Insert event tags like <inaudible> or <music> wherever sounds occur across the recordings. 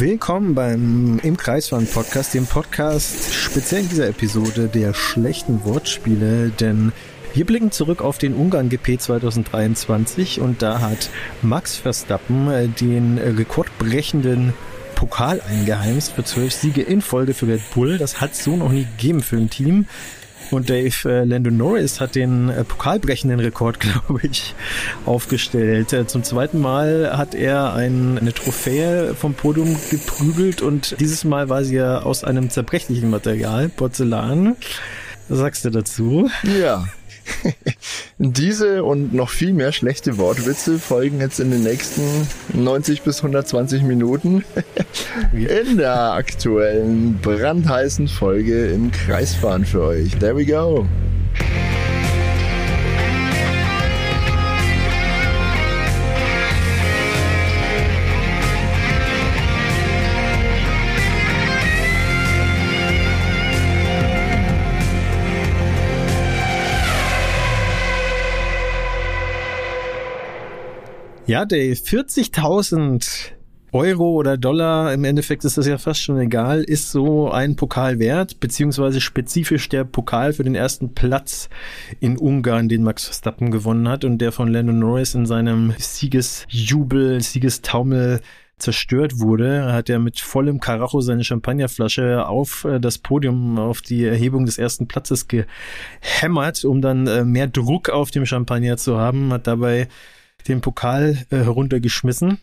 Willkommen beim Im Kreisfahren Podcast, dem Podcast speziell in dieser Episode der schlechten Wortspiele, denn wir blicken zurück auf den Ungarn GP 2023 und da hat Max Verstappen äh, den rekordbrechenden Pokal eingeheimst für zwölf Siege in Folge für Red Bull. Das hat so noch nie gegeben für ein Team. Und Dave äh, Lando Norris hat den äh, pokalbrechenden Rekord, <laughs> glaube ich, aufgestellt. Äh, zum zweiten Mal hat er ein, eine Trophäe vom Podium geprügelt und dieses Mal war sie ja aus einem zerbrechlichen Material, Porzellan. Was sagst du dazu? Ja, <laughs> Diese und noch viel mehr schlechte Wortwitze folgen jetzt in den nächsten 90 bis 120 Minuten <laughs> in der aktuellen brandheißen Folge im Kreisfahren für euch. There we go. Ja, Dave, 40.000 Euro oder Dollar, im Endeffekt ist das ja fast schon egal, ist so ein Pokal wert, beziehungsweise spezifisch der Pokal für den ersten Platz in Ungarn, den Max Verstappen gewonnen hat und der von Landon Norris in seinem Siegesjubel, Siegestaumel zerstört wurde, hat er mit vollem Karacho seine Champagnerflasche auf äh, das Podium, auf die Erhebung des ersten Platzes gehämmert, um dann äh, mehr Druck auf dem Champagner zu haben, hat dabei den Pokal äh, heruntergeschmissen.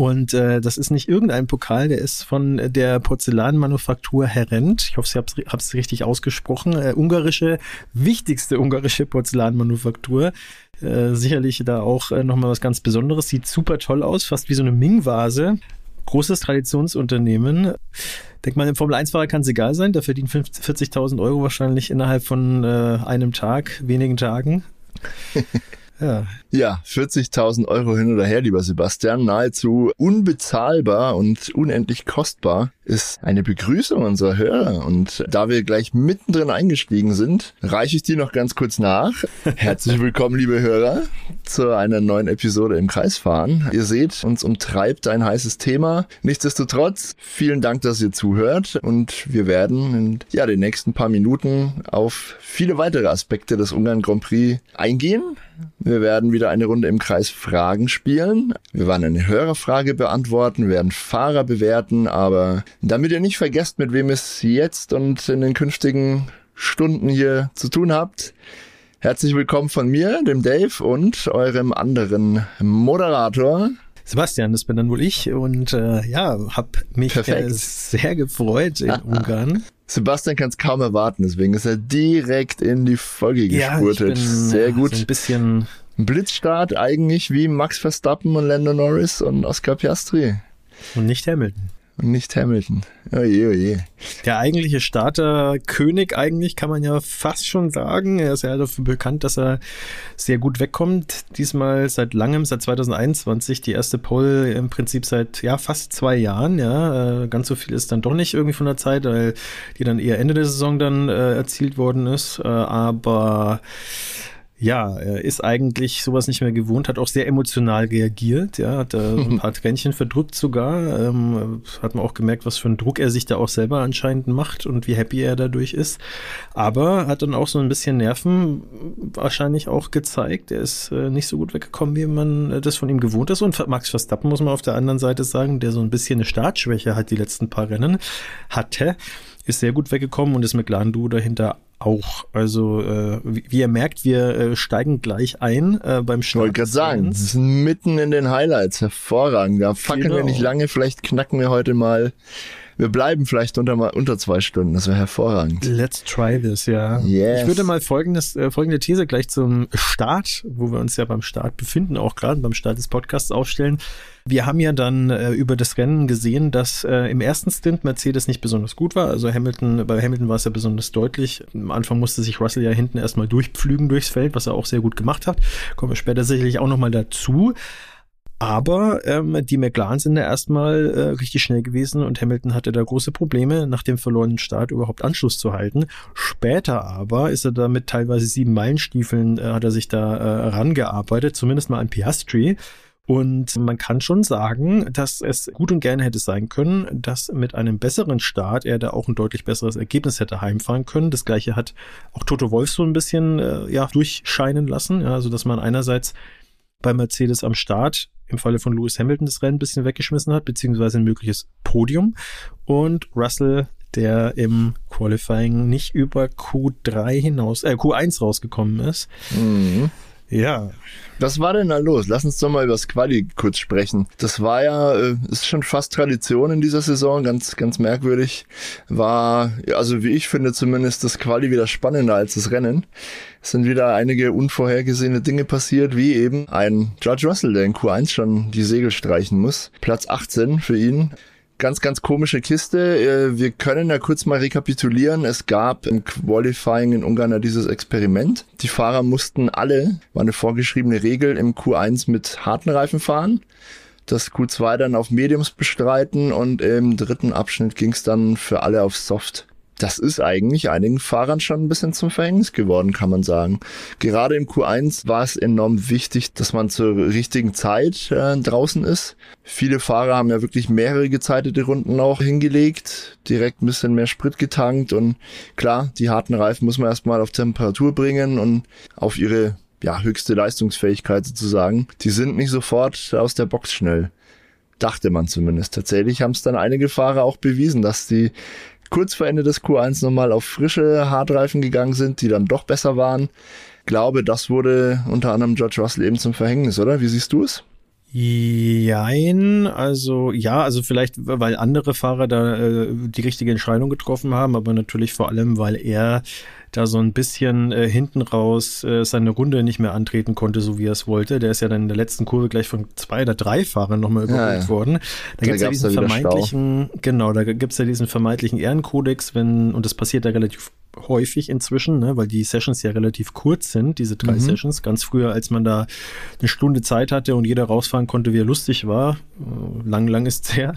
Und äh, das ist nicht irgendein Pokal, der ist von der Porzellanmanufaktur Herent. Ich hoffe, ich habe es richtig ausgesprochen. Äh, ungarische, wichtigste ungarische Porzellanmanufaktur. Äh, sicherlich da auch äh, nochmal was ganz Besonderes. Sieht super toll aus, fast wie so eine Ming-Vase. Großes Traditionsunternehmen. Denk mal, im Formel-1-Fahrer kann es egal sein. Der verdient 40.000 Euro wahrscheinlich innerhalb von äh, einem Tag, wenigen Tagen. <laughs> Ja, ja 40.000 Euro hin oder her, lieber Sebastian. Nahezu unbezahlbar und unendlich kostbar ist eine Begrüßung unserer Hörer. Und da wir gleich mittendrin eingestiegen sind, reiche ich die noch ganz kurz nach. <laughs> Herzlich willkommen, liebe Hörer, zu einer neuen Episode im Kreisfahren. Ihr seht, uns umtreibt ein heißes Thema. Nichtsdestotrotz, vielen Dank, dass ihr zuhört. Und wir werden in ja, den nächsten paar Minuten auf viele weitere Aspekte des Ungarn Grand Prix eingehen. Wir werden wieder eine Runde im Kreis Fragen spielen. Wir werden eine Hörerfrage beantworten, werden Fahrer bewerten, aber damit ihr nicht vergesst, mit wem es jetzt und in den künftigen Stunden hier zu tun habt, herzlich willkommen von mir, dem Dave und eurem anderen Moderator. Sebastian, das bin dann wohl ich und äh, ja, habe mich äh, sehr gefreut in <laughs> Ungarn. Sebastian kann es kaum erwarten, deswegen ist er direkt in die Folge gespurtet. Ja, Sehr gut. So ein bisschen Blitzstart eigentlich wie Max Verstappen und Lando Norris und Oscar Piastri. Und nicht Hamilton. Und nicht Hamilton. Oje, oje. Der eigentliche Starterkönig eigentlich kann man ja fast schon sagen. Er ist ja dafür bekannt, dass er sehr gut wegkommt. Diesmal seit langem, seit 2021, die erste Pole im Prinzip seit ja fast zwei Jahren. Ja, äh, ganz so viel ist dann doch nicht irgendwie von der Zeit, weil die dann eher Ende der Saison dann äh, erzielt worden ist. Äh, aber ja, er ist eigentlich sowas nicht mehr gewohnt, hat auch sehr emotional reagiert, ja, hat so ein <laughs> paar Tränchen verdrückt sogar, ähm, hat man auch gemerkt, was für einen Druck er sich da auch selber anscheinend macht und wie happy er dadurch ist, aber hat dann auch so ein bisschen Nerven wahrscheinlich auch gezeigt, er ist äh, nicht so gut weggekommen, wie man äh, das von ihm gewohnt ist. Und Max Verstappen muss man auf der anderen Seite sagen, der so ein bisschen eine Startschwäche hat die letzten paar Rennen hatte, ist sehr gut weggekommen und ist McLaren-Duo dahinter auch. Also, äh, wie, wie, ihr merkt, wir äh, steigen gleich ein äh, beim Start. Wollte gerade sagen, mitten in den Highlights. Hervorragend. Da fackeln genau. wir nicht lange. Vielleicht knacken wir heute mal wir bleiben vielleicht unter, mal unter zwei Stunden. Das wäre hervorragend. Let's try this, ja. Yes. Ich würde mal folgendes, äh, folgende These gleich zum Start, wo wir uns ja beim Start befinden, auch gerade beim Start des Podcasts aufstellen. Wir haben ja dann äh, über das Rennen gesehen, dass äh, im ersten Stint Mercedes nicht besonders gut war. Also Hamilton, bei Hamilton war es ja besonders deutlich. Am Anfang musste sich Russell ja hinten erstmal durchpflügen durchs Feld, was er auch sehr gut gemacht hat. Kommen wir später sicherlich auch nochmal dazu. Aber ähm, die McLaren sind ja erstmal äh, richtig schnell gewesen und Hamilton hatte da große Probleme, nach dem verlorenen Start überhaupt Anschluss zu halten. Später aber ist er da mit teilweise sieben Meilenstiefeln, äh, hat er sich da äh, rangearbeitet, zumindest mal an Piastri Und man kann schon sagen, dass es gut und gerne hätte sein können, dass mit einem besseren Start er da auch ein deutlich besseres Ergebnis hätte heimfahren können. Das gleiche hat auch Toto Wolf so ein bisschen äh, ja, durchscheinen lassen. Ja, also dass man einerseits bei Mercedes am Start im Falle von Lewis Hamilton das Rennen ein bisschen weggeschmissen hat, beziehungsweise ein mögliches Podium. Und Russell der im Qualifying nicht über Q3 hinaus, äh, Q1 rausgekommen ist. Mhm. Ja. Was war denn da los? Lass uns doch mal über das Quali kurz sprechen. Das war ja, äh, ist schon fast Tradition in dieser Saison, ganz, ganz merkwürdig. War, also wie ich finde zumindest, das Quali wieder spannender als das Rennen. Es sind wieder einige unvorhergesehene Dinge passiert, wie eben ein George Russell, der in Q1 schon die Segel streichen muss. Platz 18 für ihn ganz, ganz komische Kiste. Äh, wir können ja kurz mal rekapitulieren. Es gab im Qualifying in Ungarn dieses Experiment. Die Fahrer mussten alle, war eine vorgeschriebene Regel, im Q1 mit harten Reifen fahren. Das Q2 dann auf Mediums bestreiten und im dritten Abschnitt ging es dann für alle auf Soft das ist eigentlich einigen Fahrern schon ein bisschen zum Verhängnis geworden, kann man sagen. Gerade im Q1 war es enorm wichtig, dass man zur richtigen Zeit äh, draußen ist. Viele Fahrer haben ja wirklich mehrere gezeitete Runden auch hingelegt, direkt ein bisschen mehr Sprit getankt und klar, die harten Reifen muss man erstmal auf Temperatur bringen und auf ihre ja, höchste Leistungsfähigkeit sozusagen. Die sind nicht sofort aus der Box schnell dachte man zumindest. Tatsächlich haben es dann einige Fahrer auch bewiesen, dass die kurz vor Ende des Q1 nochmal auf frische Hartreifen gegangen sind, die dann doch besser waren. Glaube, das wurde unter anderem George Russell eben zum Verhängnis, oder? Wie siehst du es? Jein, also ja, also vielleicht, weil andere Fahrer da äh, die richtige Entscheidung getroffen haben, aber natürlich vor allem, weil er da so ein bisschen äh, hinten raus äh, seine Runde nicht mehr antreten konnte, so wie er es wollte. Der ist ja dann in der letzten Kurve gleich von zwei oder drei Fahrern nochmal überholt ja, ja. worden. Da, da gibt es ja diesen vermeintlichen, Stau. genau, da gibt es ja diesen vermeintlichen Ehrenkodex, wenn, und das passiert ja relativ häufig inzwischen, ne, weil die Sessions ja relativ kurz sind, diese drei mhm. Sessions. Ganz früher, als man da eine Stunde Zeit hatte und jeder rausfahren konnte, wie er lustig war, äh, lang, lang ist her,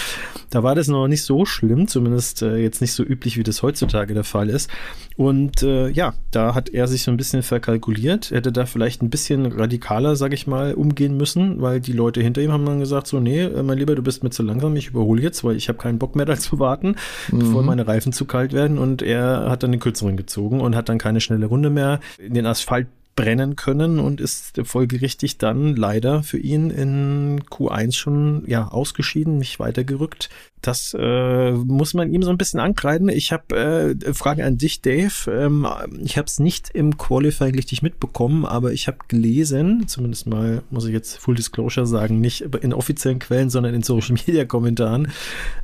<laughs> da war das noch nicht so schlimm, zumindest äh, jetzt nicht so üblich, wie das heutzutage der Fall ist. Und äh, ja, da hat er sich so ein bisschen verkalkuliert, hätte da vielleicht ein bisschen radikaler, sag ich mal, umgehen müssen, weil die Leute hinter ihm haben dann gesagt, so, nee, äh, mein Lieber, du bist mir zu langsam, ich überhole jetzt, weil ich habe keinen Bock mehr da zu warten, mhm. bevor meine Reifen zu kalt werden. Und er hat dann den kürzeren gezogen und hat dann keine schnelle Runde mehr in den Asphalt brennen können und ist folgerichtig dann leider für ihn in Q1 schon ja ausgeschieden, nicht weitergerückt. Das äh, muss man ihm so ein bisschen ankreiden. Ich habe äh, Frage an dich, Dave. Ähm, ich habe es nicht im Qualifying richtig mitbekommen, aber ich habe gelesen, zumindest mal muss ich jetzt Full Disclosure sagen, nicht in offiziellen Quellen, sondern in Social Media Kommentaren,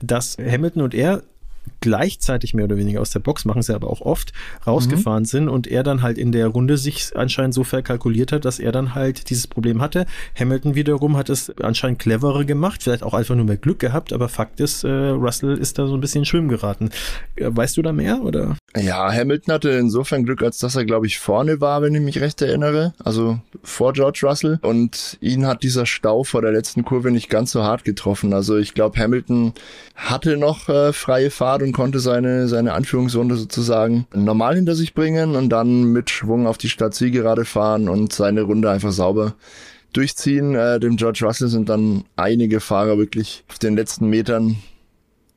dass Hamilton und er gleichzeitig mehr oder weniger aus der Box, machen sie aber auch oft, rausgefahren mhm. sind und er dann halt in der Runde sich anscheinend so verkalkuliert hat, dass er dann halt dieses Problem hatte. Hamilton wiederum hat es anscheinend cleverer gemacht, vielleicht auch einfach nur mehr Glück gehabt, aber Fakt ist, äh, Russell ist da so ein bisschen schwimmen geraten. Äh, weißt du da mehr oder? Ja, Hamilton hatte insofern Glück, als dass er, glaube ich, vorne war, wenn ich mich recht erinnere, also vor George Russell und ihn hat dieser Stau vor der letzten Kurve nicht ganz so hart getroffen. Also ich glaube, Hamilton hatte noch äh, freie Fahrt und konnte seine, seine Anführungsrunde sozusagen normal hinter sich bringen und dann mit Schwung auf die Stadt Zielgerade fahren und seine Runde einfach sauber durchziehen. Äh, dem George Russell sind dann einige Fahrer wirklich auf den letzten Metern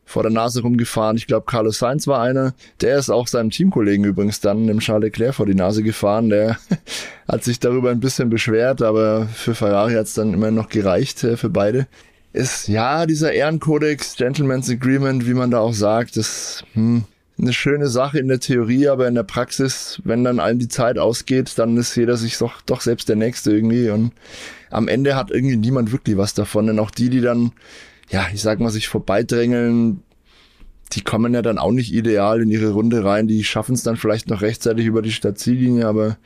vor der Nase rumgefahren. Ich glaube, Carlos Sainz war einer. Der ist auch seinem Teamkollegen übrigens dann, dem Charles Leclerc, vor die Nase gefahren. Der <laughs> hat sich darüber ein bisschen beschwert, aber für Ferrari hat es dann immer noch gereicht äh, für beide ist ja dieser Ehrenkodex, Gentleman's Agreement, wie man da auch sagt, ist hm, eine schöne Sache in der Theorie, aber in der Praxis, wenn dann allen die Zeit ausgeht, dann ist jeder sich doch, doch selbst der Nächste irgendwie und am Ende hat irgendwie niemand wirklich was davon, denn auch die, die dann, ja, ich sag mal, sich vorbeidrängeln, die kommen ja dann auch nicht ideal in ihre Runde rein, die schaffen es dann vielleicht noch rechtzeitig über die Stadtziellinie, aber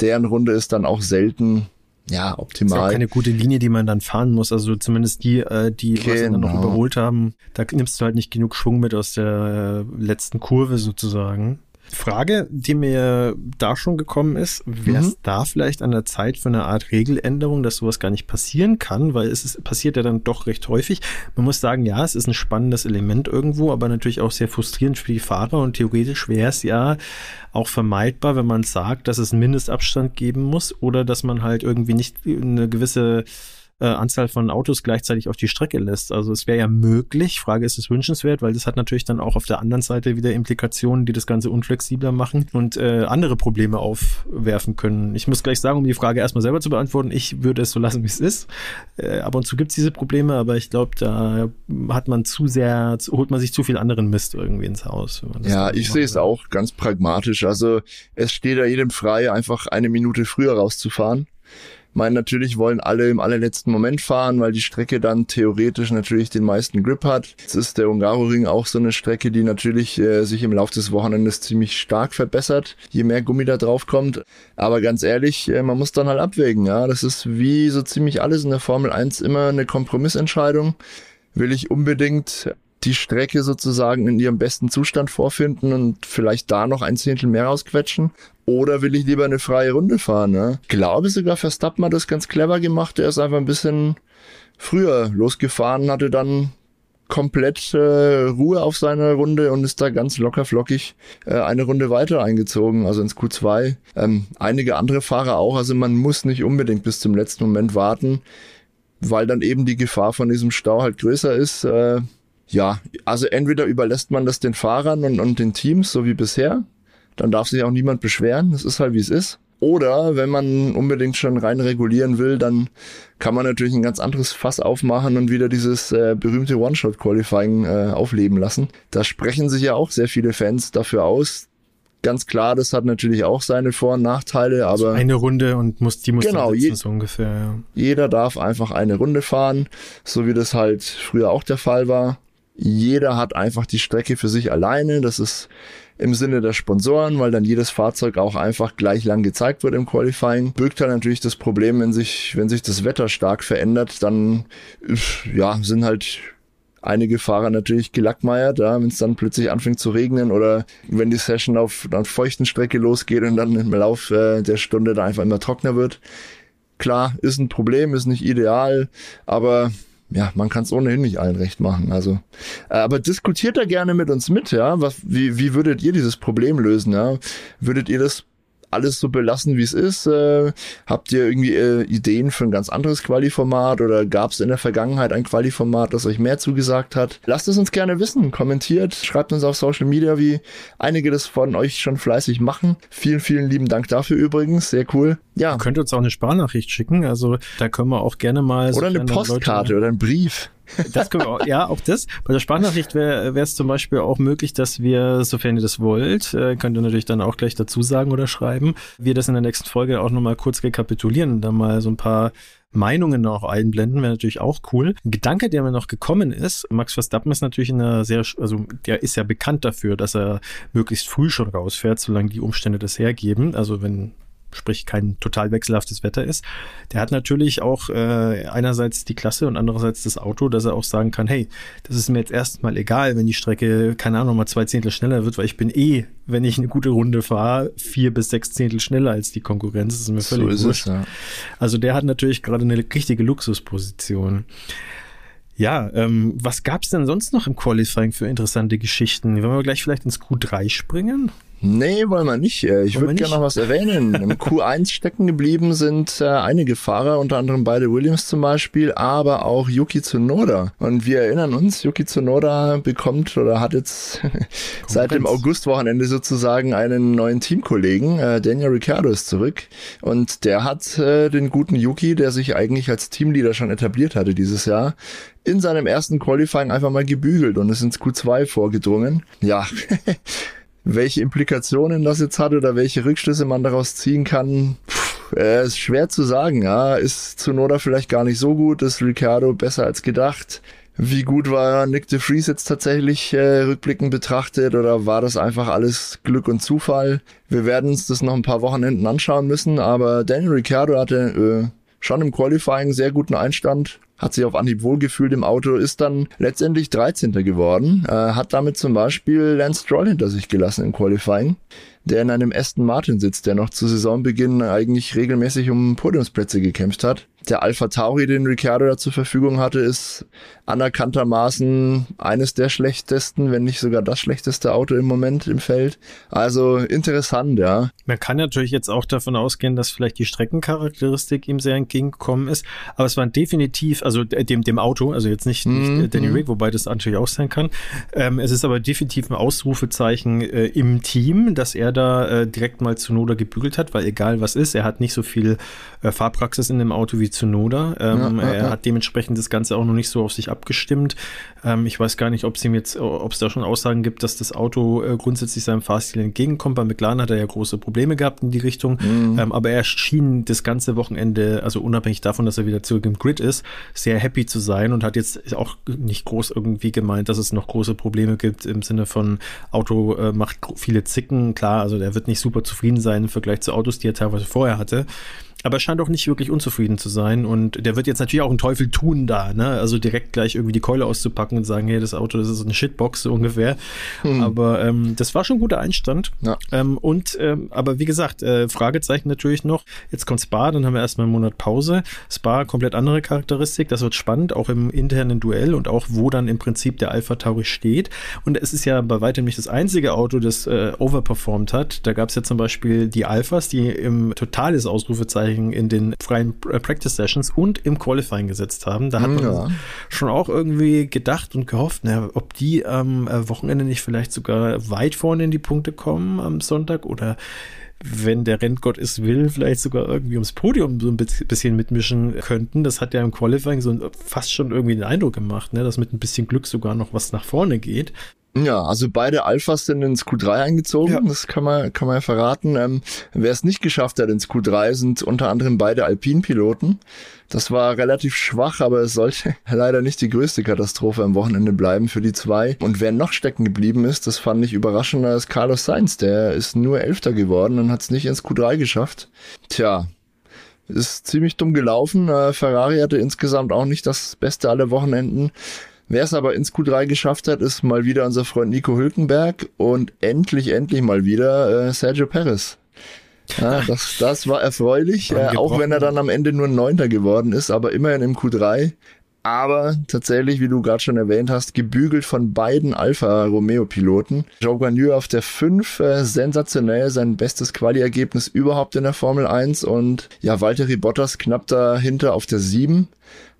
deren Runde ist dann auch selten ja, optimal. Ist auch keine gute Linie, die man dann fahren muss. Also zumindest die, äh, die genau. was dann noch genau. überholt haben, da nimmst du halt nicht genug Schwung mit aus der äh, letzten Kurve sozusagen. Frage, die mir da schon gekommen ist, wäre es mhm. da vielleicht an der Zeit für eine Art Regeländerung, dass sowas gar nicht passieren kann, weil es ist, passiert ja dann doch recht häufig. Man muss sagen, ja, es ist ein spannendes Element irgendwo, aber natürlich auch sehr frustrierend für die Fahrer und theoretisch wäre es ja auch vermeidbar, wenn man sagt, dass es einen Mindestabstand geben muss oder dass man halt irgendwie nicht eine gewisse äh, Anzahl von Autos gleichzeitig auf die Strecke lässt. Also es wäre ja möglich, Frage ist es wünschenswert, weil das hat natürlich dann auch auf der anderen Seite wieder Implikationen, die das Ganze unflexibler machen und äh, andere Probleme aufwerfen können. Ich muss gleich sagen, um die Frage erstmal selber zu beantworten, ich würde es so lassen, wie es ist. Äh, ab und zu gibt es diese Probleme, aber ich glaube, da hat man zu sehr, holt man sich zu viel anderen Mist irgendwie ins Haus. Ja, ich sehe es auch ganz pragmatisch. Also es steht ja jedem frei, einfach eine Minute früher rauszufahren. Meine, natürlich wollen alle im allerletzten Moment fahren, weil die Strecke dann theoretisch natürlich den meisten Grip hat. Jetzt ist der Ungaroring auch so eine Strecke, die natürlich äh, sich im Laufe des Wochenendes ziemlich stark verbessert, je mehr Gummi da drauf kommt. Aber ganz ehrlich, äh, man muss dann halt abwägen, ja. Das ist wie so ziemlich alles in der Formel 1 immer eine Kompromissentscheidung. Will ich unbedingt die Strecke sozusagen in ihrem besten Zustand vorfinden und vielleicht da noch ein Zehntel mehr rausquetschen? Oder will ich lieber eine freie Runde fahren? Ne? Ich glaube sogar Verstappen hat das ganz clever gemacht. Er ist einfach ein bisschen früher losgefahren, hatte dann komplett äh, Ruhe auf seiner Runde und ist da ganz locker flockig äh, eine Runde weiter eingezogen, also ins Q2. Ähm, einige andere Fahrer auch, also man muss nicht unbedingt bis zum letzten Moment warten, weil dann eben die Gefahr von diesem Stau halt größer ist. Äh, ja, also entweder überlässt man das den Fahrern und, und den Teams, so wie bisher, dann darf sich auch niemand beschweren, es ist halt wie es ist. Oder wenn man unbedingt schon rein regulieren will, dann kann man natürlich ein ganz anderes Fass aufmachen und wieder dieses äh, berühmte One-Shot-Qualifying äh, aufleben lassen. Da sprechen sich ja auch sehr viele Fans dafür aus. Ganz klar, das hat natürlich auch seine Vor- und Nachteile, aber. Also eine Runde und muss, die muss genau, sitzen, so ungefähr, ja. Jeder darf einfach eine Runde fahren, so wie das halt früher auch der Fall war. Jeder hat einfach die Strecke für sich alleine. Das ist im Sinne der Sponsoren, weil dann jedes Fahrzeug auch einfach gleich lang gezeigt wird im Qualifying. Birgt halt natürlich das Problem, wenn sich, wenn sich das Wetter stark verändert, dann, ja, sind halt einige Fahrer natürlich gelackmeiert, ja, wenn es dann plötzlich anfängt zu regnen oder wenn die Session auf einer feuchten Strecke losgeht und dann im Lauf äh, der Stunde da einfach immer trockener wird. Klar, ist ein Problem, ist nicht ideal, aber ja, man kann es ohnehin nicht allen recht machen. Also, aber diskutiert da gerne mit uns mit, ja. Was, wie, wie würdet ihr dieses Problem lösen, ja? Würdet ihr das alles so belassen, wie es ist? Äh, habt ihr irgendwie äh, Ideen für ein ganz anderes Quali-Format oder gab es in der Vergangenheit ein Quali-Format, das euch mehr zugesagt hat? Lasst es uns gerne wissen, kommentiert, schreibt uns auf Social Media, wie einige das von euch schon fleißig machen. Vielen, vielen lieben Dank dafür übrigens, sehr cool. Ja. Ihr könnt uns auch eine Sprachnachricht schicken, also da können wir auch gerne mal. Oder eine Postkarte Leute oder ein Brief. Das können wir auch, ja, auch das. Bei der Sprachnachricht wäre es zum Beispiel auch möglich, dass wir, sofern ihr das wollt, äh, könnt ihr natürlich dann auch gleich dazu sagen oder schreiben, wir das in der nächsten Folge auch nochmal kurz rekapitulieren und dann mal so ein paar Meinungen noch einblenden, wäre natürlich auch cool. Ein Gedanke, der mir noch gekommen ist, Max Verstappen ist natürlich in einer sehr, also der ist ja bekannt dafür, dass er möglichst früh schon rausfährt, solange die Umstände das hergeben. Also wenn sprich kein total wechselhaftes Wetter ist, der hat natürlich auch äh, einerseits die Klasse und andererseits das Auto, dass er auch sagen kann, hey, das ist mir jetzt erstmal egal, wenn die Strecke, keine Ahnung, mal zwei Zehntel schneller wird, weil ich bin eh, wenn ich eine gute Runde fahre, vier bis sechs Zehntel schneller als die Konkurrenz. Das ist mir völlig so wurscht. Es, ja. Also der hat natürlich gerade eine richtige Luxusposition. Ja, ähm, was gab's denn sonst noch im Qualifying für interessante Geschichten? Wollen wir gleich vielleicht ins Q3 springen? Nee, wollen wir nicht. Äh, ich würde gerne noch was erwähnen. Im <laughs> Q1 stecken geblieben sind äh, einige Fahrer, unter anderem beide Williams zum Beispiel, aber auch Yuki Tsunoda. Und wir erinnern uns, Yuki Tsunoda bekommt oder hat jetzt <laughs> seit dem Augustwochenende sozusagen einen neuen Teamkollegen. Äh, Daniel Ricciardo ist zurück. Und der hat äh, den guten Yuki, der sich eigentlich als Teamleader schon etabliert hatte dieses Jahr, in seinem ersten Qualifying einfach mal gebügelt und ist ins Q2 vorgedrungen. Ja. <laughs> Welche Implikationen das jetzt hat oder welche Rückschlüsse man daraus ziehen kann, pff, äh, ist schwer zu sagen. Ja, ist Zunoda vielleicht gar nicht so gut, ist Ricardo besser als gedacht. Wie gut war Nick de Vries jetzt tatsächlich äh, rückblickend betrachtet oder war das einfach alles Glück und Zufall? Wir werden uns das noch ein paar Wochenenden anschauen müssen, aber Daniel Ricciardo hatte äh, schon im Qualifying sehr guten Einstand, hat sich auf Anhieb wohlgefühlt im Auto, ist dann letztendlich 13. geworden, äh, hat damit zum Beispiel Lance Stroll hinter sich gelassen im Qualifying. der in einem Aston Martin sitzt, der noch zu Saisonbeginn eigentlich regelmäßig um Podiumsplätze gekämpft hat der Alpha Tauri, den Ricciardo da zur Verfügung hatte, ist anerkanntermaßen eines der schlechtesten, wenn nicht sogar das schlechteste Auto im Moment im Feld. Also interessant, ja. Man kann natürlich jetzt auch davon ausgehen, dass vielleicht die Streckencharakteristik ihm sehr entgegengekommen ist, aber es war definitiv, also dem, dem Auto, also jetzt nicht, nicht mm Danny Rick, wobei das natürlich auch sein kann. Ähm, es ist aber definitiv ein Ausrufezeichen äh, im Team, dass er da äh, direkt mal zu Noda gebügelt hat, weil egal was ist, er hat nicht so viel äh, Fahrpraxis in dem Auto wie Zunoda. Ähm, ja, ja, er hat dementsprechend das Ganze auch noch nicht so auf sich abgestimmt. Ähm, ich weiß gar nicht, ob es ihm jetzt, ob es da schon Aussagen gibt, dass das Auto äh, grundsätzlich seinem Fahrstil entgegenkommt. Bei McLaren hat er ja große Probleme gehabt in die Richtung. Mhm. Ähm, aber er schien das ganze Wochenende, also unabhängig davon, dass er wieder zurück im Grid ist, sehr happy zu sein und hat jetzt auch nicht groß irgendwie gemeint, dass es noch große Probleme gibt im Sinne von Auto äh, macht viele Zicken. Klar, also der wird nicht super zufrieden sein im Vergleich zu Autos, die er teilweise vorher hatte aber er scheint auch nicht wirklich unzufrieden zu sein. Und der wird jetzt natürlich auch einen Teufel tun da, ne? Also direkt gleich irgendwie die Keule auszupacken und sagen, hey, das Auto, das ist eine Shitbox, so ungefähr. Hm. Aber ähm, das war schon ein guter Einstand. Ja. Ähm, und ähm, aber wie gesagt, äh, Fragezeichen natürlich noch. Jetzt kommt Spa, dann haben wir erstmal einen Monat Pause. Spa, komplett andere Charakteristik. Das wird spannend, auch im internen Duell und auch, wo dann im Prinzip der Alpha Tauri steht. Und es ist ja bei weitem nicht das einzige Auto, das äh, overperformed hat. Da gab es ja zum Beispiel die Alphas, die im totales Ausrufezeichen Anführungszeichen in den freien äh, Practice Sessions und im Qualifying gesetzt haben. Da hat man ja. schon auch irgendwie gedacht und gehofft, naja, ob die am äh, Wochenende nicht vielleicht sogar weit vorne in die Punkte kommen am Sonntag oder wenn der Renngott es will, vielleicht sogar irgendwie ums Podium so ein bisschen mitmischen könnten. Das hat ja im Qualifying so fast schon irgendwie den Eindruck gemacht, ne, dass mit ein bisschen Glück sogar noch was nach vorne geht. Ja, also beide Alphas sind ins Q3 eingezogen, ja. das kann man, kann man ja verraten. Ähm, wer es nicht geschafft hat ins Q3, sind unter anderem beide Alpin-Piloten. Das war relativ schwach, aber es sollte <laughs> leider nicht die größte Katastrophe am Wochenende bleiben für die zwei. Und wer noch stecken geblieben ist, das fand ich überraschender, ist Carlos Sainz. Der ist nur Elfter geworden und hat es nicht ins Q3 geschafft. Tja, ist ziemlich dumm gelaufen. Äh, Ferrari hatte insgesamt auch nicht das Beste aller Wochenenden. Wer es aber ins Q3 geschafft hat, ist mal wieder unser Freund Nico Hülkenberg und endlich, endlich mal wieder äh, Sergio Perez. Ja, das, das war erfreulich, äh, auch wenn er dann am Ende nur Neunter geworden ist, aber immerhin im Q3. Aber tatsächlich, wie du gerade schon erwähnt hast, gebügelt von beiden Alfa Romeo Piloten. Joe Guanyu auf der 5, äh, sensationell, sein bestes Quali-Ergebnis überhaupt in der Formel 1 und ja, Valtteri Bottas knapp dahinter auf der 7.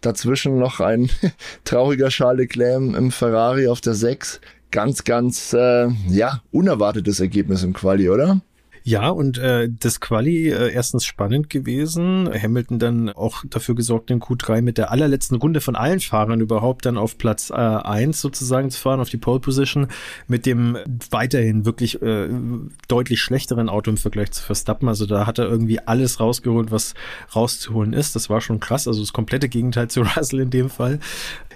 Dazwischen noch ein <laughs> trauriger Charles Leclerc im Ferrari auf der 6. Ganz, ganz, äh, ja, unerwartetes Ergebnis im Quali, oder? Ja, und äh, das Quali äh, erstens spannend gewesen. Hamilton dann auch dafür gesorgt, den Q3 mit der allerletzten Runde von allen Fahrern überhaupt dann auf Platz äh, 1 sozusagen zu fahren, auf die Pole Position, mit dem weiterhin wirklich äh, deutlich schlechteren Auto im Vergleich zu Verstappen. Also da hat er irgendwie alles rausgeholt, was rauszuholen ist. Das war schon krass. Also das komplette Gegenteil zu <laughs> Russell in dem Fall.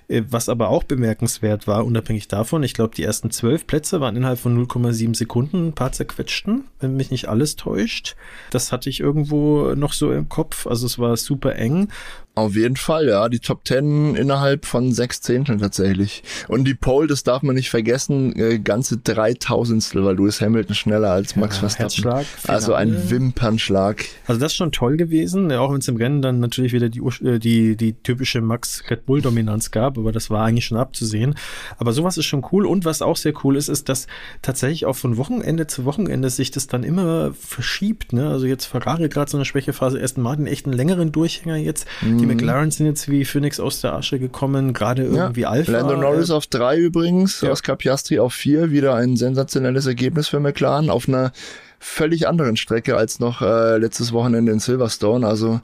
Äh, was aber auch bemerkenswert war, unabhängig davon, ich glaube, die ersten zwölf Plätze waren innerhalb von 0,7 Sekunden ein paar zerquetschten, wenn mich nicht alles täuscht. Das hatte ich irgendwo noch so im Kopf. Also es war super eng. Auf jeden Fall, ja. Die Top Ten innerhalb von sechs Zehnteln tatsächlich. Und die Pole, das darf man nicht vergessen, äh, ganze dreitausendstel, weil Lewis Hamilton schneller als Max ja, Verstappen. Also ein Wimpernschlag. Also das ist schon toll gewesen, auch wenn es im Rennen dann natürlich wieder die, äh, die, die typische Max Red Bull Dominanz gab, aber das war eigentlich schon abzusehen. Aber sowas ist schon cool. Und was auch sehr cool ist, ist, dass tatsächlich auch von Wochenende zu Wochenende sich das dann immer verschiebt. Ne? Also jetzt Ferrari gerade so eine Schwächephase, Aston Martin echt einen längeren Durchhänger jetzt. Mhm. Die McLaren sind jetzt wie Phoenix aus der Asche gekommen, gerade irgendwie ja. Alpha. Lando Norris auf drei übrigens, ja. Oscar Piastri auf vier, wieder ein sensationelles Ergebnis für McLaren auf einer völlig anderen Strecke als noch äh, letztes Wochenende in Silverstone. Also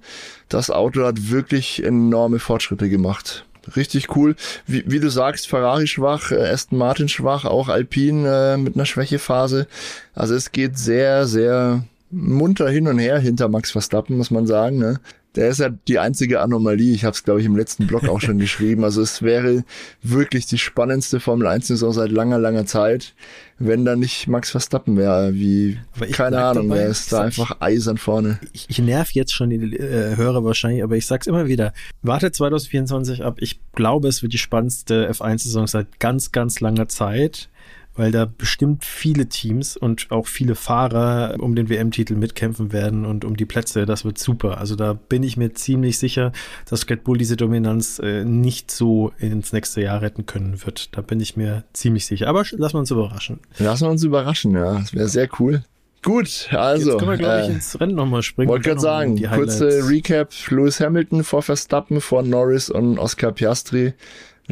das Auto hat wirklich enorme Fortschritte gemacht. Richtig cool. Wie, wie du sagst, Ferrari schwach, äh, Aston Martin schwach, auch Alpine äh, mit einer Schwächephase. Also es geht sehr, sehr munter hin und her hinter Max Verstappen, muss man sagen. Ne? Der ist ja die einzige Anomalie. Ich habe es, glaube ich, im letzten Blog auch schon geschrieben. Also es wäre wirklich die spannendste Formel 1-Saison seit langer, langer Zeit, wenn da nicht Max Verstappen wäre. Wie, keine Ahnung, dabei, der ist da einfach eisern vorne. Ich, ich nerv jetzt schon die äh, Hörer wahrscheinlich, aber ich sag's immer wieder. Wartet 2024 ab. Ich glaube, es wird die spannendste F1-Saison seit ganz, ganz langer Zeit weil da bestimmt viele Teams und auch viele Fahrer um den WM-Titel mitkämpfen werden und um die Plätze. Das wird super. Also da bin ich mir ziemlich sicher, dass Red Bull diese Dominanz äh, nicht so ins nächste Jahr retten können wird. Da bin ich mir ziemlich sicher. Aber lassen wir uns überraschen. Lassen wir uns überraschen, ja. Das wäre sehr cool. Gut, also. Jetzt können wir, glaube ich, äh, ins Rennen nochmal springen. Wollte gerade sagen, kurze Recap. Lewis Hamilton vor Verstappen, vor Norris und Oscar Piastri.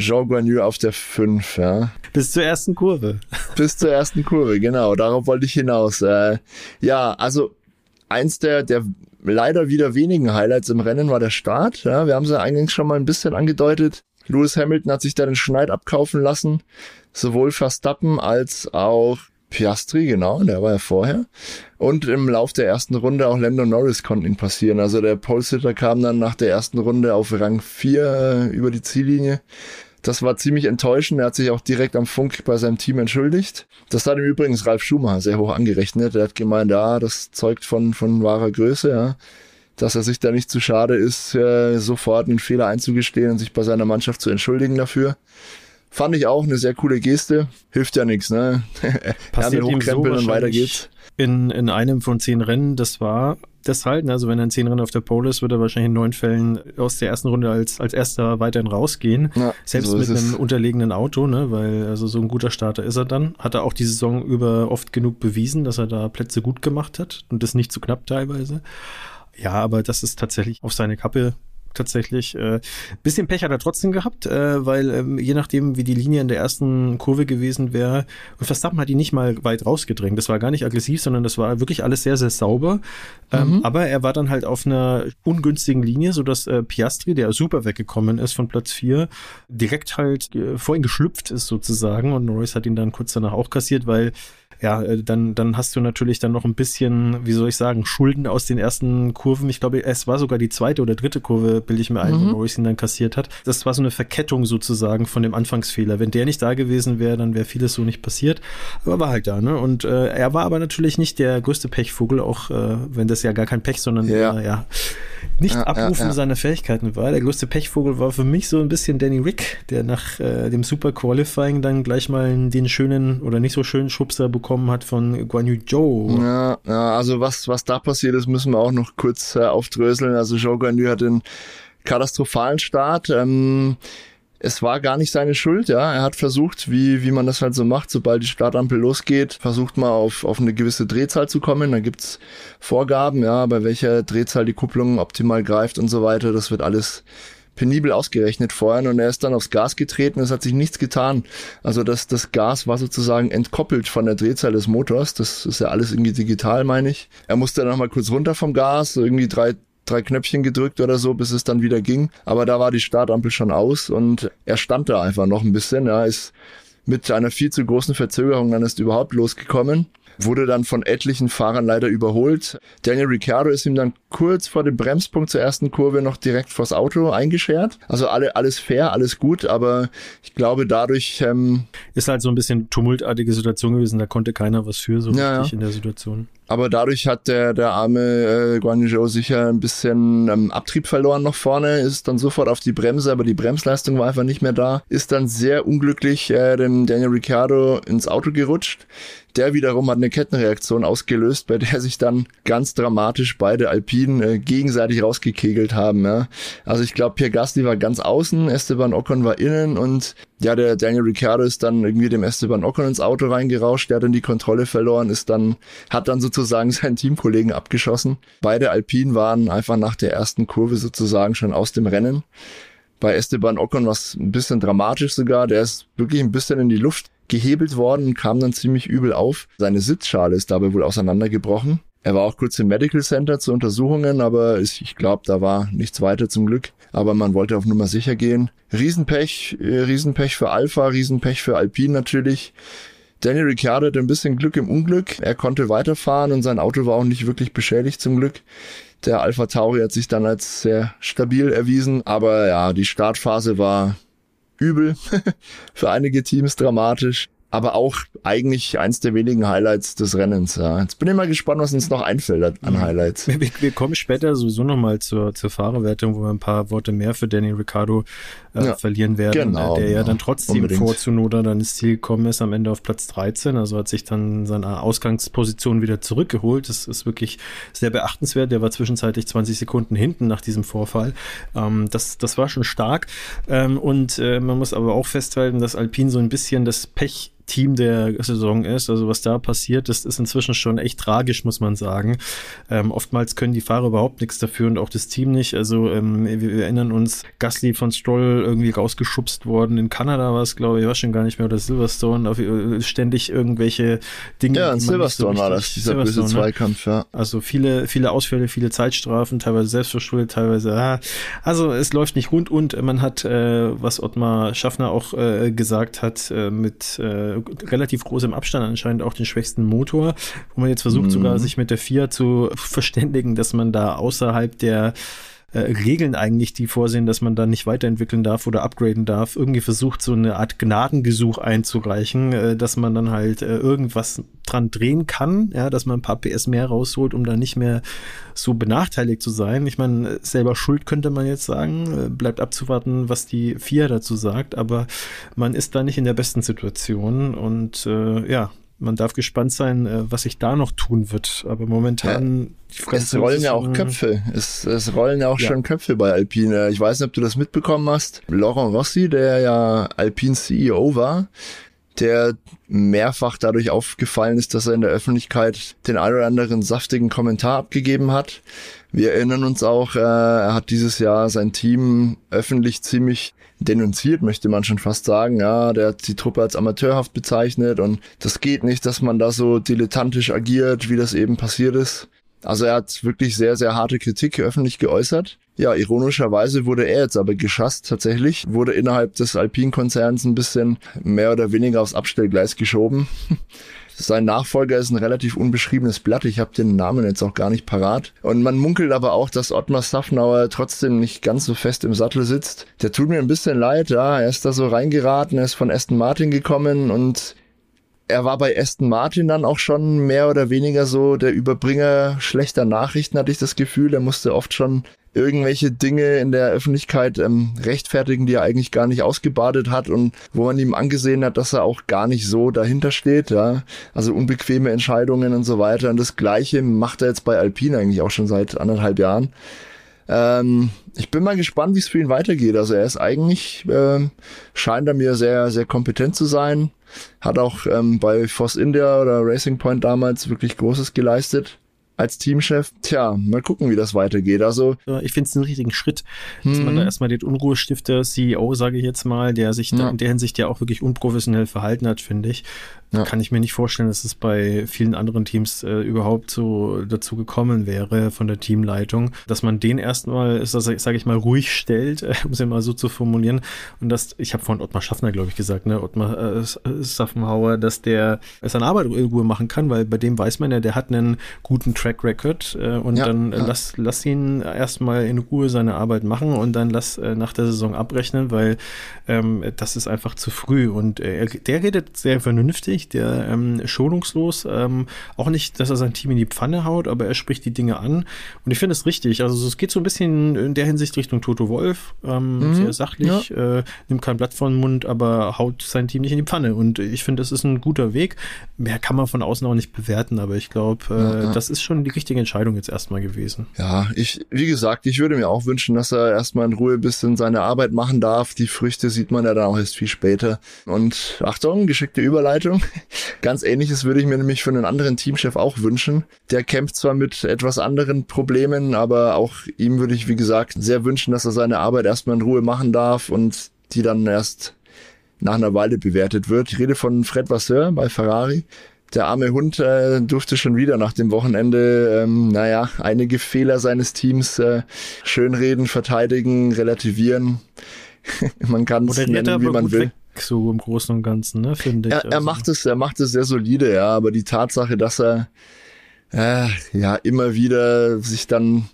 Jean Guanyu auf der 5, ja. Bis zur ersten Kurve. Bis zur ersten Kurve, genau. Darauf wollte ich hinaus. Äh, ja, also eins der, der leider wieder wenigen Highlights im Rennen war der Start. Ja, wir haben es ja eingangs schon mal ein bisschen angedeutet. Lewis Hamilton hat sich da den Schneid abkaufen lassen. Sowohl Verstappen als auch Piastri, genau, der war ja vorher. Und im Lauf der ersten Runde auch Lando Norris konnten ihn passieren. Also der Pole-Sitter kam dann nach der ersten Runde auf Rang 4 äh, über die Ziellinie. Das war ziemlich enttäuschend. Er hat sich auch direkt am Funk bei seinem Team entschuldigt. Das hat ihm übrigens Ralf Schumacher sehr hoch angerechnet. Er hat gemeint, ja, das zeugt von, von wahrer Größe, ja. Dass er sich da nicht zu schade ist, äh, sofort einen Fehler einzugestehen und sich bei seiner Mannschaft zu entschuldigen dafür. Fand ich auch eine sehr coole Geste. Hilft ja nichts, ne? <laughs> Passiert ihm so und weiter geht's. In, in einem von zehn Rennen, das war das halt. Also wenn er in zehn Rennen auf der Pole ist, wird er wahrscheinlich in neun Fällen aus der ersten Runde als, als erster weiterhin rausgehen. Ja, Selbst so mit einem unterlegenen Auto, ne? Weil also so ein guter Starter ist er dann. Hat er auch die Saison über oft genug bewiesen, dass er da Plätze gut gemacht hat und das nicht zu knapp teilweise. Ja, aber das ist tatsächlich auf seine Kappe tatsächlich. Äh, bisschen Pech hat er trotzdem gehabt, äh, weil ähm, je nachdem, wie die Linie in der ersten Kurve gewesen wäre, und Verstappen hat ihn nicht mal weit rausgedrängt. Das war gar nicht aggressiv, sondern das war wirklich alles sehr, sehr sauber. Ähm, mhm. Aber er war dann halt auf einer ungünstigen Linie, sodass äh, Piastri, der super weggekommen ist von Platz 4, direkt halt äh, vor ihn geschlüpft ist sozusagen. Und Norris hat ihn dann kurz danach auch kassiert, weil ja, äh, dann, dann hast du natürlich dann noch ein bisschen, wie soll ich sagen, Schulden aus den ersten Kurven. Ich glaube, es war sogar die zweite oder dritte Kurve, bilde ich mir ein, mhm. wo Norris ihn dann kassiert hat. Das war so eine Verkettung sozusagen von dem Anfangsfehler. Wenn der nicht da gewesen wäre, dann wäre vieles so nicht passiert. Aber war halt da, ne? Und äh, er war aber natürlich nicht der größte Pechvogel, auch äh, wenn das ja gar kein Pech, sondern ja, äh, ja nicht ja, abrufen ja, seiner Fähigkeiten war. Der größte Pechvogel war für mich so ein bisschen Danny Rick, der nach äh, dem Super Qualifying dann gleich mal den schönen oder nicht so schönen Schubser bekommen hat von Guan Yu Zhou. Ja, ja, also was, was da passiert ist, müssen wir auch noch kurz äh, aufdröseln. Also Zhou Guan Yu hat den katastrophalen Start. Ähm, es war gar nicht seine Schuld, ja. Er hat versucht, wie, wie man das halt so macht, sobald die Startampel losgeht, versucht mal auf, auf eine gewisse Drehzahl zu kommen. Da gibt's Vorgaben, ja, bei welcher Drehzahl die Kupplung optimal greift und so weiter. Das wird alles penibel ausgerechnet vorher und er ist dann aufs Gas getreten, es hat sich nichts getan. Also das, das Gas war sozusagen entkoppelt von der Drehzahl des Motors, das ist ja alles irgendwie digital, meine ich. Er musste dann nochmal kurz runter vom Gas, irgendwie drei, drei Knöpfchen gedrückt oder so, bis es dann wieder ging. Aber da war die Startampel schon aus und er stand da einfach noch ein bisschen. Ja, ist mit einer viel zu großen Verzögerung dann ist überhaupt losgekommen wurde dann von etlichen Fahrern leider überholt. Daniel Ricciardo ist ihm dann kurz vor dem Bremspunkt zur ersten Kurve noch direkt vors Auto eingeschert. Also alle, alles fair, alles gut, aber ich glaube dadurch... Ähm, ist halt so ein bisschen tumultartige Situation gewesen, da konnte keiner was für so ja, richtig in der Situation. Aber dadurch hat der, der arme äh, Guan Yu sicher ein bisschen ähm, Abtrieb verloren noch vorne, ist dann sofort auf die Bremse, aber die Bremsleistung war einfach nicht mehr da. Ist dann sehr unglücklich äh, dem Daniel Ricciardo ins Auto gerutscht. Der wiederum hat eine Kettenreaktion ausgelöst, bei der sich dann ganz dramatisch beide Alpinen äh, gegenseitig rausgekegelt haben. Ja. Also ich glaube, Pierre Gasly war ganz außen, Esteban Ocon war innen und ja, der Daniel Ricciardo ist dann irgendwie dem Esteban Ocon ins Auto reingerauscht, der hat dann die Kontrolle verloren, ist dann, hat dann sozusagen <laughs> seinen Teamkollegen abgeschossen. Beide Alpinen waren einfach nach der ersten Kurve sozusagen schon aus dem Rennen. Bei Esteban Ocon war es ein bisschen dramatisch sogar, der ist wirklich ein bisschen in die Luft gehebelt worden und kam dann ziemlich übel auf. Seine Sitzschale ist dabei wohl auseinandergebrochen. Er war auch kurz im Medical Center zu Untersuchungen, aber ich glaube, da war nichts weiter zum Glück. Aber man wollte auf Nummer sicher gehen. Riesenpech, äh, Riesenpech für Alpha, Riesenpech für Alpine natürlich. Daniel Ricciardo hatte ein bisschen Glück im Unglück. Er konnte weiterfahren und sein Auto war auch nicht wirklich beschädigt zum Glück. Der Alpha Tauri hat sich dann als sehr stabil erwiesen, aber ja, die Startphase war übel, <laughs> für einige Teams dramatisch. Aber auch eigentlich eins der wenigen Highlights des Rennens. Ja. Jetzt bin ich mal gespannt, was uns noch einfällt an mhm. Highlights. Wir, wir kommen später sowieso nochmal zur, zur Fahrerwertung, wo wir ein paar Worte mehr für Danny Ricciardo äh, ja, verlieren werden, genau, der genau. ja dann trotzdem Unbedingt. vor Zunoda dann ins Ziel gekommen ist, am Ende auf Platz 13, also hat sich dann seine Ausgangsposition wieder zurückgeholt. Das ist wirklich sehr beachtenswert. Der war zwischenzeitlich 20 Sekunden hinten nach diesem Vorfall. Ähm, das, das war schon stark. Ähm, und äh, man muss aber auch festhalten, dass Alpine so ein bisschen das Pech Team der Saison ist. Also was da passiert, das ist inzwischen schon echt tragisch, muss man sagen. Ähm, oftmals können die Fahrer überhaupt nichts dafür und auch das Team nicht. Also ähm, wir, wir, erinnern uns, Gasly von Stroll irgendwie rausgeschubst worden. In Kanada war es, glaube ich, war schon gar nicht mehr, oder Silverstone, auf, äh, ständig irgendwelche Dinge. Ja, in Silverstone so war das, dieser böse ne? Zweikampf, ja. Also viele, viele Ausfälle, viele Zeitstrafen, teilweise selbstverschuldet, teilweise, ah, also es läuft nicht rund und man hat, äh, was Ottmar Schaffner auch äh, gesagt hat, äh, mit äh, relativ großem Abstand anscheinend auch den schwächsten Motor, wo man jetzt versucht mhm. sogar sich mit der FIA zu verständigen, dass man da außerhalb der äh, Regeln eigentlich, die vorsehen, dass man da nicht weiterentwickeln darf oder upgraden darf, irgendwie versucht, so eine Art Gnadengesuch einzureichen, äh, dass man dann halt äh, irgendwas dran drehen kann, ja, dass man ein paar PS mehr rausholt, um da nicht mehr so benachteiligt zu sein. Ich meine, selber schuld könnte man jetzt sagen, äh, bleibt abzuwarten, was die FIA dazu sagt, aber man ist da nicht in der besten Situation und äh, ja, man darf gespannt sein, äh, was sich da noch tun wird. Aber momentan. Ja, es rollen ja auch Köpfe. Es, es rollen ja auch ja. schon Köpfe bei Alpine. Ich weiß nicht, ob du das mitbekommen hast. Laurent Rossi, der ja Alpine CEO war, der mehrfach dadurch aufgefallen ist, dass er in der Öffentlichkeit den ein oder anderen saftigen Kommentar abgegeben hat. Wir erinnern uns auch, äh, er hat dieses Jahr sein Team öffentlich ziemlich denunziert, möchte man schon fast sagen. Ja, der hat die Truppe als amateurhaft bezeichnet und das geht nicht, dass man da so dilettantisch agiert, wie das eben passiert ist. Also er hat wirklich sehr, sehr harte Kritik öffentlich geäußert. Ja, ironischerweise wurde er jetzt aber geschasst tatsächlich, wurde innerhalb des Alpin-Konzerns ein bisschen mehr oder weniger aufs Abstellgleis geschoben. <laughs> Sein Nachfolger ist ein relativ unbeschriebenes Blatt. Ich habe den Namen jetzt auch gar nicht parat. Und man munkelt aber auch, dass Ottmar Safnauer trotzdem nicht ganz so fest im Sattel sitzt. Der tut mir ein bisschen leid, ja. Er ist da so reingeraten, er ist von Aston Martin gekommen und er war bei Aston Martin dann auch schon mehr oder weniger so der Überbringer schlechter Nachrichten, hatte ich das Gefühl. Er musste oft schon irgendwelche Dinge in der Öffentlichkeit ähm, rechtfertigen, die er eigentlich gar nicht ausgebadet hat und wo man ihm angesehen hat, dass er auch gar nicht so dahinter steht, ja. Also unbequeme Entscheidungen und so weiter. Und das Gleiche macht er jetzt bei Alpine eigentlich auch schon seit anderthalb Jahren. Ähm, ich bin mal gespannt, wie es für ihn weitergeht. Also er ist eigentlich, äh, scheint er mir sehr, sehr kompetent zu sein. Hat auch ähm, bei Force India oder Racing Point damals wirklich Großes geleistet als Teamchef. Tja, mal gucken, wie das weitergeht. Also ich finde es einen richtigen Schritt, dass man da mhm. erstmal den Unruhestifter CEO, sage ich jetzt mal, der sich ja. in der Hinsicht ja auch wirklich unprofessionell verhalten hat, finde ich. Ja. Kann ich mir nicht vorstellen, dass es bei vielen anderen Teams äh, überhaupt so dazu gekommen wäre von der Teamleitung, dass man den erstmal, sage ich mal, ruhig stellt, äh, <laughs> um es ja mal so zu formulieren. Und das, ich habe von Ottmar Schaffner, glaube ich, gesagt, ne, Ottmar äh, Saffenhauer, dass der seine Arbeit in Ruhe machen kann, weil bei dem weiß man ja, der hat einen guten Track Record äh, und ja, dann ja. lass, lass ihn erstmal in Ruhe seine Arbeit machen und dann lass äh, nach der Saison abrechnen, weil ähm, das ist einfach zu früh. Und äh, der redet sehr vernünftig nicht, der ähm, schonungslos, ähm, auch nicht, dass er sein Team in die Pfanne haut, aber er spricht die Dinge an. Und ich finde es richtig. Also es geht so ein bisschen in der Hinsicht Richtung Toto Wolf, ähm, mhm, sehr sachlich, ja. äh, nimmt kein Blatt vor den Mund, aber haut sein Team nicht in die Pfanne. Und ich finde, das ist ein guter Weg. Mehr kann man von außen auch nicht bewerten, aber ich glaube, äh, ja, ja. das ist schon die richtige Entscheidung jetzt erstmal gewesen. Ja, ich, wie gesagt, ich würde mir auch wünschen, dass er erstmal in Ruhe ein bisschen seine Arbeit machen darf. Die Früchte sieht man ja dann auch erst viel später. Und Achtung, geschickte Überleitung. <laughs> Ganz ähnliches würde ich mir nämlich für einen anderen Teamchef auch wünschen. Der kämpft zwar mit etwas anderen Problemen, aber auch ihm würde ich, wie gesagt, sehr wünschen, dass er seine Arbeit erstmal in Ruhe machen darf und die dann erst nach einer Weile bewertet wird. Ich rede von Fred Vasseur bei Ferrari. Der arme Hund äh, durfte schon wieder nach dem Wochenende, ähm, naja, einige Fehler seines Teams äh, schönreden, verteidigen, relativieren. <laughs> man kann es nennen, wie man will. Weg so im Großen und Ganzen, ne, finde ich. Er, er also. macht es, er macht es sehr solide, ja, aber die Tatsache, dass er äh, ja immer wieder sich dann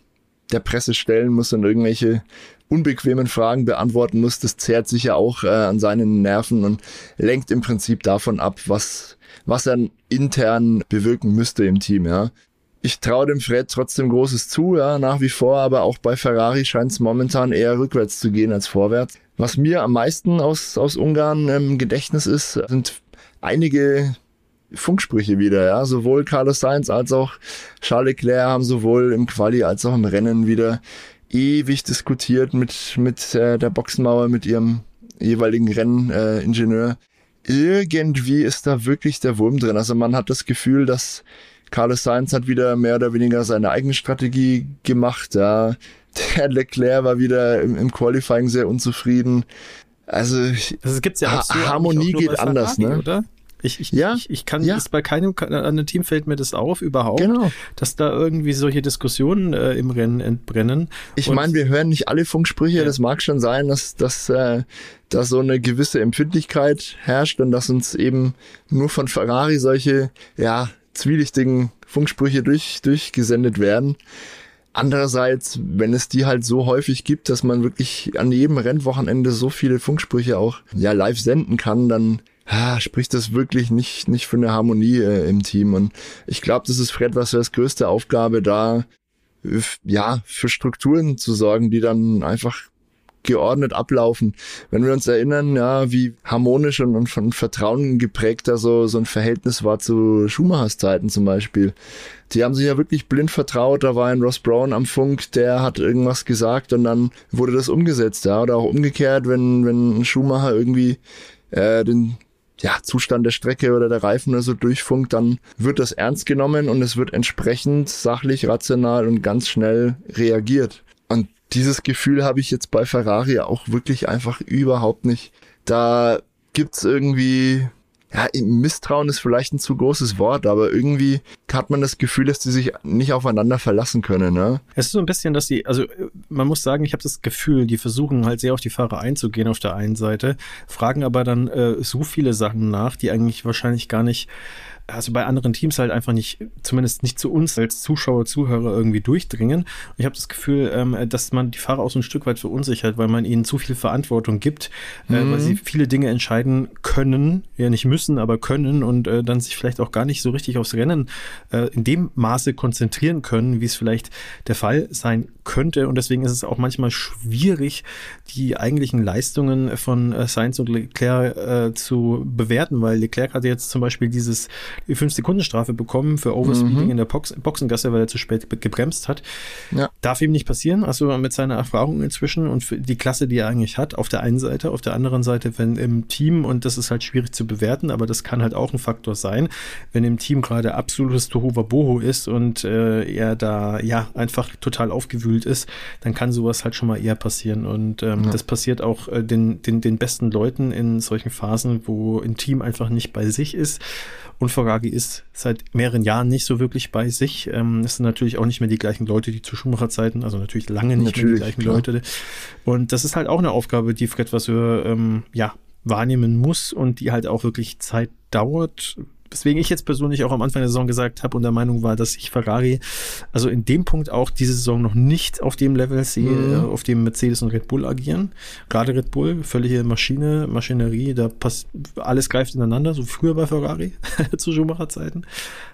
der Presse stellen muss und irgendwelche unbequemen Fragen beantworten muss, das zehrt sich ja auch äh, an seinen Nerven und lenkt im Prinzip davon ab, was, was er intern bewirken müsste im Team, ja. Ich traue dem Fred trotzdem Großes zu, ja, nach wie vor, aber auch bei Ferrari scheint es momentan eher rückwärts zu gehen als vorwärts. Was mir am meisten aus, aus Ungarn im Gedächtnis ist, sind einige Funksprüche wieder, ja. Sowohl Carlos Sainz als auch Charles Leclerc haben sowohl im Quali als auch im Rennen wieder ewig diskutiert mit, mit äh, der Boxenmauer, mit ihrem jeweiligen Renningenieur. Äh, Irgendwie ist da wirklich der Wurm drin. Also man hat das Gefühl, dass Carlos Sainz hat wieder mehr oder weniger seine eigene Strategie gemacht. Ja. Der Leclerc war wieder im, im Qualifying sehr unzufrieden. Also, das gibt's ja so Harmonie geht anders, ne? Oder? Ich, ich, ja, ich, ich kann ja. das bei keinem anderen Team fällt mir das auf überhaupt, genau. dass da irgendwie solche Diskussionen äh, im Rennen entbrennen. Ich meine, wir hören nicht alle Funksprüche. Ja. Das mag schon sein, dass, dass, äh, dass so eine gewisse Empfindlichkeit herrscht und dass uns eben nur von Ferrari solche ja zwielichtigen Funksprüche durch, durchgesendet werden. Andererseits, wenn es die halt so häufig gibt, dass man wirklich an jedem Rennwochenende so viele Funksprüche auch ja live senden kann, dann ah, spricht das wirklich nicht, nicht für eine Harmonie äh, im Team. Und ich glaube, das ist Fred was das größte Aufgabe, da ja, für Strukturen zu sorgen, die dann einfach geordnet ablaufen. Wenn wir uns erinnern, ja, wie harmonisch und, und von Vertrauen geprägter so, so ein Verhältnis war zu Schumachers Zeiten zum Beispiel. Die haben sich ja wirklich blind vertraut. Da war ein Ross Brown am Funk, der hat irgendwas gesagt und dann wurde das umgesetzt, ja. Oder auch umgekehrt, wenn, wenn ein Schumacher irgendwie äh, den ja, Zustand der Strecke oder der Reifen oder so durchfunkt, dann wird das ernst genommen und es wird entsprechend sachlich, rational und ganz schnell reagiert. Und dieses Gefühl habe ich jetzt bei Ferrari auch wirklich einfach überhaupt nicht. Da gibt's irgendwie ja, Misstrauen ist vielleicht ein zu großes Wort, aber irgendwie hat man das Gefühl, dass die sich nicht aufeinander verlassen können. Ne? Es ist so ein bisschen, dass die, also man muss sagen, ich habe das Gefühl, die versuchen halt sehr auf die Fahrer einzugehen auf der einen Seite, fragen aber dann äh, so viele Sachen nach, die eigentlich wahrscheinlich gar nicht also bei anderen Teams halt einfach nicht, zumindest nicht zu uns als Zuschauer, Zuhörer irgendwie durchdringen. Und ich habe das Gefühl, ähm, dass man die Fahrer auch so ein Stück weit verunsichert, weil man ihnen zu viel Verantwortung gibt, mhm. äh, weil sie mhm. viele Dinge entscheiden können, ja nicht müssen, aber können und äh, dann sich vielleicht auch gar nicht so richtig aufs Rennen äh, in dem Maße konzentrieren können, wie es vielleicht der Fall sein könnte. Und deswegen ist es auch manchmal schwierig, die eigentlichen Leistungen von äh, Sainz und Leclerc äh, zu bewerten, weil Leclerc hatte jetzt zum Beispiel dieses die 5-Sekunden-Strafe bekommen für Overspeeding mhm. in der Box Boxengasse, weil er zu spät gebremst hat. Ja. Darf ihm nicht passieren, also mit seiner Erfahrung inzwischen und für die Klasse, die er eigentlich hat, auf der einen Seite, auf der anderen Seite, wenn im Team, und das ist halt schwierig zu bewerten, aber das kann halt auch ein Faktor sein, wenn im Team gerade absolutes Tohuwabohu ist und äh, er da ja einfach total aufgewühlt ist, dann kann sowas halt schon mal eher passieren. Und ähm, ja. das passiert auch äh, den, den, den besten Leuten in solchen Phasen, wo ein Team einfach nicht bei sich ist. Und Ferrari ist seit mehreren Jahren nicht so wirklich bei sich. Ähm, es sind natürlich auch nicht mehr die gleichen Leute, die zu Schumacher-Zeiten, also natürlich lange nicht natürlich, mehr die gleichen klar. Leute. Und das ist halt auch eine Aufgabe, die Fred Vasseur ähm, ja, wahrnehmen muss und die halt auch wirklich Zeit dauert, weswegen ich jetzt persönlich auch am Anfang der Saison gesagt habe und der Meinung war, dass ich Ferrari also in dem Punkt auch diese Saison noch nicht auf dem Level sehe, mhm. Äh, auf dem Mercedes und Red Bull agieren. Gerade Red Bull, völlige Maschine, Maschinerie, da passt alles greift ineinander, so früher bei Ferrari <laughs> zu Schumacher-Zeiten.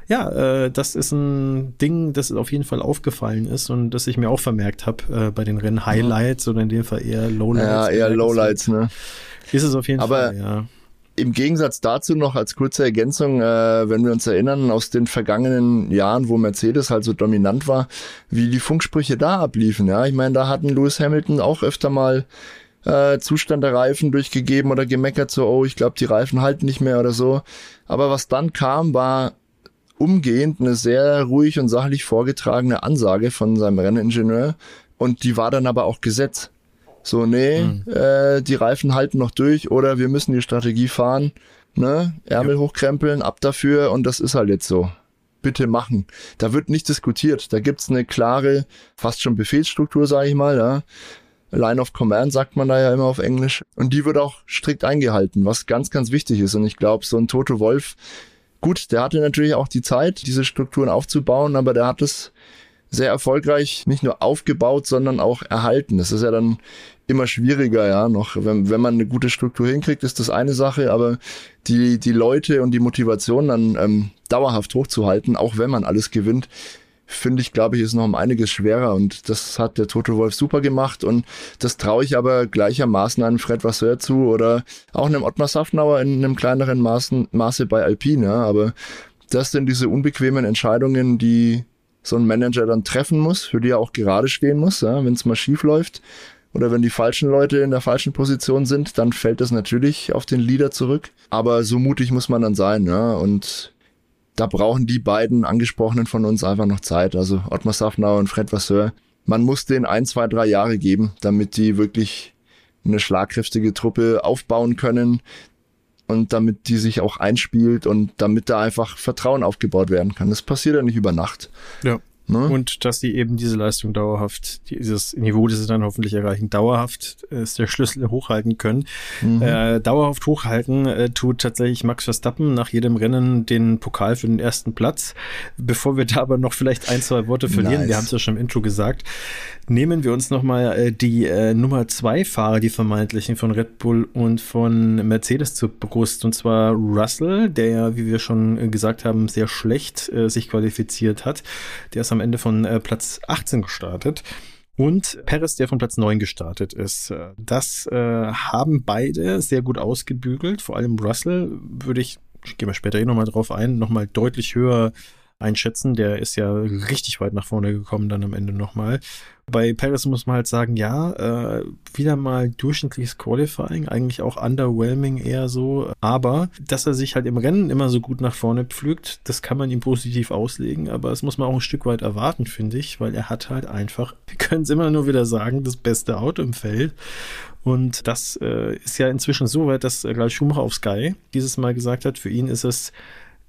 Ja, äh, das ist ein Ding, das auf jeden Fall aufgefallen ist und das ich mir auch vermerkt habe äh, bei den Rennen Highlights oder in dem Fall eher Lowlights. Ja, eher Lowlights, ne? Ist es auf jeden Aber Fall, ja im Gegensatz dazu noch als kurze Ergänzung, äh, wenn wir uns erinnern aus den vergangenen Jahren, wo Mercedes halt so dominant war, wie die Funksprüche da abliefen. Ja, ich meine, da hatten Lewis Hamilton auch öfter mal äh, Zustand der Reifen durchgegeben oder gemeckert so, oh, ich glaube, die Reifen halten nicht mehr oder so. Aber was dann kam, war umgehend eine sehr ruhig und sachlich vorgetragene Ansage von seinem Renningenieur und die war dann aber auch Gesetz. So, nee, mhm. äh, die Reifen halten noch durch oder wir müssen die Strategie fahren, ne? Ärmel ja. hochkrempeln, ab dafür und das ist halt jetzt so. Bitte machen. Da wird nicht diskutiert. Da gibt's eine klare, fast schon Befehlsstruktur, sage ich mal, ja. Line of Command sagt man da ja immer auf Englisch. Und die wird auch strikt eingehalten, was ganz, ganz wichtig ist. Und ich glaube, so ein Toto Wolf, gut, der hatte natürlich auch die Zeit, diese Strukturen aufzubauen, aber der hat es sehr erfolgreich nicht nur aufgebaut, sondern auch erhalten. Das ist ja dann immer schwieriger, ja, noch. Wenn, wenn man eine gute Struktur hinkriegt, ist das eine Sache, aber die, die Leute und die Motivation dann ähm, dauerhaft hochzuhalten, auch wenn man alles gewinnt, finde ich, glaube ich, ist noch um einiges schwerer. Und das hat der Toto Wolf super gemacht. Und das traue ich aber gleichermaßen einem Fred Vasseur zu oder auch einem Ottmar Safnauer in einem kleineren Maßen, Maße bei Alpine, ja, aber das sind diese unbequemen Entscheidungen, die so ein Manager dann treffen muss, für die er auch gerade stehen muss, ja, wenn es mal schief läuft oder wenn die falschen Leute in der falschen Position sind, dann fällt das natürlich auf den Leader zurück. Aber so mutig muss man dann sein, ja. Und da brauchen die beiden angesprochenen von uns einfach noch Zeit. Also Ottmar Safnauer und Fred Vasseur. Man muss denen ein, zwei, drei Jahre geben, damit die wirklich eine schlagkräftige Truppe aufbauen können und damit die sich auch einspielt und damit da einfach Vertrauen aufgebaut werden kann. Das passiert ja nicht über Nacht. Ja. Ne? Und dass die eben diese Leistung dauerhaft, dieses Niveau, das sie dann hoffentlich erreichen, dauerhaft äh, ist der Schlüssel hochhalten können. Mhm. Äh, dauerhaft hochhalten äh, tut tatsächlich Max Verstappen nach jedem Rennen den Pokal für den ersten Platz. Bevor wir da aber noch vielleicht ein, zwei Worte verlieren, nice. wir haben es ja schon im Intro gesagt, nehmen wir uns nochmal äh, die äh, Nummer zwei Fahrer, die vermeintlichen von Red Bull und von Mercedes zur Brust. Und zwar Russell, der ja, wie wir schon gesagt haben, sehr schlecht äh, sich qualifiziert hat. Der ist am Ende von äh, Platz 18 gestartet. Und Perez, der von Platz 9 gestartet ist. Äh, das äh, haben beide sehr gut ausgebügelt. Vor allem Russell würde ich, ich gehe mal später eh nochmal drauf ein, nochmal deutlich höher einschätzen. Der ist ja richtig weit nach vorne gekommen dann am Ende nochmal. Bei Paris muss man halt sagen, ja, äh, wieder mal durchschnittliches Qualifying, eigentlich auch underwhelming eher so. Aber dass er sich halt im Rennen immer so gut nach vorne pflügt, das kann man ihm positiv auslegen. Aber das muss man auch ein Stück weit erwarten, finde ich, weil er hat halt einfach, <laughs> wir können es immer nur wieder sagen, das beste Auto im Feld. Und das äh, ist ja inzwischen so weit, dass äh, gleich Schumacher auf Sky dieses Mal gesagt hat, für ihn ist es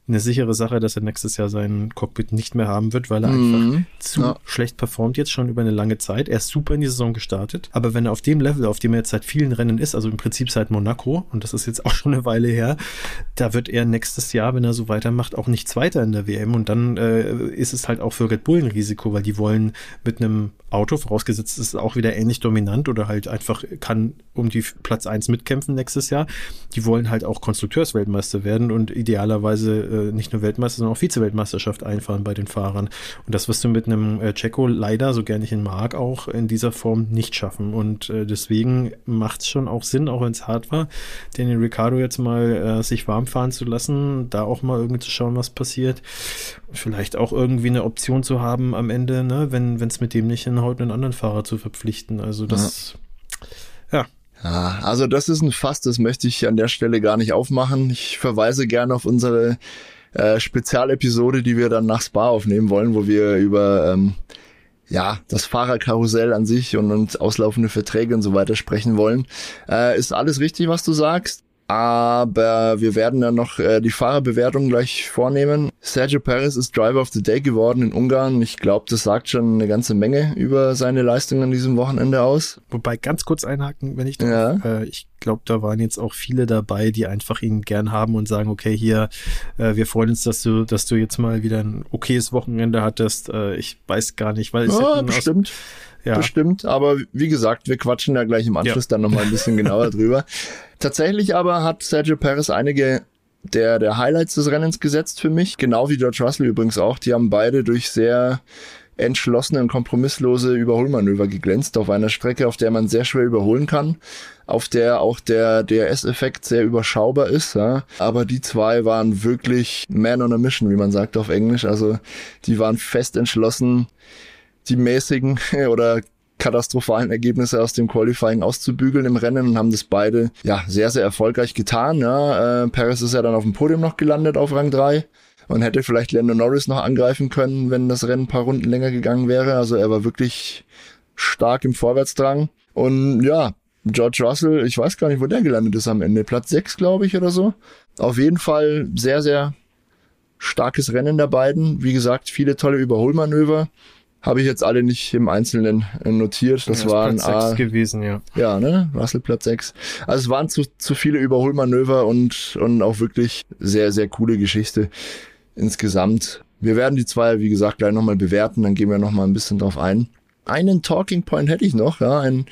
eine sichere Sache, dass er nächstes Jahr sein Cockpit nicht mehr haben wird, weil er mhm. einfach zu ja. schlecht performt jetzt schon über eine lange Zeit. Er ist super in die Saison gestartet, aber wenn er auf dem Level, auf dem er jetzt seit vielen Rennen ist, also im Prinzip seit Monaco, und das ist jetzt auch <laughs> schon eine Weile her, da wird er nächstes Jahr, wenn er so weitermacht, auch nicht Zweiter in der WM und dann äh, ist es halt auch für Red Bull ein Risiko, weil die wollen mit einem Auto, vorausgesetzt ist es auch wieder ähnlich dominant oder halt einfach kann um die Platz 1 mitkämpfen nächstes Jahr, die wollen halt auch Konstrukteursweltmeister werden und idealerweise äh, nicht nur Weltmeister, sondern auch Vize-Weltmeisterschaft einfahren bei den Fahrern. Und das wirst du mit einem äh, Checo leider, so gerne ich ihn mag, auch in dieser Form nicht schaffen. Und äh, deswegen macht es schon auch Sinn, auch wenn es hart war, den Ricardo jetzt mal äh, sich warm fahren zu lassen, da auch mal irgendwie zu schauen, was passiert. Vielleicht auch irgendwie eine Option zu haben am Ende, ne, wenn es mit dem nicht hinhaut, einen anderen Fahrer zu verpflichten. Also das, ja. Ja. Also das ist ein Fass, das möchte ich an der Stelle gar nicht aufmachen. Ich verweise gerne auf unsere äh, Spezialepisode, die wir dann nach Spa aufnehmen wollen, wo wir über ähm, ja das Fahrerkarussell an sich und, und auslaufende Verträge und so weiter sprechen wollen. Äh, ist alles richtig, was du sagst? Aber wir werden dann noch äh, die Fahrerbewertung gleich vornehmen. Sergio Perez ist Driver of the Day geworden in Ungarn. Ich glaube, das sagt schon eine ganze Menge über seine Leistung an diesem Wochenende aus. Wobei ganz kurz einhaken, wenn ich darf. Ja. Äh, ich glaube, da waren jetzt auch viele dabei, die einfach ihn gern haben und sagen, okay, hier, äh, wir freuen uns, dass du, dass du jetzt mal wieder ein okayes Wochenende hattest. Äh, ich weiß gar nicht, weil es ja, bestimmt. Ja. bestimmt. Aber wie gesagt, wir quatschen da gleich im Anschluss ja. dann nochmal ein bisschen genauer <laughs> drüber. Tatsächlich aber hat Sergio Perez einige der, der Highlights des Rennens gesetzt für mich. Genau wie George Russell übrigens auch. Die haben beide durch sehr entschlossene und kompromisslose Überholmanöver geglänzt auf einer Strecke, auf der man sehr schwer überholen kann, auf der auch der DRS-Effekt sehr überschaubar ist. Ja. Aber die zwei waren wirklich man on a mission, wie man sagt auf Englisch. Also die waren fest entschlossen, die mäßigen <laughs> oder katastrophalen Ergebnisse aus dem Qualifying auszubügeln im Rennen und haben das beide ja sehr, sehr erfolgreich getan. Ja. Äh, Paris ist ja dann auf dem Podium noch gelandet auf Rang 3 und hätte vielleicht Lando Norris noch angreifen können, wenn das Rennen ein paar Runden länger gegangen wäre. Also er war wirklich stark im Vorwärtsdrang. Und ja, George Russell, ich weiß gar nicht, wo der gelandet ist am Ende. Platz 6, glaube ich, oder so. Auf jeden Fall sehr, sehr starkes Rennen der beiden. Wie gesagt, viele tolle Überholmanöver. Habe ich jetzt alle nicht im Einzelnen äh, notiert. Das ja, waren Platz 6 gewesen, ja. Ja, ne? Russell Platz 6. Also es waren zu, zu viele Überholmanöver und, und auch wirklich sehr, sehr coole Geschichte insgesamt. Wir werden die zwei, wie gesagt, gleich nochmal bewerten, dann gehen wir nochmal ein bisschen drauf ein. Einen Talking Point hätte ich noch, ja, ein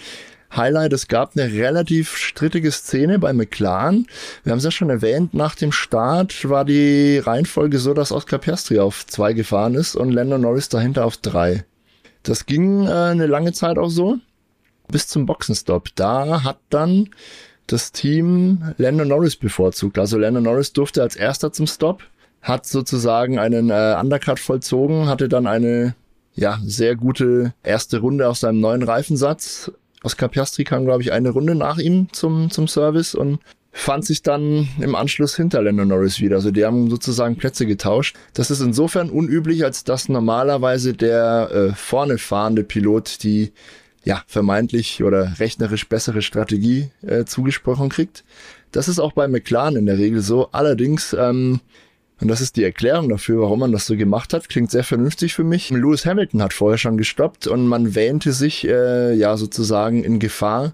Highlight, es gab eine relativ strittige Szene bei McLaren. Wir haben es ja schon erwähnt, nach dem Start war die Reihenfolge so, dass Oscar Piastri auf zwei gefahren ist und Lando Norris dahinter auf drei. Das ging äh, eine lange Zeit auch so, bis zum Boxenstopp. Da hat dann das Team Lando Norris bevorzugt. Also Lando Norris durfte als erster zum Stop, hat sozusagen einen äh, Undercut vollzogen, hatte dann eine ja, sehr gute erste Runde aus seinem neuen Reifensatz. Oscar Piastri kam, glaube ich, eine Runde nach ihm zum, zum Service und fand sich dann im Anschluss hinter Lando Norris wieder. Also die haben sozusagen Plätze getauscht. Das ist insofern unüblich, als dass normalerweise der äh, vorne fahrende Pilot die ja vermeintlich oder rechnerisch bessere Strategie äh, zugesprochen kriegt. Das ist auch bei McLaren in der Regel so. Allerdings ähm, und das ist die Erklärung dafür, warum man das so gemacht hat. Klingt sehr vernünftig für mich. Lewis Hamilton hat vorher schon gestoppt und man wähnte sich äh, ja sozusagen in Gefahr,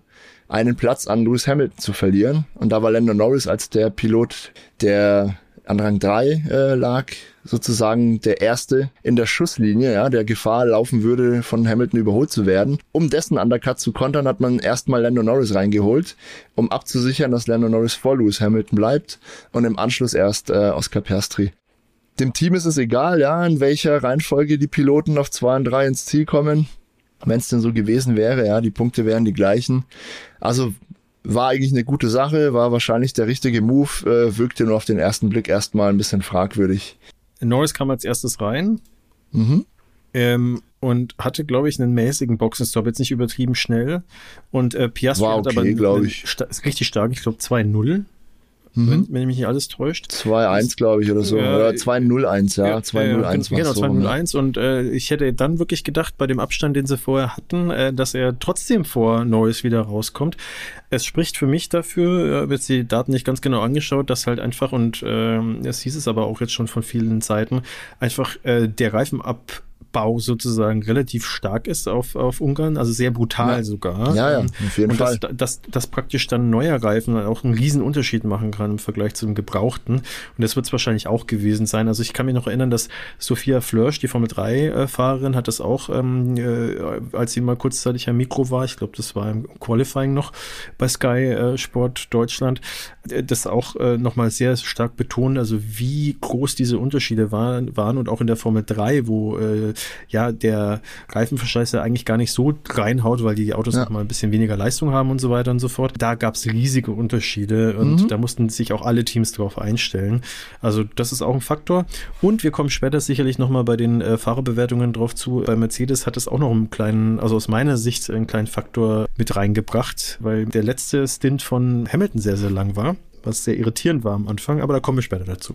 einen Platz an Lewis Hamilton zu verlieren. Und da war Lando Norris als der Pilot, der an Rang 3 äh, lag, sozusagen der erste in der Schusslinie, ja, der Gefahr laufen würde, von Hamilton überholt zu werden. Um dessen Undercut zu kontern, hat man erstmal Lando Norris reingeholt, um abzusichern, dass Lando Norris vor Lewis Hamilton bleibt und im Anschluss erst äh, Oscar Piastri. Dem Team ist es egal, ja, in welcher Reihenfolge die Piloten auf 2 und 3 ins Ziel kommen. Wenn es denn so gewesen wäre, ja, die Punkte wären die gleichen. Also war eigentlich eine gute Sache, war wahrscheinlich der richtige Move, äh, wirkte nur auf den ersten Blick erstmal ein bisschen fragwürdig. Norris kam als erstes rein. Mhm. Ähm, und hatte, glaube ich, einen mäßigen Boxenstopp, jetzt nicht übertrieben schnell. Und äh, Piastri War okay, hat aber einen, ich. Sta richtig stark, ich glaube 2-0 mhm. wenn, wenn, mich nicht alles täuscht. 2-1, glaube ich, oder so. Äh, oder 2-0-1, ja. 2-0-1 Genau, 2-0-1. So, und äh, ich hätte dann wirklich gedacht, bei dem Abstand, den sie vorher hatten, äh, dass er trotzdem vor Neues wieder rauskommt. Es spricht für mich dafür, ich habe jetzt die Daten nicht ganz genau angeschaut, dass halt einfach, und äh, es hieß es aber auch jetzt schon von vielen Seiten, einfach äh, der Reifenab Bau sozusagen relativ stark ist auf, auf Ungarn, also sehr brutal ja. sogar. Ja, ja, auf jeden und Fall. Dass, dass, dass praktisch dann neuer Reifen auch einen riesen Unterschied machen kann im Vergleich zum gebrauchten. Und das wird es wahrscheinlich auch gewesen sein. Also ich kann mich noch erinnern, dass Sophia Flörsch, die Formel 3-Fahrerin, hat das auch, ähm, äh, als sie mal kurzzeitig am Mikro war, ich glaube, das war im Qualifying noch bei Sky äh, Sport Deutschland, äh, das auch äh, nochmal sehr stark betont, also wie groß diese Unterschiede waren, waren und auch in der Formel 3, wo äh, ja, der Reifenverschleiß ja eigentlich gar nicht so reinhaut, weil die Autos ja. noch mal ein bisschen weniger Leistung haben und so weiter und so fort. Da gab es riesige Unterschiede und mhm. da mussten sich auch alle Teams drauf einstellen. Also das ist auch ein Faktor. Und wir kommen später sicherlich noch mal bei den äh, Fahrerbewertungen drauf zu. Bei Mercedes hat es auch noch einen kleinen, also aus meiner Sicht einen kleinen Faktor mit reingebracht, weil der letzte Stint von Hamilton sehr, sehr lang war was sehr irritierend war am Anfang, aber da kommen wir später dazu.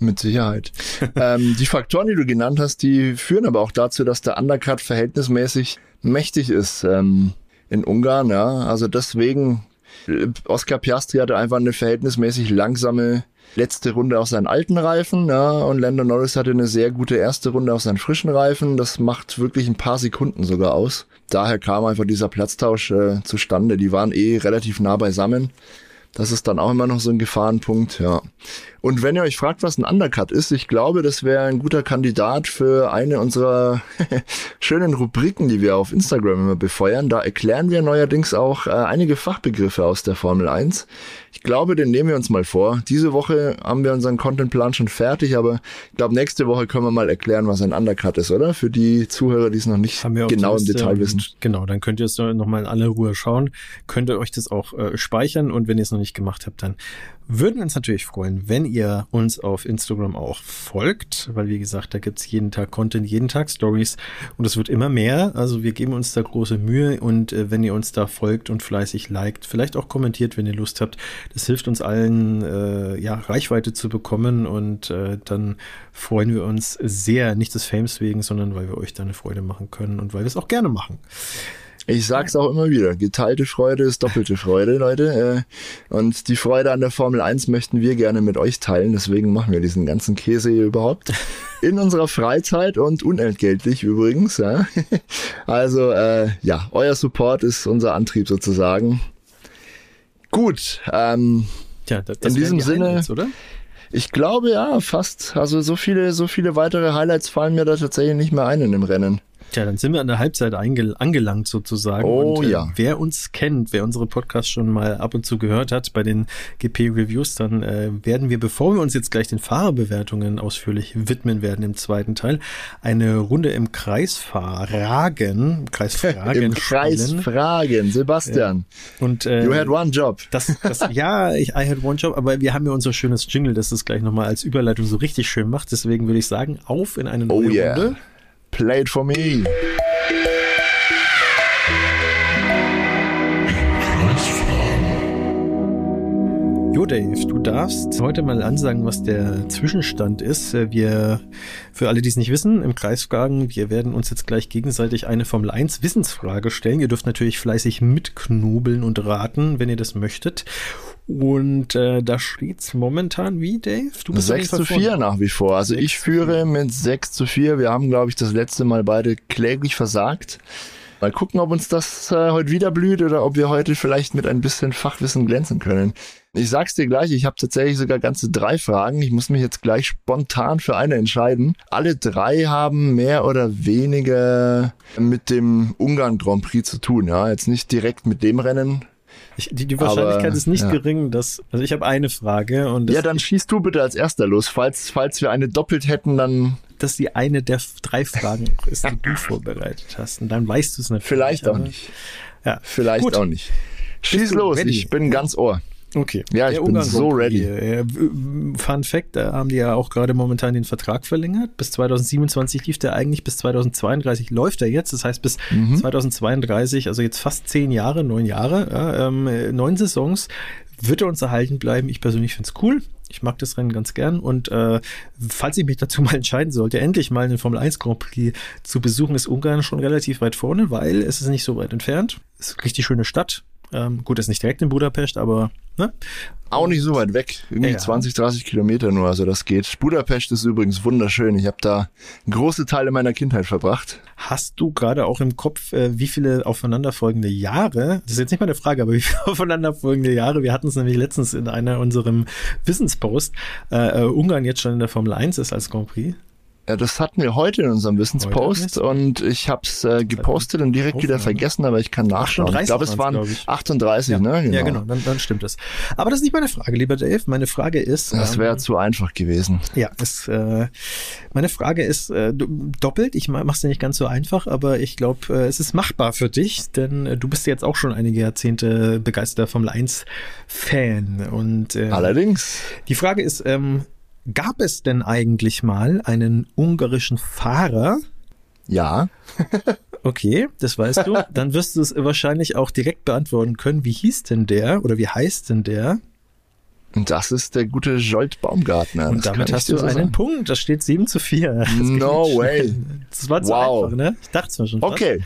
Mit Sicherheit. <laughs> ähm, die Faktoren, die du genannt hast, die führen aber auch dazu, dass der Undercut verhältnismäßig mächtig ist ähm, in Ungarn. Ja, also deswegen äh, Oscar Piastri hatte einfach eine verhältnismäßig langsame letzte Runde auf seinen alten Reifen, ja, und Lando Norris hatte eine sehr gute erste Runde auf seinen frischen Reifen. Das macht wirklich ein paar Sekunden sogar aus. Daher kam einfach dieser Platztausch äh, zustande. Die waren eh relativ nah beisammen. Das ist dann auch immer noch so ein Gefahrenpunkt, ja. Und wenn ihr euch fragt, was ein Undercut ist, ich glaube, das wäre ein guter Kandidat für eine unserer <laughs> schönen Rubriken, die wir auf Instagram immer befeuern. Da erklären wir neuerdings auch äh, einige Fachbegriffe aus der Formel 1. Ich glaube, den nehmen wir uns mal vor. Diese Woche haben wir unseren Contentplan schon fertig, aber ich glaube, nächste Woche können wir mal erklären, was ein Undercut ist, oder? Für die Zuhörer, die es noch nicht genau im Detail wissen. Genau, dann könnt ihr es nochmal in aller Ruhe schauen. Könnt ihr euch das auch äh, speichern und wenn ihr es noch nicht gemacht habt, dann würden uns natürlich freuen, wenn ihr uns auf Instagram auch folgt, weil wie gesagt, da gibt's jeden Tag Content, jeden Tag Stories und es wird immer mehr. Also wir geben uns da große Mühe und äh, wenn ihr uns da folgt und fleißig liked, vielleicht auch kommentiert, wenn ihr Lust habt, das hilft uns allen, äh, ja, Reichweite zu bekommen und äh, dann freuen wir uns sehr, nicht des Fames wegen, sondern weil wir euch da eine Freude machen können und weil wir es auch gerne machen. Ich sag's auch immer wieder, geteilte Freude ist doppelte Freude, Leute. Äh, und die Freude an der Formel 1 möchten wir gerne mit euch teilen. Deswegen machen wir diesen ganzen Käse hier überhaupt. <laughs> In unserer Freizeit und unentgeltlich übrigens. Ja. <laughs> Also äh, ja, euer Support ist unser Antrieb sozusagen. Gut. Ähm, Tja, das, das in diesem Sinne, Highlights, oder? Ich glaube ja, fast. Also so viele, so viele weitere Highlights fallen mir da tatsächlich nicht mehr ein in dem Rennen. Tja, dann sind wir an der Halbzeit angelangt sozusagen. Oh und, äh, ja. Wer uns kennt, wer unsere Podcasts schon mal ab und zu gehört hat bei den GP-Reviews, dann äh, werden wir, bevor wir uns jetzt gleich den Fahrerbewertungen ausführlich widmen werden im zweiten Teil, eine Runde im Kreis fragen, Kreis <laughs> fragen Im Kreis fragen, Sebastian. Ja. Und, äh, you had one job. Das, das, <laughs> ja, ich, I had one job, aber wir haben ja unser schönes Jingle, das das gleich nochmal als Überleitung so richtig schön macht. Deswegen würde ich sagen, auf in eine neue oh, yeah. Runde. Play it for me. Jo Dave, du darfst heute mal ansagen, was der Zwischenstand ist. Wir, für alle, die es nicht wissen, im Kreisfragen, wir werden uns jetzt gleich gegenseitig eine Formel 1 Wissensfrage stellen. Ihr dürft natürlich fleißig mitknobeln und raten, wenn ihr das möchtet. Und äh, da steht's momentan wie, Dave? Du bist 6 zu 4 nach wie vor. Also ich führe mit 6 zu 4. Wir haben, glaube ich, das letzte Mal beide kläglich versagt. Mal gucken, ob uns das äh, heute wieder blüht oder ob wir heute vielleicht mit ein bisschen Fachwissen glänzen können. Ich sag's dir gleich, ich habe tatsächlich sogar ganze drei Fragen. Ich muss mich jetzt gleich spontan für eine entscheiden. Alle drei haben mehr oder weniger mit dem Ungarn Grand Prix zu tun. Ja, jetzt nicht direkt mit dem Rennen, ich, die, die Wahrscheinlichkeit Aber, ist nicht ja. gering, dass. Also ich habe eine Frage und. ja, dann schießt du bitte als erster los. Falls, falls wir eine doppelt hätten, dann. Dass die eine der drei Fragen ist, die du <laughs> vorbereitet hast. Und dann weißt du es natürlich. Vielleicht auch nicht. Ja. Vielleicht Gut. auch nicht. Schieß los, ready? ich bin ganz Ohr. Okay. Ja, ich bin so ready. Äh, Fun Fact, da haben die ja auch gerade momentan den Vertrag verlängert. Bis 2027 lief der eigentlich, bis 2032 läuft er jetzt. Das heißt, bis mhm. 2032, also jetzt fast zehn Jahre, neun Jahre, ja, ähm, neun Saisons, wird er uns erhalten bleiben. Ich persönlich finde es cool. Ich mag das Rennen ganz gern. Und äh, falls ich mich dazu <laughs> mal entscheiden sollte, endlich mal einen Formel 1 Grand Prix zu besuchen, ist Ungarn schon relativ weit vorne, weil es ist nicht so weit entfernt. Es ist eine richtig schöne Stadt. Ähm, gut, ist nicht direkt in Budapest, aber ne? Auch nicht so weit weg. Irgendwie ja. 20, 30 Kilometer nur, also das geht. Budapest ist übrigens wunderschön. Ich habe da große Teile meiner Kindheit verbracht. Hast du gerade auch im Kopf, äh, wie viele aufeinanderfolgende Jahre, das ist jetzt nicht mal eine Frage, aber wie viele <laughs> aufeinanderfolgende Jahre, wir hatten es nämlich letztens in einer unserem Wissenspost, äh, äh, Ungarn jetzt schon in der Formel 1 ist als Grand Prix? Ja, das hatten wir heute in unserem Wissenspost und ich habe es äh, gepostet und direkt wieder vergessen, aber ich kann nachschauen. Ich glaube, es waren 38, ja. ne? Genau. Ja, genau, dann, dann stimmt es. Aber das ist nicht meine Frage, lieber Dave. Meine Frage ist. Das wäre ähm, zu einfach gewesen. Ja, ist, äh, meine Frage ist äh, doppelt. Ich mach's dir nicht ganz so einfach, aber ich glaube, äh, es ist machbar für dich, denn äh, du bist jetzt auch schon einige Jahrzehnte begeisterter Formel 1 Fan. Und äh, allerdings. Die Frage ist, ähm, Gab es denn eigentlich mal einen ungarischen Fahrer? Ja. <laughs> okay, das weißt du. Dann wirst du es wahrscheinlich auch direkt beantworten können. Wie hieß denn der oder wie heißt denn der? Und das ist der gute Jolt Baumgartner. Und damit hast du so einen sagen. Punkt. Das steht 7 zu 4. no way. Das war zu wow. einfach, ne? Ich dachte es mir schon. Fast. Okay.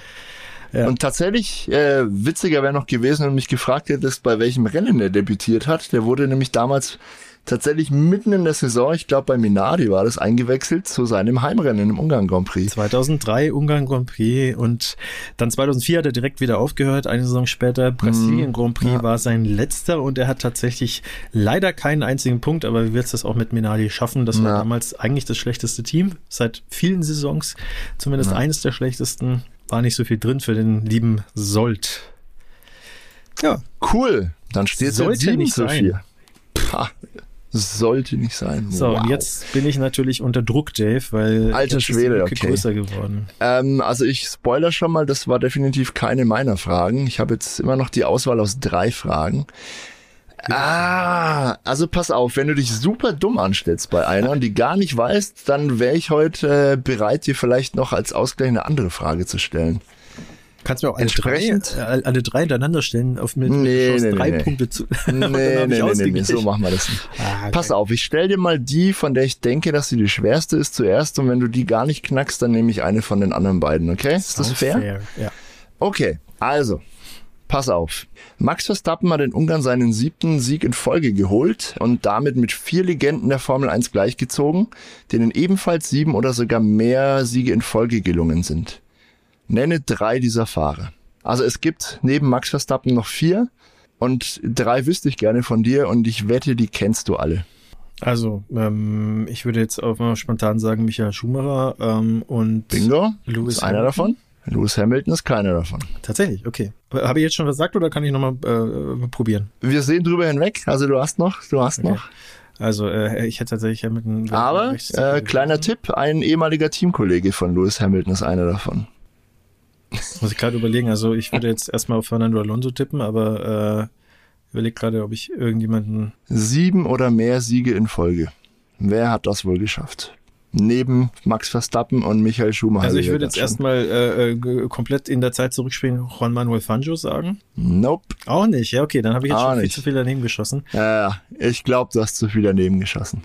Ja. Und tatsächlich, äh, witziger wäre noch gewesen, wenn du mich gefragt hättest, bei welchem Rennen er debütiert hat. Der wurde nämlich damals tatsächlich mitten in der Saison, ich glaube bei Minardi war das, eingewechselt zu seinem Heimrennen im Ungarn Grand Prix. 2003 Ungarn Grand Prix und dann 2004 hat er direkt wieder aufgehört. Eine Saison später Brasilien mhm. Grand Prix ja. war sein letzter und er hat tatsächlich leider keinen einzigen Punkt, aber wie wird es das auch mit Minardi schaffen? Das war ja. damals eigentlich das schlechteste Team seit vielen Saisons, zumindest ja. eines der schlechtesten. War nicht so viel drin für den lieben Solt. Ja. Cool. Dann steht es jetzt 7 zu 4. Pah, sollte nicht sein. So, wow. und jetzt bin ich natürlich unter Druck, Dave, weil Alter Schwede, okay. größer geworden. Ähm, also ich spoiler schon mal, das war definitiv keine meiner Fragen. Ich habe jetzt immer noch die Auswahl aus drei Fragen. Ah, also pass auf, wenn du dich super dumm anstellst bei einer und die gar nicht weißt, dann wäre ich heute äh, bereit, dir vielleicht noch als Ausgleich eine andere Frage zu stellen. Kannst du mir auch alle drei, äh, alle drei hintereinander stellen, auf mit nee, nee, drei nee, Punkte zu. <laughs> nee, nee, nee, nee, so machen wir das nicht. Ah. Pass auf, ich stell dir mal die, von der ich denke, dass sie die schwerste ist, zuerst. Und wenn du die gar nicht knackst, dann nehme ich eine von den anderen beiden, okay? Ist das fair? fair? Ja. Okay, also, pass auf. Max Verstappen hat in Ungarn seinen siebten Sieg in Folge geholt und damit mit vier Legenden der Formel 1 gleichgezogen, denen ebenfalls sieben oder sogar mehr Siege in Folge gelungen sind. Nenne drei dieser Fahrer. Also es gibt neben Max Verstappen noch vier und drei wüsste ich gerne von dir und ich wette, die kennst du alle. Also, ähm, ich würde jetzt auf mal spontan sagen, Michael Schumacher ähm, und Bingo. Lewis ist einer davon. Lewis Hamilton ist keiner davon. Tatsächlich, okay. Habe ich jetzt schon was gesagt oder kann ich nochmal äh, probieren? Wir sehen drüber hinweg. Also du hast noch, du hast okay. noch. Also äh, ich hätte tatsächlich Hamilton. Aber äh, kleiner Tipp: Ein ehemaliger Teamkollege von Lewis Hamilton ist einer davon. <laughs> Muss ich gerade überlegen. Also ich würde jetzt erstmal auf Fernando Alonso tippen, aber äh, überlege gerade, ob ich irgendjemanden. Sieben oder mehr Siege in Folge. Wer hat das wohl geschafft? neben Max Verstappen und Michael Schumacher. Also ich würde jetzt erstmal äh, äh komplett in der Zeit zurückspielen, Juan Manuel Fangio sagen. Nope. Auch nicht, ja okay, dann habe ich jetzt Auch schon viel nicht. zu viel daneben geschossen. Ja, ich glaube, du hast zu viel daneben geschossen.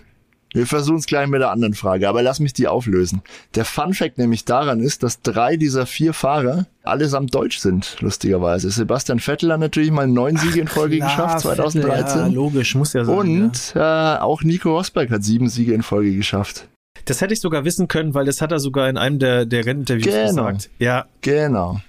Wir versuchen es gleich mit der anderen Frage, aber lass mich die auflösen. Der Fun Fact nämlich daran ist, dass drei dieser vier Fahrer allesamt deutsch sind, lustigerweise. Sebastian Vettel hat natürlich mal neun Siege in Folge klar, geschafft, 2013. Vettel, ja, logisch, muss ja sein. Und ja. Äh, auch Nico Rosberg hat sieben Siege in Folge geschafft. Das hätte ich sogar wissen können, weil das hat er sogar in einem der, der Renninterviews genau. gesagt. Ja. Genau.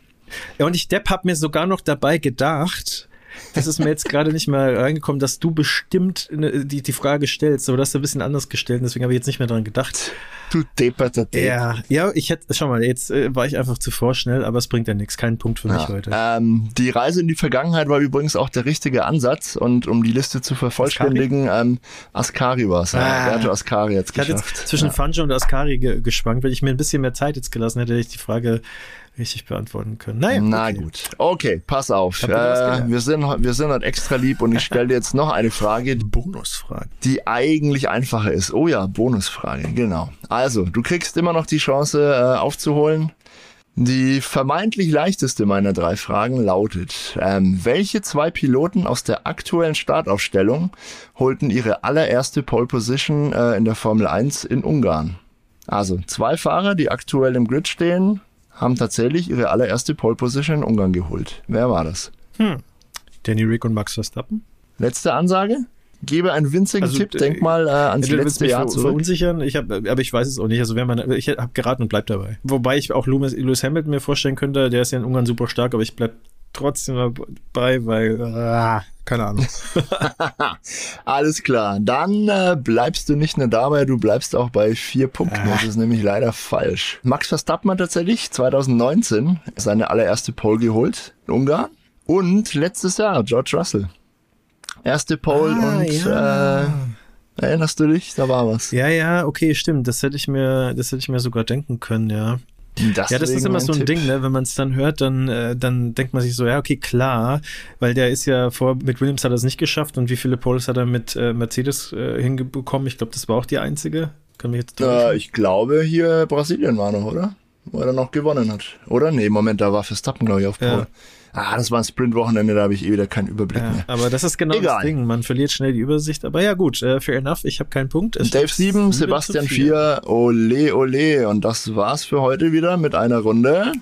Ja, und ich, Depp, hab mir sogar noch dabei gedacht, das ist mir jetzt gerade nicht mehr reingekommen, dass du bestimmt die, die Frage stellst, aber das hast du ein bisschen anders gestellt, deswegen habe ich jetzt nicht mehr dran gedacht. Du depperter Depp. Ja, ja, ich hätte, schau mal, jetzt äh, war ich einfach zu vorschnell, aber es bringt ja nichts, keinen Punkt für mich ja. heute. Ähm, die Reise in die Vergangenheit war übrigens auch der richtige Ansatz und um die Liste zu vervollständigen, Ascari, ähm, Ascari war es. Ah. Berto Ascari jetzt geschafft. Ich hatte jetzt zwischen ja. Fangio und Ascari ge geschwankt, wenn ich mir ein bisschen mehr Zeit jetzt gelassen hätte, hätte ich die Frage richtig beantworten können. Naja, Na okay. gut. Okay, pass auf. Äh, wir, sind, wir sind halt extra lieb und ich stelle dir jetzt noch eine Frage. <laughs> Bonusfrage. Die eigentlich einfacher ist. Oh ja, Bonusfrage, genau. Also, du kriegst immer noch die Chance äh, aufzuholen. Die vermeintlich leichteste meiner drei Fragen lautet, ähm, welche zwei Piloten aus der aktuellen Startaufstellung holten ihre allererste Pole Position äh, in der Formel 1 in Ungarn? Also zwei Fahrer, die aktuell im Grid stehen, haben tatsächlich ihre allererste Pole Position in Ungarn geholt. Wer war das? Hm. Danny Rick und Max Verstappen. Letzte Ansage? Gebe einen winzigen also, Tipp, denk mal äh, ans letzte Jahr zurück. verunsichern, ich hab, aber ich weiß es auch nicht. Also wenn man, ich habe geraten und bleib dabei. Wobei ich auch Lewis, Lewis Hamilton mir vorstellen könnte, der ist ja in Ungarn super stark, aber ich bleib trotzdem dabei, weil ah, keine Ahnung. <laughs> Alles klar. Dann äh, bleibst du nicht nur dabei, du bleibst auch bei vier Punkten. Das ist nämlich leider falsch. Max Verstappen hat tatsächlich 2019 seine allererste Pole geholt in Ungarn. Und letztes Jahr George Russell. Erste Pole ah, und ja. äh, erinnerst du dich? Da war was. Ja, ja, okay, stimmt. Das hätte ich mir, das hätte ich mir sogar denken können, ja. Deswegen ja, das ist immer so ein Tipp. Ding, ne? wenn man es dann hört, dann, äh, dann denkt man sich so, ja, okay, klar, weil der ist ja vor, mit Williams hat er es nicht geschafft und wie viele Poles hat er mit äh, Mercedes äh, hingekommen? Ich glaube, das war auch die einzige. Kann mich jetzt äh, ich glaube, hier Brasilien war noch, oder? Wo er noch gewonnen hat. Oder? Nee, Moment, da war Verstappen, glaube ich, auf Pole. Ja ah, das war ein Sprintwochenende, da habe ich eh wieder keinen Überblick ja, mehr. Aber das ist genau Egal. das Ding, man verliert schnell die Übersicht. Aber ja gut, äh, fair enough, ich habe keinen Punkt. Es Dave 7, Sebastian 4, ole ole. Und das war's für heute wieder mit einer Runde.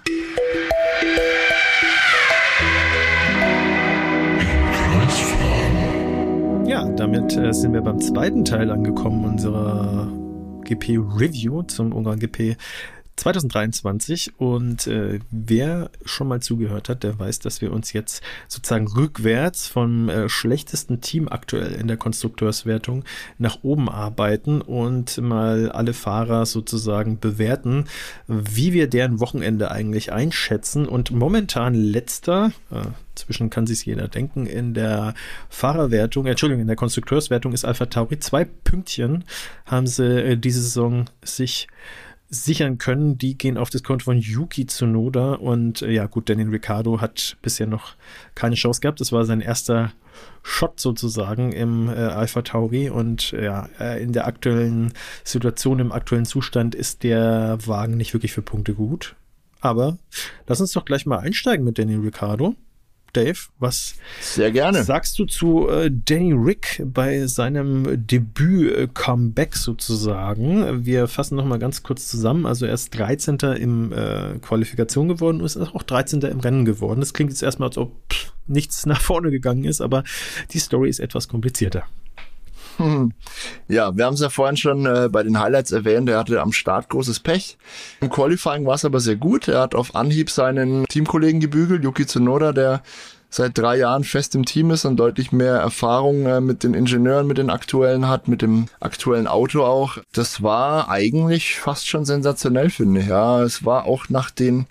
Ja, damit äh, sind wir beim zweiten Teil angekommen unserer GP Review zum Ungarn GP 2023 und äh, wer schon mal zugehört hat, der weiß, dass wir uns jetzt sozusagen rückwärts vom äh, schlechtesten Team aktuell in der Konstrukteurswertung nach oben arbeiten und mal alle Fahrer sozusagen bewerten, wie wir deren Wochenende eigentlich einschätzen. Und momentan letzter, äh, zwischen kann sich jeder denken, in der Fahrerwertung, Entschuldigung, in der Konstrukteurswertung ist Alpha Tauri. Zwei Pünktchen haben sie äh, diese Saison sich sichern können. Die gehen auf das Konto von Yuki Tsunoda und äh, ja gut, Daniel Ricciardo hat bisher noch keine Chance gehabt. Das war sein erster Shot sozusagen im äh, Alpha Tauri und ja, äh, in der aktuellen Situation, im aktuellen Zustand ist der Wagen nicht wirklich für Punkte gut. Aber lass uns doch gleich mal einsteigen mit Daniel Ricciardo. Dave, was Sehr gerne. sagst du zu äh, Danny Rick bei seinem Debüt-Comeback sozusagen? Wir fassen noch mal ganz kurz zusammen. Also er ist 13. im äh, Qualifikation geworden und ist auch 13. im Rennen geworden. Das klingt jetzt erstmal, als ob pff, nichts <laughs> nach vorne gegangen ist, aber die Story ist etwas komplizierter. <laughs> Ja, wir haben es ja vorhin schon äh, bei den Highlights erwähnt, er hatte am Start großes Pech. Im Qualifying war es aber sehr gut. Er hat auf Anhieb seinen Teamkollegen gebügelt, Yuki Tsunoda, der seit drei Jahren fest im Team ist und deutlich mehr Erfahrung äh, mit den Ingenieuren, mit den aktuellen hat, mit dem aktuellen Auto auch. Das war eigentlich fast schon sensationell, finde ich. Ja, es war auch nach den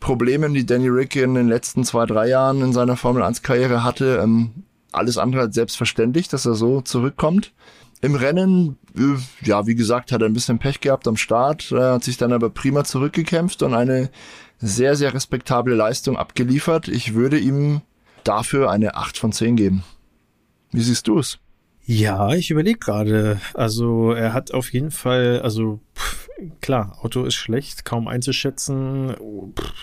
Problemen, die Danny Rick in den letzten zwei, drei Jahren in seiner Formel 1 Karriere hatte, ähm, alles andere als selbstverständlich, dass er so zurückkommt. Im Rennen, äh, ja, wie gesagt, hat er ein bisschen Pech gehabt am Start, äh, hat sich dann aber prima zurückgekämpft und eine sehr, sehr respektable Leistung abgeliefert. Ich würde ihm dafür eine 8 von 10 geben. Wie siehst du es? Ja, ich überlege gerade. Also er hat auf jeden Fall, also klar, Auto ist schlecht, kaum einzuschätzen.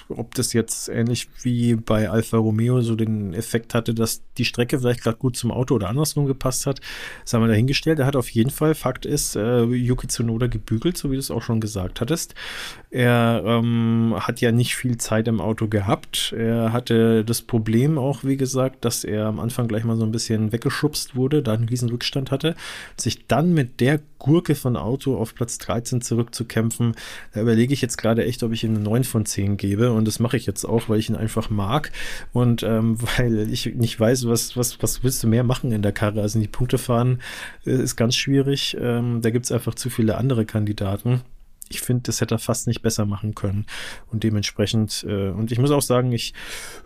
Ob das jetzt ähnlich wie bei Alfa Romeo so den Effekt hatte, dass die Strecke vielleicht gerade gut zum Auto oder andersrum gepasst hat, sagen wir dahingestellt. Er hat auf jeden Fall, Fakt ist, äh, Yuki Tsunoda gebügelt, so wie du es auch schon gesagt hattest. Er ähm, hat ja nicht viel Zeit im Auto gehabt. Er hatte das Problem auch, wie gesagt, dass er am Anfang gleich mal so ein bisschen weggeschubst wurde, da einen riesen Rückstand hatte, sich dann mit der Gurke von Auto auf Platz 13 zurückzukämpfen. Da überlege ich jetzt gerade echt, ob ich ihm eine 9 von 10 gebe. Und das mache ich jetzt auch, weil ich ihn einfach mag. Und ähm, <laughs> weil ich nicht weiß, was, was, was willst du mehr machen in der Karre? Also in die Punkte fahren äh, ist ganz schwierig. Ähm, da gibt es einfach zu viele andere Kandidaten ich finde, das hätte er fast nicht besser machen können. Und dementsprechend, äh, und ich muss auch sagen, ich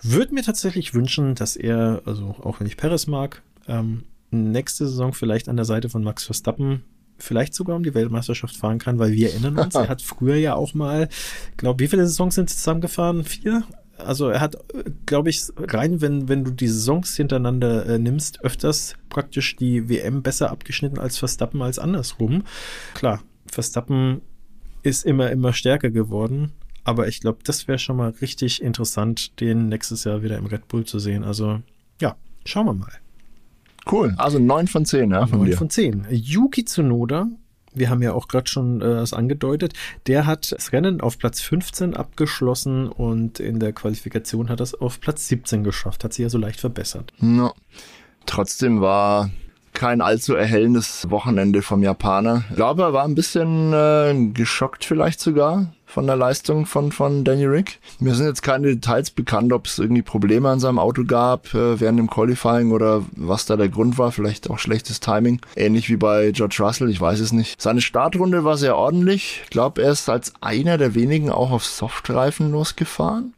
würde mir tatsächlich wünschen, dass er, also auch wenn ich Paris mag, ähm, nächste Saison vielleicht an der Seite von Max Verstappen vielleicht sogar um die Weltmeisterschaft fahren kann, weil wir erinnern uns, er <laughs> hat früher ja auch mal, glaube wie viele Saisons sind zusammengefahren? Vier? Also er hat, glaube ich, rein, wenn, wenn du die Saisons hintereinander äh, nimmst, öfters praktisch die WM besser abgeschnitten als Verstappen als andersrum. Klar, Verstappen ist immer, immer stärker geworden. Aber ich glaube, das wäre schon mal richtig interessant, den nächstes Jahr wieder im Red Bull zu sehen. Also, ja, schauen wir mal. Cool. Also 9 von 10, ja? Von 9 dir. von 10. Yuki Tsunoda, wir haben ja auch gerade schon äh, das angedeutet, der hat das Rennen auf Platz 15 abgeschlossen und in der Qualifikation hat er es auf Platz 17 geschafft. Hat sich also leicht verbessert. No. Trotzdem war kein allzu erhellendes Wochenende vom Japaner. Ich glaube, er war ein bisschen äh, geschockt vielleicht sogar von der Leistung von, von Danny Rick. Mir sind jetzt keine Details bekannt, ob es irgendwie Probleme an seinem Auto gab äh, während dem Qualifying oder was da der Grund war. Vielleicht auch schlechtes Timing. Ähnlich wie bei George Russell, ich weiß es nicht. Seine Startrunde war sehr ordentlich. Ich glaube, er ist als einer der wenigen auch auf Softreifen losgefahren.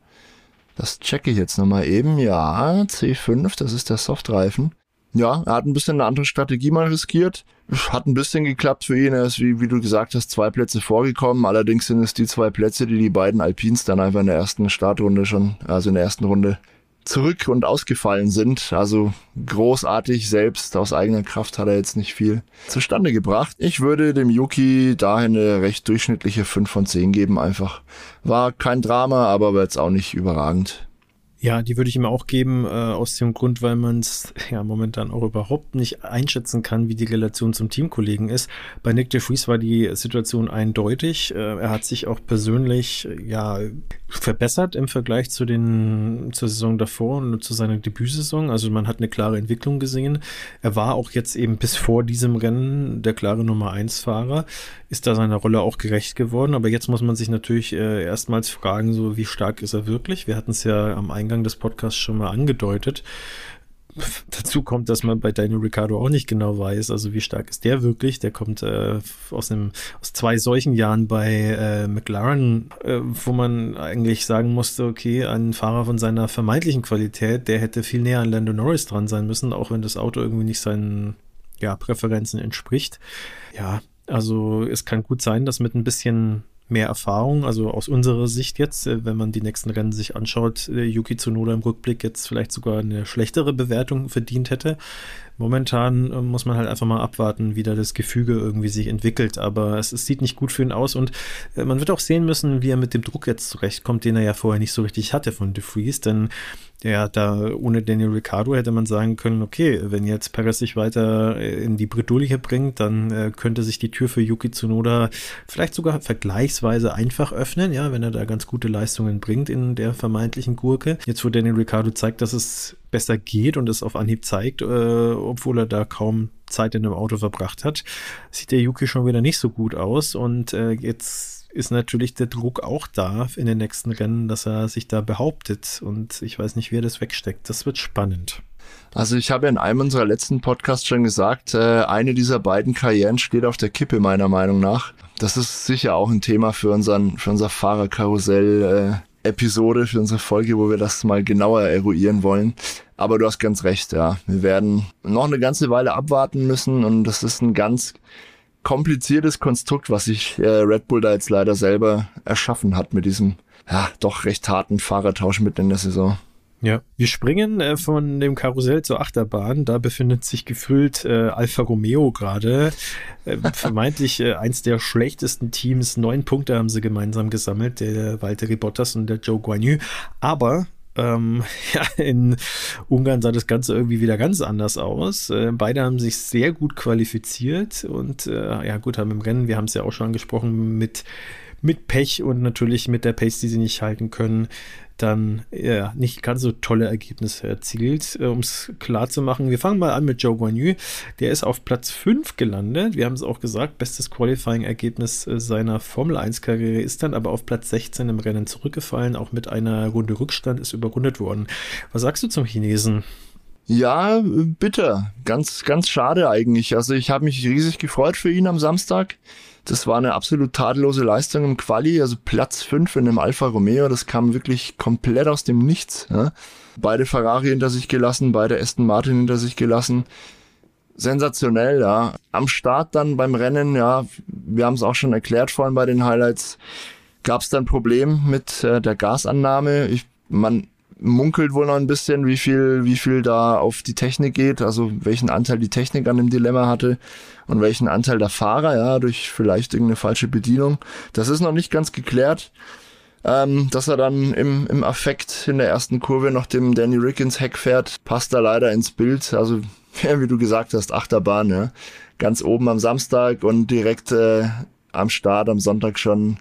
Das checke ich jetzt nochmal eben. Ja, C5, das ist der Softreifen. Ja, er hat ein bisschen eine andere Strategie mal riskiert. Hat ein bisschen geklappt für ihn. Er ist, wie, wie du gesagt hast, zwei Plätze vorgekommen. Allerdings sind es die zwei Plätze, die die beiden Alpins dann einfach in der ersten Startrunde schon, also in der ersten Runde zurück und ausgefallen sind. Also großartig selbst aus eigener Kraft hat er jetzt nicht viel zustande gebracht. Ich würde dem Yuki dahin eine recht durchschnittliche 5 von 10 geben einfach. War kein Drama, aber war jetzt auch nicht überragend. Ja, die würde ich ihm auch geben, äh, aus dem Grund, weil man es <laughs> ja momentan auch überhaupt nicht einschätzen kann, wie die Relation zum Teamkollegen ist. Bei Nick de Vries war die Situation eindeutig. Äh, er hat sich auch persönlich ja verbessert im Vergleich zu den zur Saison davor und zu seiner Debütsaison. Also man hat eine klare Entwicklung gesehen. Er war auch jetzt eben bis vor diesem Rennen der klare Nummer 1 Fahrer, ist da seiner Rolle auch gerecht geworden. Aber jetzt muss man sich natürlich äh, erstmals fragen, so wie stark ist er wirklich? Wir hatten es ja am Eingang des Podcasts schon mal angedeutet. Dazu kommt, dass man bei Daniel Ricciardo auch nicht genau weiß, also wie stark ist der wirklich. Der kommt äh, aus, einem, aus zwei solchen Jahren bei äh, McLaren, äh, wo man eigentlich sagen musste, okay, ein Fahrer von seiner vermeintlichen Qualität, der hätte viel näher an Lando Norris dran sein müssen, auch wenn das Auto irgendwie nicht seinen ja, Präferenzen entspricht. Ja, also es kann gut sein, dass mit ein bisschen mehr Erfahrung. Also aus unserer Sicht jetzt, äh, wenn man die nächsten Rennen sich anschaut, äh, Yuki Tsunoda im Rückblick jetzt vielleicht sogar eine schlechtere Bewertung verdient hätte. Momentan äh, muss man halt einfach mal abwarten, wie da das Gefüge irgendwie sich entwickelt. Aber es, es sieht nicht gut für ihn aus und man wird auch sehen müssen, wie er mit dem Druck jetzt zurechtkommt, den er ja vorher nicht so richtig hatte von De Vries, denn ja, da ohne Daniel Ricciardo hätte man sagen können, okay, wenn jetzt Perez sich weiter äh, in die Bredouille bringt, dann äh, könnte sich die Tür für Yuki Tsunoda vielleicht sogar vergleichsweise einfach öffnen, ja, wenn er da ganz gute Leistungen bringt in der vermeintlichen Gurke. Jetzt, wo Daniel Ricciardo zeigt, dass es besser geht und es auf Anhieb zeigt, äh, obwohl er da kaum Zeit in dem Auto verbracht hat, sieht der Yuki schon wieder nicht so gut aus und äh, jetzt ist natürlich der Druck auch da in den nächsten Rennen, dass er sich da behauptet. Und ich weiß nicht, wie er das wegsteckt. Das wird spannend. Also ich habe ja in einem unserer letzten Podcasts schon gesagt, äh, eine dieser beiden Karrieren steht auf der Kippe meiner Meinung nach. Das ist sicher auch ein Thema für unseren für unser Fahrerkarussell äh, für unsere Folge, wo wir das mal genauer eruieren wollen. Aber du hast ganz recht, ja. Wir werden noch eine ganze Weile abwarten müssen und das ist ein ganz kompliziertes Konstrukt, was sich äh, Red Bull da jetzt leider selber erschaffen hat mit diesem ja, doch recht harten Fahrertausch mitten in der Saison. Ja, wir springen äh, von dem Karussell zur Achterbahn. Da befindet sich gefühlt äh, Alfa Romeo gerade. Äh, vermeintlich äh, eins der schlechtesten Teams. Neun Punkte haben sie gemeinsam gesammelt, der Valtteri Bottas und der Joe Guanyu. Aber ähm, <laughs> ja, in Ungarn sah das Ganze irgendwie wieder ganz anders aus. Äh, beide haben sich sehr gut qualifiziert und äh, ja gut, haben im Rennen, wir haben es ja auch schon angesprochen, mit mit Pech und natürlich mit der Pace, die sie nicht halten können, dann ja, nicht ganz so tolle Ergebnisse erzielt. Äh, um es klar zu machen, wir fangen mal an mit Joe Guanyu. Der ist auf Platz 5 gelandet. Wir haben es auch gesagt, bestes Qualifying-Ergebnis äh, seiner Formel 1-Karriere ist dann aber auf Platz 16 im Rennen zurückgefallen. Auch mit einer Runde Rückstand ist überrundet worden. Was sagst du zum Chinesen? Ja, bitter. Ganz, ganz schade eigentlich. Also ich habe mich riesig gefreut für ihn am Samstag. Das war eine absolut tadellose Leistung im Quali, also Platz 5 in einem Alfa Romeo, das kam wirklich komplett aus dem Nichts. Ja. Beide Ferrari hinter sich gelassen, beide Aston Martin hinter sich gelassen. Sensationell, ja. Am Start dann beim Rennen, ja, wir haben es auch schon erklärt vorhin bei den Highlights, gab es dann Problem mit äh, der Gasannahme. Ich, man munkelt wohl noch ein bisschen, wie viel, wie viel da auf die Technik geht, also welchen Anteil die Technik an dem Dilemma hatte und welchen Anteil der Fahrer, ja, durch vielleicht irgendeine falsche Bedienung. Das ist noch nicht ganz geklärt. Ähm, dass er dann im, im Affekt in der ersten Kurve noch dem Danny Rick ins Heck fährt, passt da leider ins Bild. Also, <laughs> wie du gesagt hast, Achterbahn, ja. Ganz oben am Samstag und direkt äh, am Start am Sonntag schon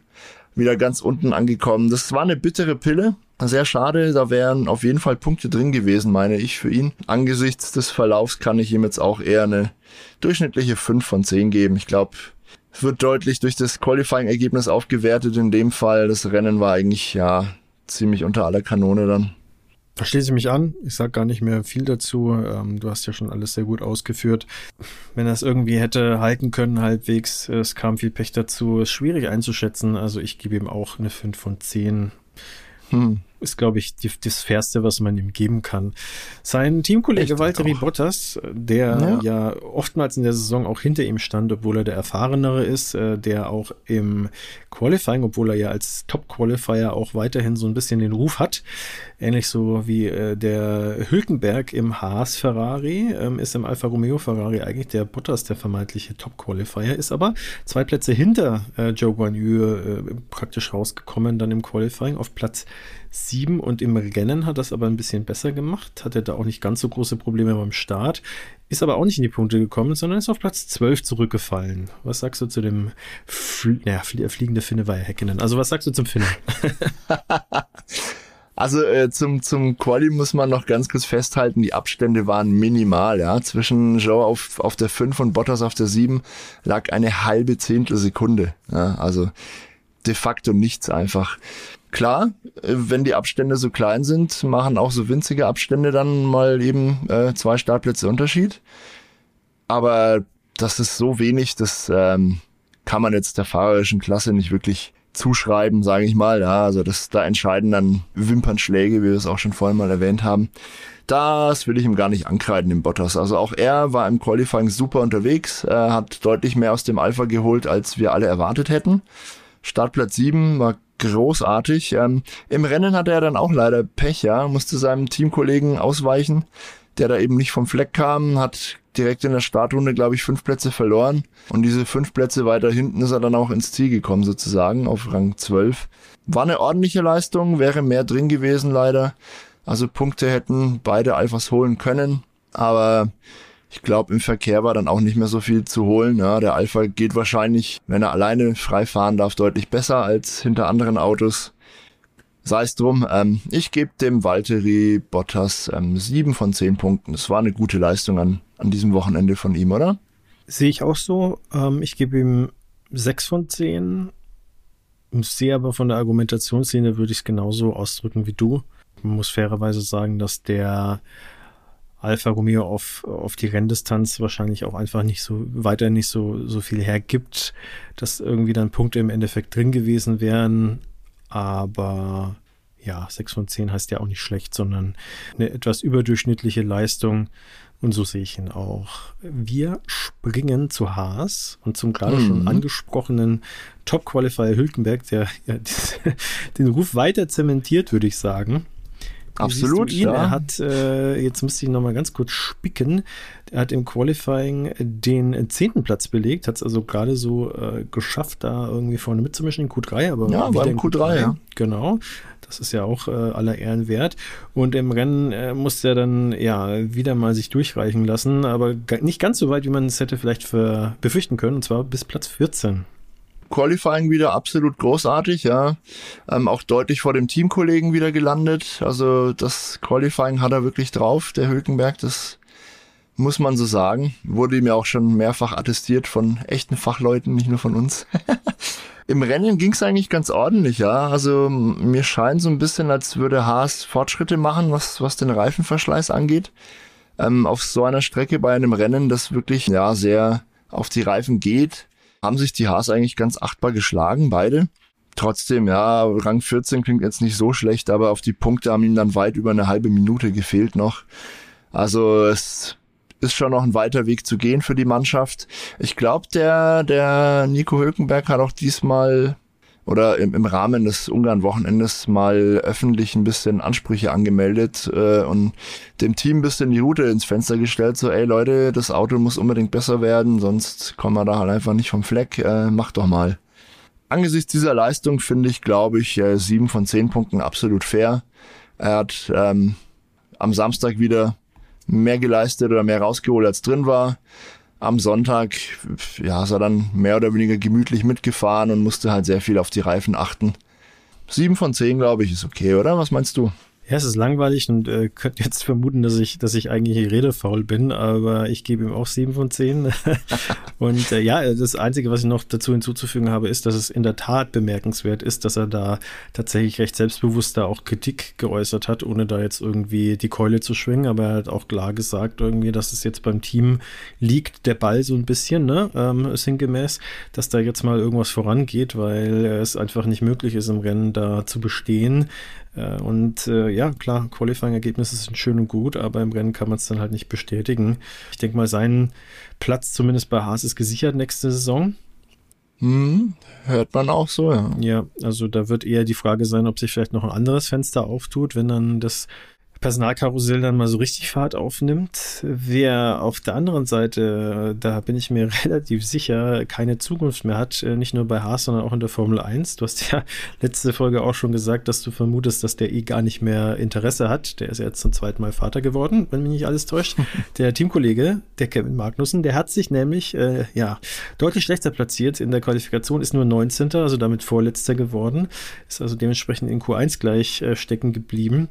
wieder ganz unten angekommen. Das war eine bittere Pille. Sehr schade, da wären auf jeden Fall Punkte drin gewesen, meine ich, für ihn. Angesichts des Verlaufs kann ich ihm jetzt auch eher eine durchschnittliche 5 von 10 geben. Ich glaube, es wird deutlich durch das Qualifying-Ergebnis aufgewertet. In dem Fall, das Rennen war eigentlich, ja, ziemlich unter aller Kanone dann. Da schließe ich mich an. Ich sage gar nicht mehr viel dazu. Ähm, du hast ja schon alles sehr gut ausgeführt. Wenn er es irgendwie hätte halten können, halbwegs, es kam viel Pech dazu, ist schwierig einzuschätzen. Also ich gebe ihm auch eine 5 von 10. Hm. Ist, glaube ich, die, das Fairste, was man ihm geben kann. Sein Teamkollege Valtteri Bottas, der ja. ja. oftmals in der Saison auch hinter ihm stand, obwohl er der Erfahrenere ist, äh, der auch im Qualifying, obwohl er ja als Top-Qualifier auch weiterhin so ein bisschen den Ruf hat, ähnlich so wie äh, der Hülkenberg im Haas Ferrari, ähm, ist im Alfa Romeo Ferrari eigentlich der Bottas der vermeintliche Top-Qualifier, ist aber zwei Plätze hinter äh, Joe Guan Yu praktisch rausgekommen, dann im Qualifying auf Platz 7 und im Rennen hat das aber ein bisschen besser gemacht, hatte da auch nicht ganz so große Probleme beim Start, ist aber auch nicht in die Punkte gekommen, sondern ist auf Platz 12 zurückgefallen. Was sagst du zu dem Fl naja, fliegende Finne war ja Häkkinen. Also was sagst du zum Finne? <laughs> Also äh, zum, zum Quali muss man noch ganz kurz festhalten, die Abstände waren minimal, ja. Zwischen Joe auf, auf der 5 und Bottas auf der 7 lag eine halbe Zehntelsekunde. Ja, also de facto nichts einfach. Klar, äh, wenn die Abstände so klein sind, machen auch so winzige Abstände dann mal eben äh, zwei Startplätze Unterschied. Aber das ist so wenig, das ähm, kann man jetzt der fahrerischen Klasse nicht wirklich zuschreiben, sage ich mal. Ja, also das, da entscheiden dann Wimpernschläge, wie wir es auch schon vorhin mal erwähnt haben. Das will ich ihm gar nicht ankreiden im Bottas. Also auch er war im Qualifying super unterwegs, er hat deutlich mehr aus dem Alpha geholt, als wir alle erwartet hätten. Startplatz 7 war großartig. Ähm, Im Rennen hatte er dann auch leider Pech, ja, musste seinem Teamkollegen ausweichen, der da eben nicht vom Fleck kam, hat direkt in der Startrunde, glaube ich, fünf Plätze verloren. Und diese fünf Plätze weiter hinten ist er dann auch ins Ziel gekommen, sozusagen, auf Rang 12. War eine ordentliche Leistung, wäre mehr drin gewesen, leider. Also Punkte hätten beide Alphas holen können. Aber ich glaube, im Verkehr war dann auch nicht mehr so viel zu holen. Ja, der Alpha geht wahrscheinlich, wenn er alleine frei fahren darf, deutlich besser als hinter anderen Autos. Sei es drum, ähm, ich gebe dem Valtteri Bottas ähm, sieben von zehn Punkten. Das war eine gute Leistung an, an diesem Wochenende von ihm, oder? Sehe ich auch so. Ähm, ich gebe ihm sechs von zehn sehe aber von der Argumentationslinie würde ich es genauso ausdrücken wie du. Man muss fairerweise sagen, dass der Alfa Romeo auf, auf die Renndistanz wahrscheinlich auch einfach nicht so, weiter nicht so, so viel hergibt, dass irgendwie dann Punkte im Endeffekt drin gewesen wären. Aber ja, 6 von 10 heißt ja auch nicht schlecht, sondern eine etwas überdurchschnittliche Leistung. Und so sehe ich ihn auch. Wir springen zu Haas und zum gerade mhm. schon angesprochenen Top-Qualifier Hülkenberg, der ja, <laughs> den Ruf weiter zementiert, würde ich sagen. Absolut. Ja. Er hat, äh, jetzt müsste ich nochmal ganz kurz spicken, er hat im Qualifying den zehnten Platz belegt, hat es also gerade so äh, geschafft, da irgendwie vorne mitzumischen in Q3, aber ja, war im Q3, Q3, ja. Genau. Das ist ja auch äh, aller Ehren wert. Und im Rennen äh, musste er dann ja wieder mal sich durchreichen lassen, aber nicht ganz so weit, wie man es hätte vielleicht für, befürchten können, und zwar bis Platz 14. Qualifying wieder absolut großartig, ja. Ähm, auch deutlich vor dem Teamkollegen wieder gelandet. Also das Qualifying hat er wirklich drauf, der Hülkenberg. Das muss man so sagen. Wurde ihm ja auch schon mehrfach attestiert von echten Fachleuten, nicht nur von uns. <laughs> Im Rennen ging es eigentlich ganz ordentlich, ja. Also mir scheint so ein bisschen, als würde Haas Fortschritte machen, was, was den Reifenverschleiß angeht. Ähm, auf so einer Strecke bei einem Rennen, das wirklich ja sehr auf die Reifen geht haben sich die Haas eigentlich ganz achtbar geschlagen, beide. Trotzdem, ja, Rang 14 klingt jetzt nicht so schlecht, aber auf die Punkte haben ihm dann weit über eine halbe Minute gefehlt noch. Also es ist schon noch ein weiter Weg zu gehen für die Mannschaft. Ich glaube, der, der Nico Hülkenberg hat auch diesmal oder im, im Rahmen des Ungarn-Wochenendes mal öffentlich ein bisschen Ansprüche angemeldet äh, und dem Team ein bisschen die Route ins Fenster gestellt, so ey Leute, das Auto muss unbedingt besser werden, sonst kommen wir da halt einfach nicht vom Fleck, äh, mach doch mal. Angesichts dieser Leistung finde ich, glaube ich, äh, sieben von zehn Punkten absolut fair. Er hat ähm, am Samstag wieder mehr geleistet oder mehr rausgeholt als drin war am Sonntag, ja, ist er dann mehr oder weniger gemütlich mitgefahren und musste halt sehr viel auf die Reifen achten. Sieben von zehn, glaube ich, ist okay, oder? Was meinst du? Ja, es ist langweilig und äh, könnt jetzt vermuten, dass ich, dass ich eigentlich redefaul bin, aber ich gebe ihm auch sieben von zehn. <laughs> und äh, ja, das Einzige, was ich noch dazu hinzuzufügen habe, ist, dass es in der Tat bemerkenswert ist, dass er da tatsächlich recht selbstbewusst da auch Kritik geäußert hat, ohne da jetzt irgendwie die Keule zu schwingen. Aber er hat auch klar gesagt irgendwie, dass es jetzt beim Team liegt, der Ball so ein bisschen, ne, ähm, sinngemäß, dass da jetzt mal irgendwas vorangeht, weil es einfach nicht möglich ist, im Rennen da zu bestehen. Äh, und äh, ja, klar, Qualifying-Ergebnisse sind schön und gut, aber im Rennen kann man es dann halt nicht bestätigen. Ich denke mal, sein Platz zumindest bei Haas ist gesichert nächste Saison. Hm, hört man auch so, ja. Ja, also da wird eher die Frage sein, ob sich vielleicht noch ein anderes Fenster auftut, wenn dann das Personalkarussell dann mal so richtig Fahrt aufnimmt. Wer auf der anderen Seite, da bin ich mir <laughs> relativ sicher, keine Zukunft mehr hat, äh, nicht nur bei Haas, sondern auch in der Formel 1. Du hast ja <laughs> letzte Folge auch schon gesagt, dass du vermutest, dass der eh gar nicht mehr Interesse hat. Der ist ja jetzt zum zweiten Mal Vater geworden, wenn mich nicht alles täuscht. <laughs> Der Teamkollege, der Kevin Magnussen, der hat sich nämlich äh, ja deutlich schlechter platziert in der Qualifikation, ist nur 19. also damit Vorletzter geworden, ist also dementsprechend in Q1 gleich äh, stecken geblieben.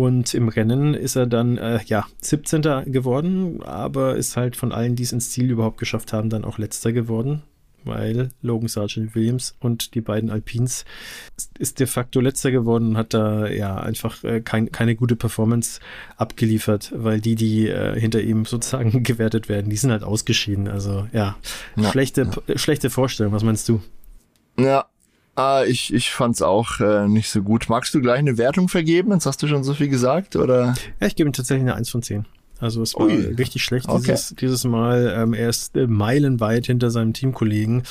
Und im Rennen ist er dann, äh, ja, 17. geworden, aber ist halt von allen, die es ins Ziel überhaupt geschafft haben, dann auch letzter geworden, weil Logan Sargent Williams und die beiden Alpins ist de facto letzter geworden und hat da ja einfach äh, kein, keine gute Performance abgeliefert, weil die, die äh, hinter ihm sozusagen <laughs> gewertet werden, die sind halt ausgeschieden. Also ja, ja schlechte, ja. schlechte Vorstellung. Was meinst du? Ja, Ah, ich, ich fand's auch äh, nicht so gut. Magst du gleich eine Wertung vergeben? Jetzt hast du schon so viel gesagt, oder? Ja, ich gebe ihm tatsächlich eine 1 von 10. Also es war Ui. richtig schlecht okay. dieses, dieses Mal. Ähm, er ist äh, meilenweit hinter seinem Teamkollegen.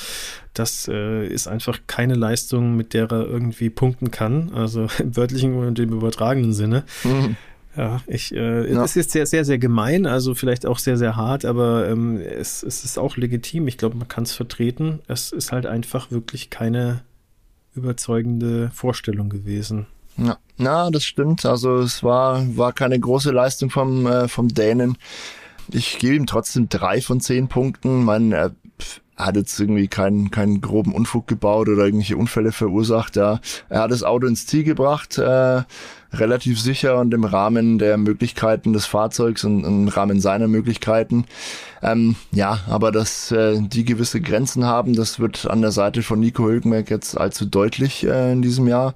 Das äh, ist einfach keine Leistung, mit der er irgendwie punkten kann. Also <laughs> im wörtlichen und im übertragenen Sinne. Mhm. Ja, ich, äh, ja. es ist sehr, sehr, sehr gemein, also vielleicht auch sehr, sehr hart, aber ähm, es, es ist auch legitim. Ich glaube, man kann es vertreten. Es ist halt einfach wirklich keine überzeugende Vorstellung gewesen. Ja, na, das stimmt. Also es war, war keine große Leistung vom, äh, vom Dänen. Ich gebe ihm trotzdem drei von zehn Punkten. Man, er, hat jetzt irgendwie keinen, keinen groben Unfug gebaut oder irgendwelche Unfälle verursacht. Ja. Er hat das Auto ins Ziel gebracht, äh, relativ sicher und im Rahmen der Möglichkeiten des Fahrzeugs und im Rahmen seiner Möglichkeiten. Ähm, ja, aber dass äh, die gewisse Grenzen haben, das wird an der Seite von Nico Hülkenberg jetzt allzu deutlich äh, in diesem Jahr.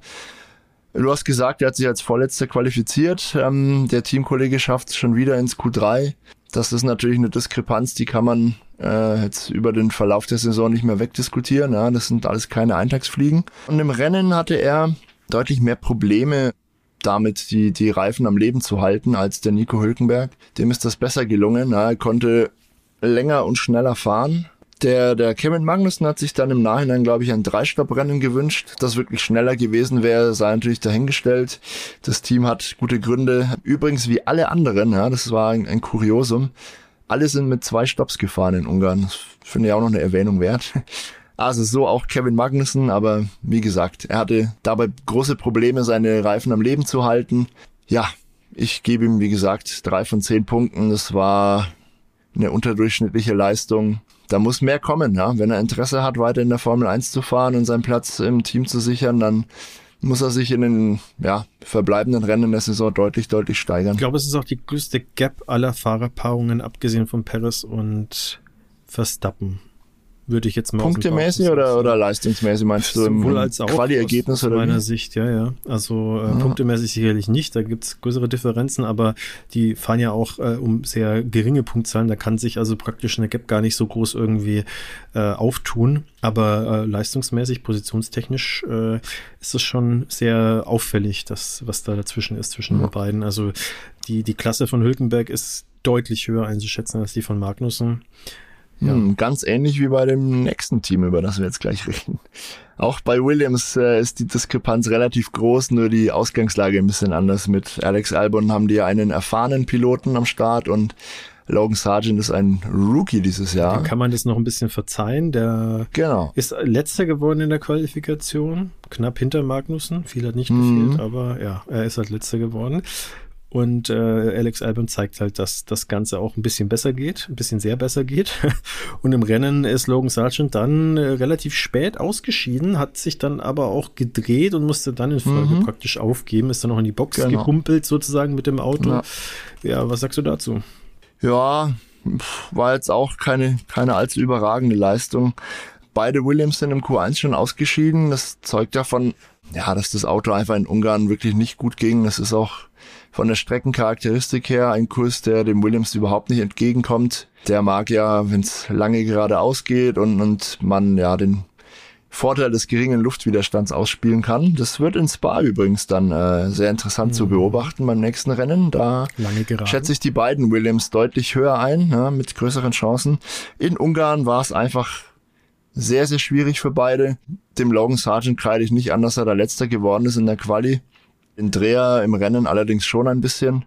Du hast gesagt, er hat sich als Vorletzter qualifiziert. Ähm, der Teamkollege schafft es schon wieder ins Q3. Das ist natürlich eine Diskrepanz, die kann man äh, jetzt über den Verlauf der Saison nicht mehr wegdiskutieren. Ja, das sind alles keine Eintagsfliegen. Und im Rennen hatte er deutlich mehr Probleme damit, die, die Reifen am Leben zu halten, als der Nico Hülkenberg. Dem ist das besser gelungen. Er konnte länger und schneller fahren. Der, der Kevin Magnussen hat sich dann im Nachhinein, glaube ich, ein Dreistopp-Rennen gewünscht, das wirklich schneller gewesen wäre, sei natürlich dahingestellt. Das Team hat gute Gründe. Übrigens wie alle anderen, ja, das war ein, ein Kuriosum. Alle sind mit zwei Stops gefahren in Ungarn. Das finde ich auch noch eine Erwähnung wert. Also so auch Kevin Magnussen, aber wie gesagt, er hatte dabei große Probleme, seine Reifen am Leben zu halten. Ja, ich gebe ihm, wie gesagt, drei von zehn Punkten. Das war eine unterdurchschnittliche Leistung. Da muss mehr kommen, ja. Wenn er Interesse hat, weiter in der Formel 1 zu fahren und seinen Platz im Team zu sichern, dann muss er sich in den ja, verbleibenden Rennen der Saison deutlich, deutlich steigern. Ich glaube, es ist auch die größte Gap aller Fahrerpaarungen, abgesehen von Perez und Verstappen würde ich jetzt mal Punktemäßig oder, oder leistungsmäßig meinst du? Sowohl als auch Quali-Ergebnis aus, aus meiner wie? Sicht, ja, ja. Also äh, ja. punktemäßig sicherlich nicht, da gibt's größere Differenzen, aber die fahren ja auch äh, um sehr geringe Punktzahlen, da kann sich also praktisch eine Gap gar nicht so groß irgendwie äh, auftun, aber äh, leistungsmäßig, positionstechnisch äh, ist es schon sehr auffällig, das, was da dazwischen ist, zwischen ja. den beiden. Also die, die Klasse von Hülkenberg ist deutlich höher einzuschätzen als die von Magnussen. Ja. Hm, ganz ähnlich wie bei dem nächsten Team, über das wir jetzt gleich reden. Auch bei Williams äh, ist die Diskrepanz relativ groß, nur die Ausgangslage ein bisschen anders. Mit Alex Albon haben die einen erfahrenen Piloten am Start und Logan Sargent ist ein Rookie dieses Jahr. Dann kann man das noch ein bisschen verzeihen. Der genau. ist letzter geworden in der Qualifikation, knapp hinter Magnussen. Viel hat nicht mhm. gefehlt, aber ja, er ist halt letzter geworden. Und äh, Alex Albon zeigt halt, dass das Ganze auch ein bisschen besser geht, ein bisschen sehr besser geht. <laughs> Und im Rennen ist Logan Sargent dann äh, relativ spät ausgeschieden, hat sich dann aber auch gedreht und musste dann in Folge mhm. praktisch aufgeben, ist dann noch in die Box genau. gehumpelt sozusagen mit dem Auto. Ja. ja, was sagst du dazu? Ja, war jetzt auch keine, keine allzu überragende Leistung. Beide Williams sind im Q1 schon ausgeschieden. Das zeugt davon, ja, dass das Auto einfach in Ungarn wirklich nicht gut ging. Das ist auch von der Streckencharakteristik her ein Kurs, der dem Williams überhaupt nicht entgegenkommt. Der mag ja, wenn es lange geradeaus geht und, und man ja den Vorteil des geringen Luftwiderstands ausspielen kann. Das wird in Spa übrigens dann äh, sehr interessant mhm. zu beobachten beim nächsten Rennen. Da schätze ich die beiden Williams deutlich höher ein, ja, mit größeren Chancen. In Ungarn war es einfach sehr, sehr schwierig für beide. Dem Logan Sargent kreide ich nicht an, dass er da letzter geworden ist in der Quali. Den Dreher im Rennen allerdings schon ein bisschen.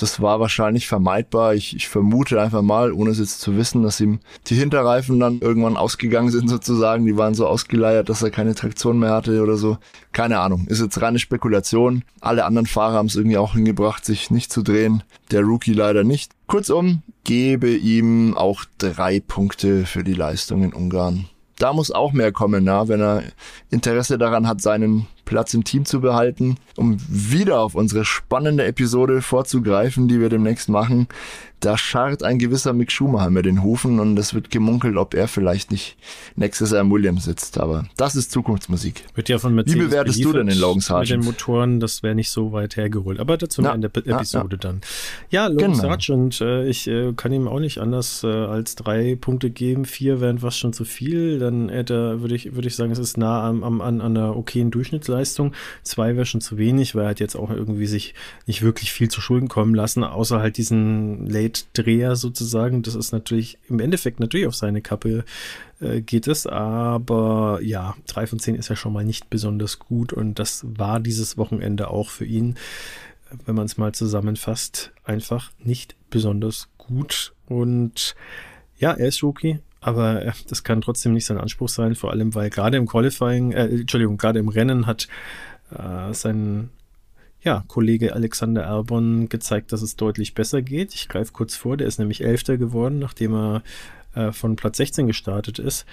Das war wahrscheinlich vermeidbar. Ich, ich vermute einfach mal, ohne es jetzt zu wissen, dass ihm die Hinterreifen dann irgendwann ausgegangen sind sozusagen. Die waren so ausgeleiert, dass er keine Traktion mehr hatte oder so. Keine Ahnung. Ist jetzt reine Spekulation. Alle anderen Fahrer haben es irgendwie auch hingebracht, sich nicht zu drehen. Der Rookie leider nicht. Kurzum, gebe ihm auch drei Punkte für die Leistung in Ungarn. Da muss auch mehr kommen, ja, wenn er Interesse daran hat, seinen Platz im Team zu behalten, um wieder auf unsere spannende Episode vorzugreifen, die wir demnächst machen. Da scharrt ein gewisser Mick Schumacher mit den Hufen und es wird gemunkelt, ob er vielleicht nicht nächstes Jahr im Williams sitzt. Aber das ist Zukunftsmusik. Wird ja von Mercedes Wie bewertest du denn den Logan Sargent? Mit den Motoren, das wäre nicht so weit hergeholt. Aber dazu in der Episode ja. dann. Ja, Logan genau. Sargent, äh, ich äh, kann ihm auch nicht anders äh, als drei Punkte geben. Vier wären fast schon zu viel. Dann hätte, würde ich, würde ich sagen, es ist nah am, am, an einer okayen Durchschnittsleistung. Leistung. Zwei wäre schon zu wenig, weil er hat jetzt auch irgendwie sich nicht wirklich viel zu Schulden kommen lassen, außer halt diesen Late-Dreher sozusagen. Das ist natürlich im Endeffekt natürlich auf seine Kappe äh, geht es, aber ja, drei von zehn ist ja schon mal nicht besonders gut und das war dieses Wochenende auch für ihn, wenn man es mal zusammenfasst, einfach nicht besonders gut und ja, er ist Rookie, aber äh, das kann trotzdem nicht sein Anspruch sein, vor allem weil gerade im Qualifying, äh, Entschuldigung, gerade im Rennen hat äh, sein ja, Kollege Alexander Albon gezeigt, dass es deutlich besser geht. Ich greife kurz vor, der ist nämlich Elfter geworden, nachdem er äh, von Platz 16 gestartet ist.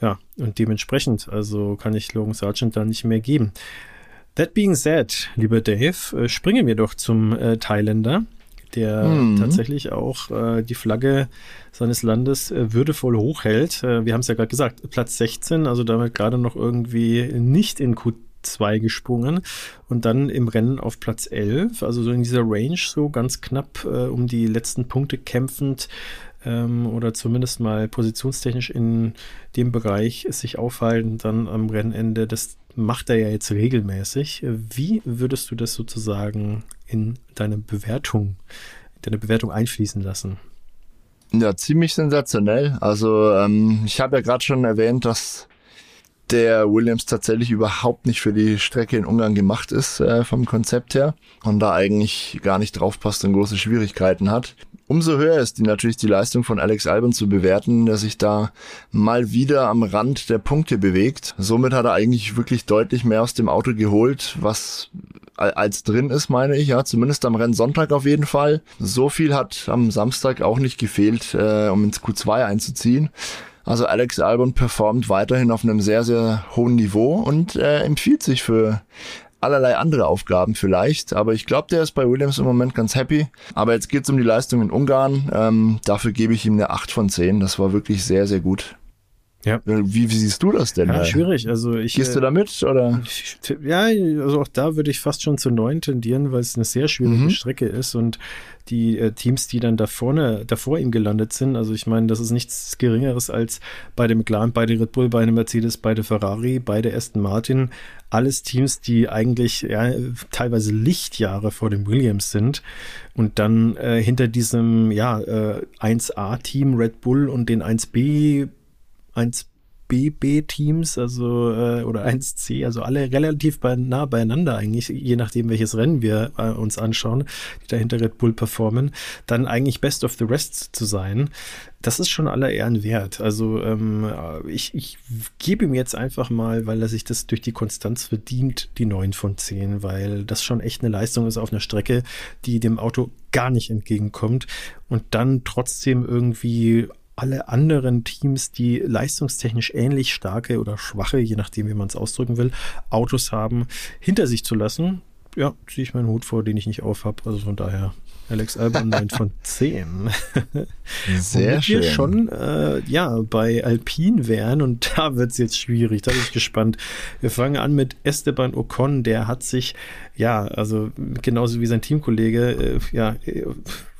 Ja, und dementsprechend, also kann ich Logan Sargent da nicht mehr geben. That being said, lieber Dave, äh, springen wir doch zum äh, Thailänder, der mhm. tatsächlich auch äh, die Flagge seines Landes äh, würdevoll hochhält. Äh, wir haben es ja gerade gesagt, Platz 16, also damit gerade noch irgendwie nicht in Q2 gesprungen und dann im Rennen auf Platz 11, also so in dieser Range so ganz knapp äh, um die letzten Punkte kämpfend ähm, oder zumindest mal positionstechnisch in dem Bereich sich aufhalten, dann am Rennende. Das macht er ja jetzt regelmäßig. Wie würdest du das sozusagen in deine Bewertung, in deine Bewertung einfließen lassen? Ja, ziemlich sensationell. Also ähm, ich habe ja gerade schon erwähnt, dass der Williams tatsächlich überhaupt nicht für die Strecke in Ungarn gemacht ist äh, vom Konzept her und da eigentlich gar nicht drauf passt und große Schwierigkeiten hat. Umso höher ist die, natürlich die Leistung von Alex Albon zu bewerten, der sich da mal wieder am Rand der Punkte bewegt. Somit hat er eigentlich wirklich deutlich mehr aus dem Auto geholt, was als drin ist, meine ich, ja, zumindest am Rennsonntag auf jeden Fall. So viel hat am Samstag auch nicht gefehlt, äh, um ins Q2 einzuziehen. Also Alex Albon performt weiterhin auf einem sehr, sehr hohen Niveau und äh, empfiehlt sich für allerlei andere Aufgaben vielleicht. Aber ich glaube, der ist bei Williams im Moment ganz happy. Aber jetzt geht's um die Leistung in Ungarn. Ähm, dafür gebe ich ihm eine 8 von 10. Das war wirklich sehr, sehr gut. Ja. Wie, wie siehst du das denn? Ja, schwierig. Also ich, Gehst du äh, da mit? Oder? Ja, also auch da würde ich fast schon zu neun tendieren, weil es eine sehr schwierige mhm. Strecke ist und die äh, Teams, die dann da vorne, davor ihm gelandet sind, also ich meine, das ist nichts Geringeres als beide McLaren, beide Red Bull, beide Mercedes, beide Ferrari, beide Aston Martin, alles Teams, die eigentlich ja, teilweise Lichtjahre vor dem Williams sind und dann äh, hinter diesem ja, äh, 1A-Team Red Bull und den 1B 1 BB-Teams, also äh, oder 1C, also alle relativ bei, nah beieinander eigentlich, je nachdem welches Rennen wir äh, uns anschauen, die da hinter Red Bull performen, dann eigentlich Best of the Rest zu sein, das ist schon aller Ehren wert. Also ähm, ich, ich gebe ihm jetzt einfach mal, weil er sich das durch die Konstanz verdient, die 9 von 10, weil das schon echt eine Leistung ist auf einer Strecke, die dem Auto gar nicht entgegenkommt und dann trotzdem irgendwie alle anderen Teams, die leistungstechnisch ähnlich starke oder schwache, je nachdem, wie man es ausdrücken will, Autos haben, hinter sich zu lassen. Ja, ziehe ich meinen Hut vor, den ich nicht auf habe. Also von daher Alex Albon 9 von <laughs> 10. Sehr Womit schön. wir schon äh, ja, bei Alpine wären und <laughs> da wird es jetzt schwierig, da bin ich gespannt. Wir fangen an mit Esteban Ocon, der hat sich, ja, also genauso wie sein Teamkollege, äh, ja, äh,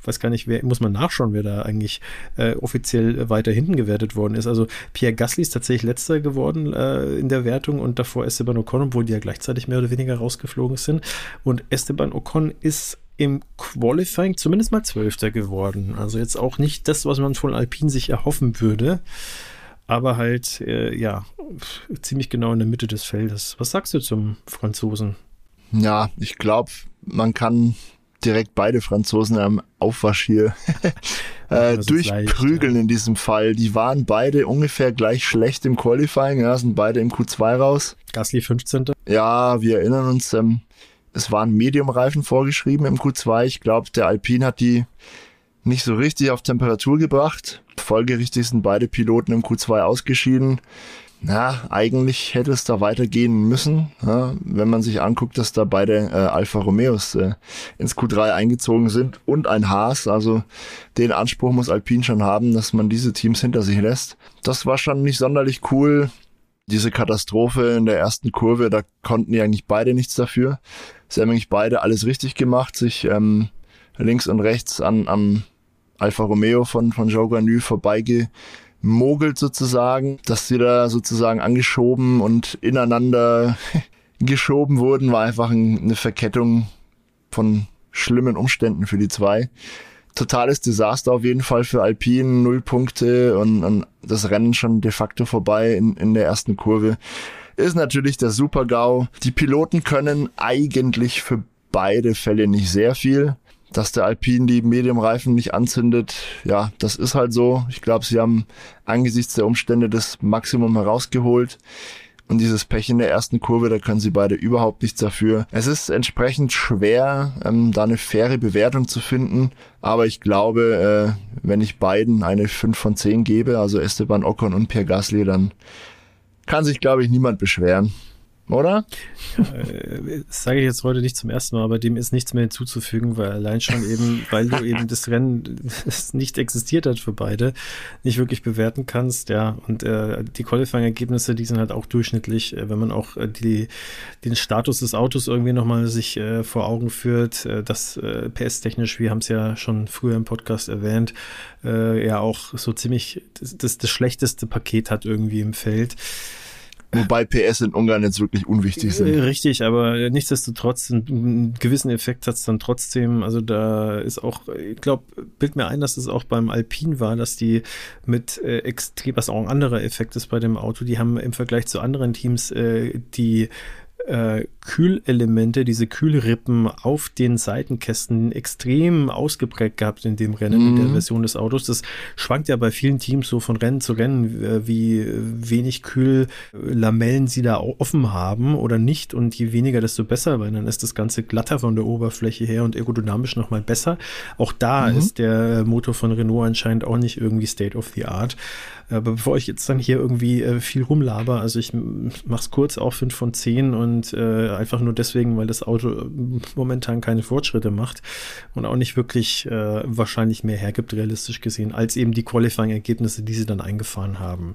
weiß gar nicht, wer, muss man nachschauen, wer da eigentlich äh, offiziell weiter hinten gewertet worden ist. Also Pierre Gasly ist tatsächlich letzter geworden äh, in der Wertung und davor Esteban Ocon, obwohl die ja gleichzeitig mehr oder weniger rausgeflogen sind. Und Esteban Ocon ist im Qualifying zumindest mal Zwölfter geworden. Also jetzt auch nicht das, was man von Alpine sich erhoffen würde, aber halt, äh, ja, ziemlich genau in der Mitte des Feldes. Was sagst du zum Franzosen? Ja, ich glaube, man kann direkt beide Franzosen am Aufwasch hier <laughs> äh, durchprügeln leicht, ja. in diesem Fall. Die waren beide ungefähr gleich schlecht im Qualifying, ja, sind beide im Q2 raus. Gasly 15. Ja, wir erinnern uns, ähm, es waren Medium-Reifen vorgeschrieben im Q2. Ich glaube, der Alpine hat die nicht so richtig auf Temperatur gebracht. Folgerichtig sind beide Piloten im Q2 ausgeschieden na, eigentlich hätte es da weitergehen müssen, ja, wenn man sich anguckt, dass da beide äh, Alfa Romeos äh, ins Q3 eingezogen sind und ein Haas. Also den Anspruch muss Alpine schon haben, dass man diese Teams hinter sich lässt. Das war schon nicht sonderlich cool. Diese Katastrophe in der ersten Kurve, da konnten die eigentlich beide nichts dafür. Sie haben eigentlich beide alles richtig gemacht, sich ähm, links und rechts an, an Alfa Romeo von, von Joe Ganu vorbeige mogelt sozusagen, dass sie da sozusagen angeschoben und ineinander <laughs> geschoben wurden, war einfach eine Verkettung von schlimmen Umständen für die zwei. Totales Desaster auf jeden Fall für Alpine, null Punkte und, und das Rennen schon de facto vorbei in, in der ersten Kurve. Ist natürlich der Super-GAU. Die Piloten können eigentlich für beide Fälle nicht sehr viel dass der Alpine die Medium-Reifen nicht anzündet, ja, das ist halt so. Ich glaube, sie haben angesichts der Umstände das Maximum herausgeholt. Und dieses Pech in der ersten Kurve, da können sie beide überhaupt nichts dafür. Es ist entsprechend schwer, ähm, da eine faire Bewertung zu finden. Aber ich glaube, äh, wenn ich beiden eine 5 von 10 gebe, also Esteban Ocon und Pierre Gasly, dann kann sich, glaube ich, niemand beschweren oder? Äh, das sage ich jetzt heute nicht zum ersten Mal, aber dem ist nichts mehr hinzuzufügen, weil allein schon eben, weil du eben das Rennen das nicht existiert hat für beide, nicht wirklich bewerten kannst, ja. Und äh, die Qualifying-Ergebnisse, die sind halt auch durchschnittlich, äh, wenn man auch äh, die, den Status des Autos irgendwie nochmal sich äh, vor Augen führt, äh, das äh, PS-technisch, wir haben es ja schon früher im Podcast erwähnt, äh, ja auch so ziemlich das, das, das schlechteste Paket hat irgendwie im Feld. Wobei PS in Ungarn jetzt wirklich unwichtig sind. Äh, richtig, aber nichtsdestotrotz, einen gewissen Effekt hat es dann trotzdem. Also da ist auch, ich glaube, bild mir ein, dass es auch beim Alpin war, dass die mit äh, extrem, was auch ein anderer Effekt ist bei dem Auto, die haben im Vergleich zu anderen Teams äh, die äh, Kühlelemente, diese Kühlrippen auf den Seitenkästen extrem ausgeprägt gehabt in dem Rennen, in der mhm. Version des Autos. Das schwankt ja bei vielen Teams so von Rennen zu Rennen, äh, wie wenig Kühllamellen sie da offen haben oder nicht. Und je weniger, desto besser, weil dann ist das Ganze glatter von der Oberfläche her und aerodynamisch nochmal besser. Auch da mhm. ist der Motor von Renault anscheinend auch nicht irgendwie State of the Art. Aber bevor ich jetzt dann hier irgendwie äh, viel rumlaber, also ich mach's kurz, auch 5 von 10 und äh, einfach nur deswegen, weil das Auto äh, momentan keine Fortschritte macht und auch nicht wirklich äh, wahrscheinlich mehr hergibt, realistisch gesehen, als eben die Qualifying-Ergebnisse, die sie dann eingefahren haben.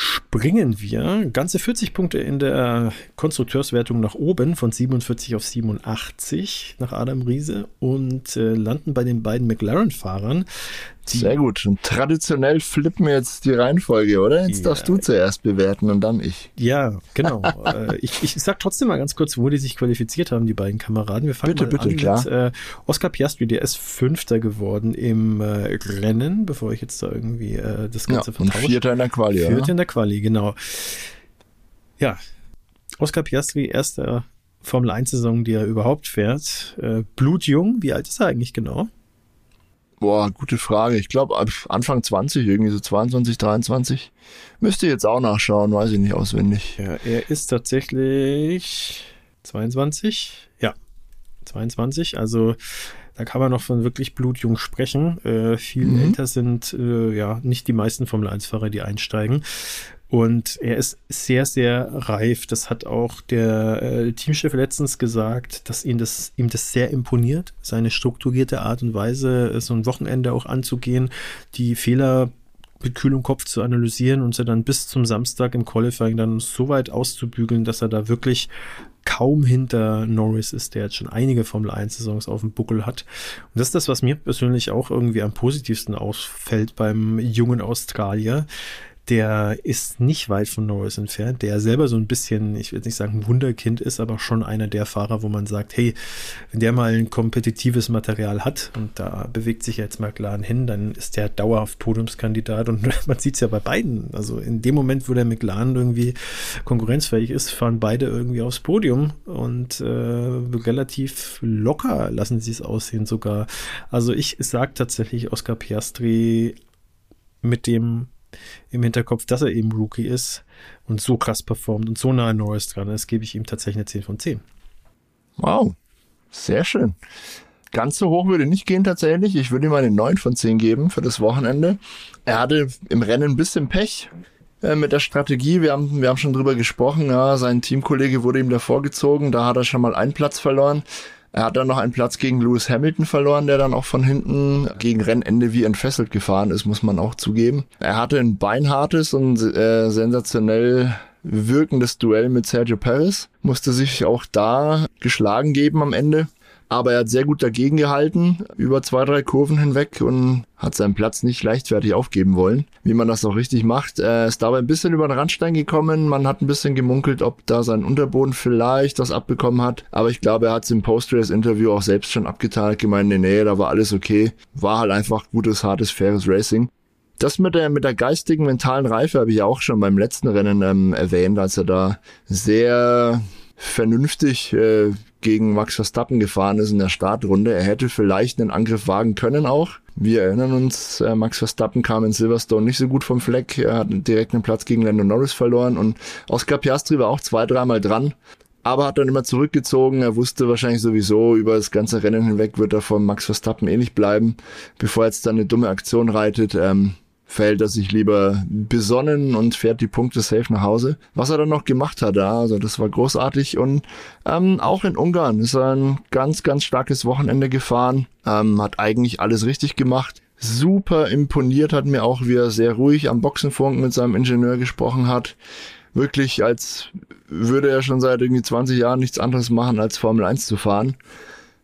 Springen wir ganze 40 Punkte in der Konstrukteurswertung nach oben von 47 auf 87 nach Adam Riese und äh, landen bei den beiden McLaren-Fahrern, sehr gut. Und traditionell flippen wir jetzt die Reihenfolge, oder? Jetzt ja. darfst du zuerst bewerten und dann ich. Ja, genau. <laughs> Äh, ich, ich sag trotzdem mal ganz kurz, wo die sich qualifiziert haben, die beiden Kameraden. Wir fangen bitte, mal bitte, an klar. mit äh, Oscar Piastri, der ist Fünfter geworden im äh, Rennen, bevor ich jetzt da irgendwie äh, das Ganze ja, vertausche. Und Vierter in der Quali, Vierter oder? in der Quali, genau. Ja, Oscar Piastri, erster Formel 1-Saison, die er überhaupt fährt. Äh, blutjung, wie alt ist er eigentlich genau? Boah, gute Frage. Ich glaube Anfang 20, irgendwie so 22, 23. Müsste jetzt auch nachschauen, weiß ich nicht auswendig. Ja, er ist tatsächlich 22. Ja, 22. Also da kann man noch von wirklich blutjung sprechen. Äh, viel mhm. älter sind äh, ja nicht die meisten Formel 1-Fahrer, die einsteigen. Und er ist sehr, sehr reif. Das hat auch der äh, Teamchef letztens gesagt, dass ihm das, ihm das sehr imponiert, seine strukturierte Art und Weise, so ein Wochenende auch anzugehen, die Fehler mit kühlem Kopf zu analysieren und sie dann bis zum Samstag im Qualifying dann so weit auszubügeln, dass er da wirklich kaum hinter Norris ist, der jetzt schon einige Formel 1 Saisons auf dem Buckel hat. Und das ist das, was mir persönlich auch irgendwie am positivsten ausfällt beim jungen Australier, der ist nicht weit von Norris entfernt, der selber so ein bisschen, ich will nicht sagen Wunderkind ist, aber schon einer der Fahrer, wo man sagt, hey, wenn der mal ein kompetitives Material hat und da bewegt sich jetzt McLaren hin, dann ist der dauerhaft Podiumskandidat und <laughs> man sieht es ja bei beiden. Also in dem Moment, wo der McLaren irgendwie konkurrenzfähig ist, fahren beide irgendwie aufs Podium und äh, relativ locker lassen sie es aussehen sogar. Also ich sage tatsächlich Oscar Piastri mit dem im Hinterkopf, dass er eben Rookie ist und so krass performt und so nah an Norris dran ist, gebe ich ihm tatsächlich eine 10 von 10. Wow, sehr schön. Ganz so hoch würde nicht gehen tatsächlich. Ich würde ihm eine 9 von 10 geben für das Wochenende. Er hatte im Rennen ein bisschen Pech äh, mit der Strategie. Wir haben, wir haben schon drüber gesprochen. Ja, sein Teamkollege wurde ihm davor gezogen. Da hat er schon mal einen Platz verloren. Er hat dann noch einen Platz gegen Lewis Hamilton verloren, der dann auch von hinten gegen Rennende wie entfesselt gefahren ist, muss man auch zugeben. Er hatte ein beinhartes und äh, sensationell wirkendes Duell mit Sergio Perez, musste sich auch da geschlagen geben am Ende. Aber er hat sehr gut dagegen gehalten, über zwei, drei Kurven hinweg und hat seinen Platz nicht leichtfertig aufgeben wollen, wie man das auch richtig macht. Er ist dabei ein bisschen über den Randstein gekommen. Man hat ein bisschen gemunkelt, ob da sein Unterboden vielleicht das abbekommen hat. Aber ich glaube, er hat es im Post-Race-Interview auch selbst schon abgetan, gemeint, nee, nee, da war alles okay. War halt einfach gutes, hartes, faires Racing. Das mit der, mit der geistigen, mentalen Reife habe ich auch schon beim letzten Rennen ähm, erwähnt, als er da sehr vernünftig äh, gegen Max Verstappen gefahren ist in der Startrunde. Er hätte vielleicht einen Angriff wagen können auch. Wir erinnern uns, äh, Max Verstappen kam in Silverstone nicht so gut vom Fleck. Er hat direkt einen Platz gegen Lando Norris verloren und Oscar Piastri war auch zwei, dreimal dran. Aber hat dann immer zurückgezogen. Er wusste wahrscheinlich sowieso, über das ganze Rennen hinweg wird er von Max Verstappen nicht bleiben, bevor er jetzt dann eine dumme Aktion reitet. Ähm, verhält er sich lieber besonnen und fährt die Punkte safe nach Hause. Was er dann noch gemacht hat, ja, also das war großartig und ähm, auch in Ungarn ist er ein ganz, ganz starkes Wochenende gefahren, ähm, hat eigentlich alles richtig gemacht. Super imponiert hat mir auch, wie er sehr ruhig am Boxenfunk mit seinem Ingenieur gesprochen hat. Wirklich, als würde er schon seit irgendwie 20 Jahren nichts anderes machen, als Formel 1 zu fahren.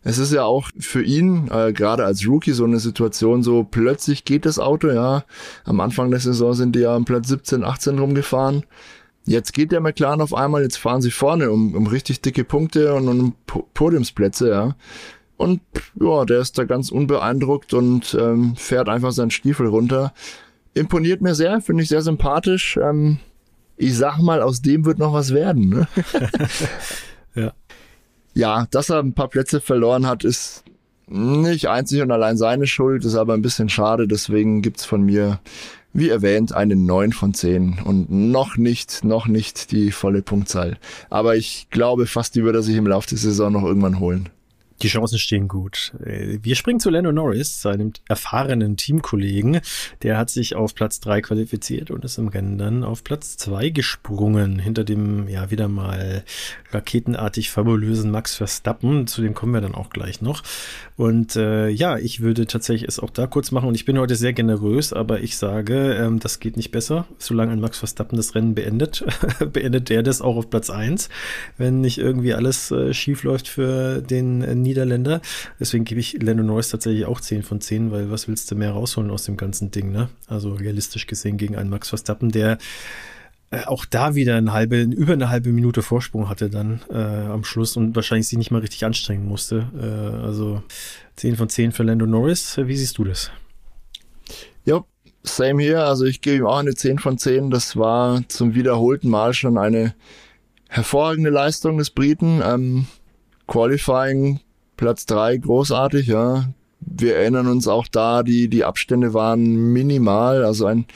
Es ist ja auch für ihn, äh, gerade als Rookie, so eine Situation, so plötzlich geht das Auto, ja. Am Anfang der Saison sind die ja am Platz 17, 18 rumgefahren. Jetzt geht der McLaren auf einmal, jetzt fahren sie vorne um, um richtig dicke Punkte und um Podiumsplätze, ja. Und ja, der ist da ganz unbeeindruckt und ähm, fährt einfach seinen Stiefel runter. Imponiert mir sehr, finde ich sehr sympathisch. Ähm, ich sag mal, aus dem wird noch was werden. Ne? <laughs> ja ja, dass er ein paar Plätze verloren hat, ist nicht einzig und allein seine Schuld, ist aber ein bisschen schade. Deswegen gibt's von mir, wie erwähnt, eine 9 von 10 und noch nicht, noch nicht die volle Punktzahl. Aber ich glaube fast, die würde er sich im Laufe der Saison noch irgendwann holen. Die Chancen stehen gut. Äh, wir springen zu Lando Norris, seinem erfahrenen Teamkollegen. Der hat sich auf Platz drei qualifiziert und ist im Rennen dann auf Platz zwei gesprungen. Hinter dem, ja, wieder mal raketenartig fabulösen Max Verstappen. Zu dem kommen wir dann auch gleich noch. Und äh, ja, ich würde tatsächlich es auch da kurz machen. Und ich bin heute sehr generös, aber ich sage, ähm, das geht nicht besser. Solange ein Max Verstappen das Rennen beendet, <laughs> beendet der das auch auf Platz eins. Wenn nicht irgendwie alles äh, schief läuft für den äh, Niederländer. Deswegen gebe ich Lando Norris tatsächlich auch 10 von 10, weil was willst du mehr rausholen aus dem ganzen Ding, ne? Also realistisch gesehen gegen einen Max Verstappen, der äh, auch da wieder eine halbe, über eine halbe Minute Vorsprung hatte dann äh, am Schluss und wahrscheinlich sich nicht mal richtig anstrengen musste. Äh, also 10 von 10 für Lando Norris. Wie siehst du das? Ja, same hier. Also ich gebe ihm auch eine 10 von 10. Das war zum wiederholten Mal schon eine hervorragende Leistung des Briten. Ähm, Qualifying Platz drei großartig, ja. Wir erinnern uns auch da, die, die Abstände waren minimal, also ein,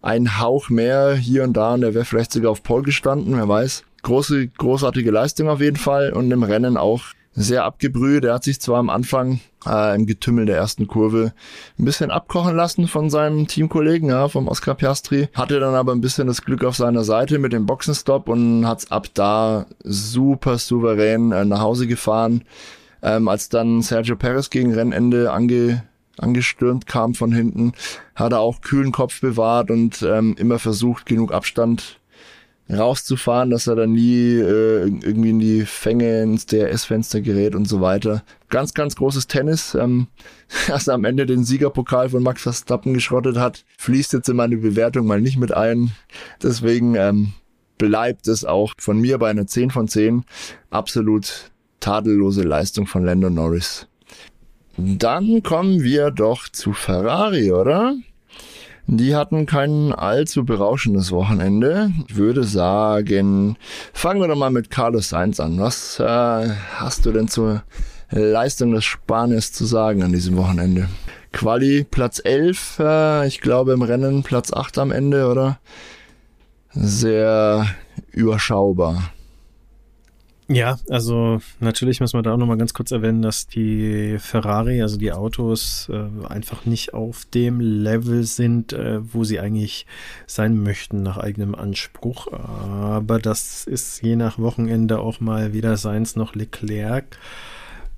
ein Hauch mehr hier und da und er wäre vielleicht sogar auf Pole gestanden, wer weiß. Große, großartige Leistung auf jeden Fall und im Rennen auch sehr abgebrüht. Er hat sich zwar am Anfang äh, im Getümmel der ersten Kurve ein bisschen abkochen lassen von seinem Teamkollegen, ja, vom Oscar Piastri, hatte dann aber ein bisschen das Glück auf seiner Seite mit dem Boxenstopp und hat's ab da super souverän äh, nach Hause gefahren. Ähm, als dann Sergio Perez gegen Rennende ange, angestürmt kam von hinten, hat er auch kühlen Kopf bewahrt und ähm, immer versucht, genug Abstand rauszufahren, dass er dann nie äh, irgendwie in die Fänge ins DRS-Fenster gerät und so weiter. Ganz, ganz großes Tennis. Ähm, <laughs> dass er am Ende den Siegerpokal von Max Verstappen geschrottet hat, fließt jetzt in meine Bewertung mal nicht mit ein. Deswegen ähm, bleibt es auch von mir bei einer 10 von 10 absolut tadellose Leistung von Lando Norris. Dann kommen wir doch zu Ferrari, oder? Die hatten kein allzu berauschendes Wochenende. Ich würde sagen, fangen wir doch mal mit Carlos Sainz an. Was äh, hast du denn zur Leistung des Spaniers zu sagen an diesem Wochenende? Quali Platz 11, äh, ich glaube im Rennen Platz 8 am Ende, oder? Sehr überschaubar. Ja, also natürlich muss man da auch nochmal ganz kurz erwähnen, dass die Ferrari, also die Autos, äh, einfach nicht auf dem Level sind, äh, wo sie eigentlich sein möchten nach eigenem Anspruch. Aber das ist je nach Wochenende auch mal weder seins noch Leclerc.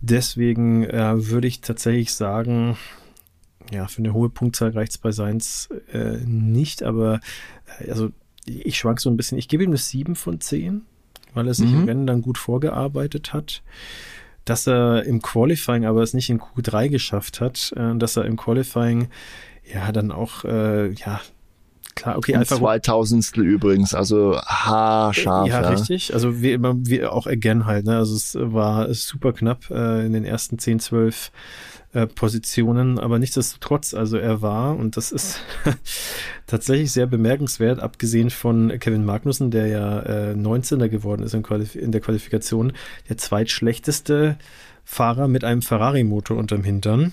Deswegen äh, würde ich tatsächlich sagen, ja, für eine hohe Punktzahl reicht es bei Seins äh, nicht, aber äh, also ich schwank so ein bisschen. Ich gebe ihm eine 7 von 10 weil er sich mhm. im Rennen dann gut vorgearbeitet hat. Dass er im Qualifying aber es nicht in Q3 geschafft hat, äh, dass er im Qualifying ja dann auch, äh, ja, klar, okay, einfach. 2000 übrigens, also haarscharf. Ja, ja, richtig. Also wie immer, wie auch again halt, ne? Also es war super knapp äh, in den ersten 10, 12 äh, Positionen, aber nichtsdestotrotz, also er war, und das ist <laughs> tatsächlich sehr bemerkenswert, abgesehen von Kevin Magnussen, der ja äh, 19er geworden ist in, in der Qualifikation, der zweitschlechteste Fahrer mit einem Ferrari-Motor unterm Hintern.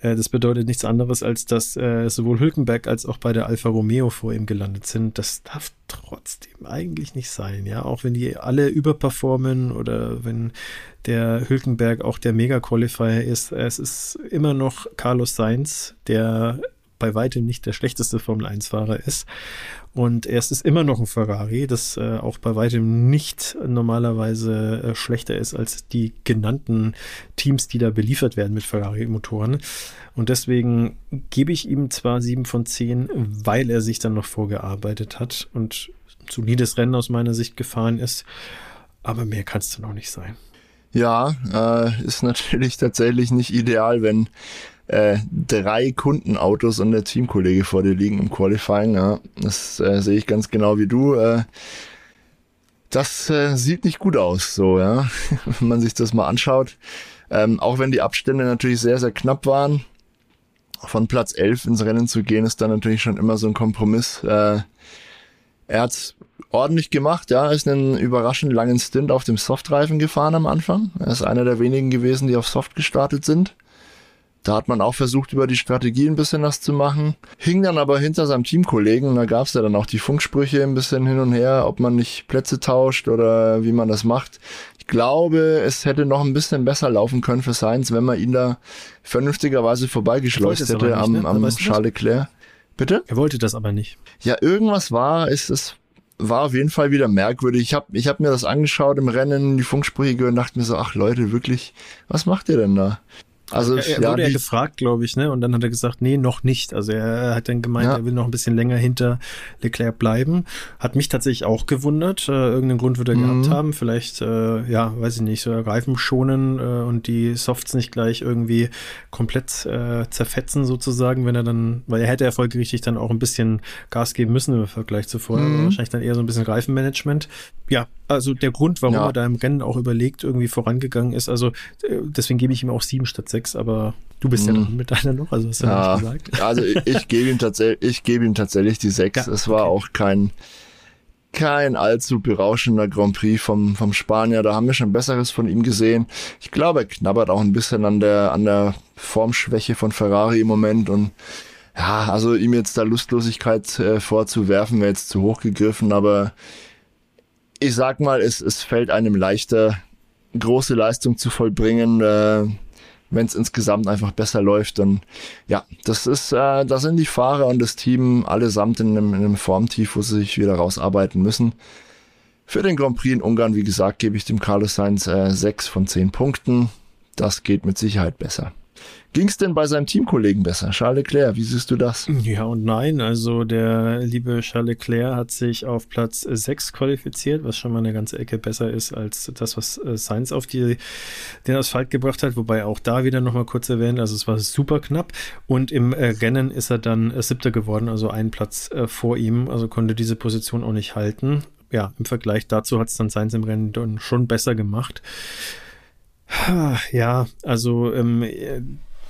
Äh, das bedeutet nichts anderes, als dass äh, sowohl Hülkenberg als auch bei der Alfa Romeo vor ihm gelandet sind. Das darf trotzdem eigentlich nicht sein, ja. Auch wenn die alle überperformen oder wenn der Hülkenberg auch der Mega-Qualifier ist, es ist immer noch Carlos Sainz, der bei weitem nicht der schlechteste Formel-1-Fahrer ist. Und es ist immer noch ein Ferrari, das äh, auch bei weitem nicht normalerweise äh, schlechter ist als die genannten Teams, die da beliefert werden mit Ferrari-Motoren. Und deswegen gebe ich ihm zwar sieben von zehn, weil er sich dann noch vorgearbeitet hat und solides Rennen aus meiner Sicht gefahren ist. Aber mehr kann es dann auch nicht sein. Ja, äh, ist natürlich tatsächlich nicht ideal, wenn äh, drei Kundenautos und der Teamkollege vor dir liegen im Qualifying. Ja. Das äh, sehe ich ganz genau wie du. Äh, das äh, sieht nicht gut aus, so, ja, <laughs> wenn man sich das mal anschaut. Ähm, auch wenn die Abstände natürlich sehr, sehr knapp waren, von Platz 11 ins Rennen zu gehen, ist dann natürlich schon immer so ein Kompromiss. Äh, er hat ordentlich gemacht, ja, ist einen überraschend langen Stint auf dem Softreifen gefahren am Anfang. Er ist einer der wenigen gewesen, die auf Soft gestartet sind. Da hat man auch versucht, über die Strategie ein bisschen was zu machen. Hing dann aber hinter seinem Teamkollegen und da gab es ja dann auch die Funksprüche ein bisschen hin und her, ob man nicht Plätze tauscht oder wie man das macht. Ich glaube, es hätte noch ein bisschen besser laufen können für Sainz, wenn man ihn da vernünftigerweise vorbeigeschleust hätte nicht, am, ne? am Charles Leclerc. Bitte? Er wollte das aber nicht. Ja, irgendwas war, ist es war auf jeden Fall wieder merkwürdig. Ich habe ich hab mir das angeschaut im Rennen, die Funksprüche gehört, dachte mir so, ach Leute, wirklich, was macht ihr denn da? Also er, er ja, wurde ja gefragt, glaube ich, ne? Und dann hat er gesagt, nee, noch nicht. Also er hat dann gemeint, ja. er will noch ein bisschen länger hinter Leclerc bleiben. Hat mich tatsächlich auch gewundert. Äh, irgendeinen Grund wird er mhm. gehabt haben. Vielleicht, äh, ja, weiß ich nicht, so Reifen schonen äh, und die Softs nicht gleich irgendwie komplett äh, zerfetzen sozusagen, wenn er dann, weil er hätte ja folgerichtig dann auch ein bisschen Gas geben müssen im Vergleich zu vorher. Mhm. Wahrscheinlich dann eher so ein bisschen Reifenmanagement. Ja, also der Grund, warum ja. er da im Rennen auch überlegt, irgendwie vorangegangen ist. Also äh, deswegen gebe ich ihm auch sieben statt sechs, aber du bist ja noch mit deiner noch, also hast du ja, nicht gesagt. Also ich, ich gebe ihm tatsächlich, ich gebe ihm tatsächlich die sechs. Ja, es war okay. auch kein kein allzu berauschender Grand Prix vom, vom Spanier. Da haben wir schon Besseres von ihm gesehen. Ich glaube, er knabbert auch ein bisschen an der, an der Formschwäche von Ferrari im Moment und ja, also ihm jetzt da Lustlosigkeit äh, vorzuwerfen, wäre jetzt zu hoch gegriffen, aber ich sag mal, es, es fällt einem leichter, große Leistung zu vollbringen, äh, wenn es insgesamt einfach besser läuft. Und ja, das ist, äh, da sind die Fahrer und das Team allesamt in einem, in einem Formtief, wo sie sich wieder rausarbeiten müssen. Für den Grand Prix in Ungarn, wie gesagt, gebe ich dem Carlos Sainz äh, 6 von 10 Punkten. Das geht mit Sicherheit besser. Ging es denn bei seinem Teamkollegen besser? Charles Leclerc, wie siehst du das? Ja und nein. Also der liebe Charles Leclerc hat sich auf Platz 6 qualifiziert, was schon mal eine ganze Ecke besser ist als das, was äh, Sainz auf die, den Asphalt gebracht hat. Wobei auch da wieder nochmal kurz erwähnt, also es war super knapp. Und im äh, Rennen ist er dann äh, siebter geworden, also einen Platz vor ihm. Also konnte diese Position auch nicht halten. Ja, im Vergleich dazu hat es dann Sainz im Rennen schon besser gemacht. <sighs> Ja, also ähm,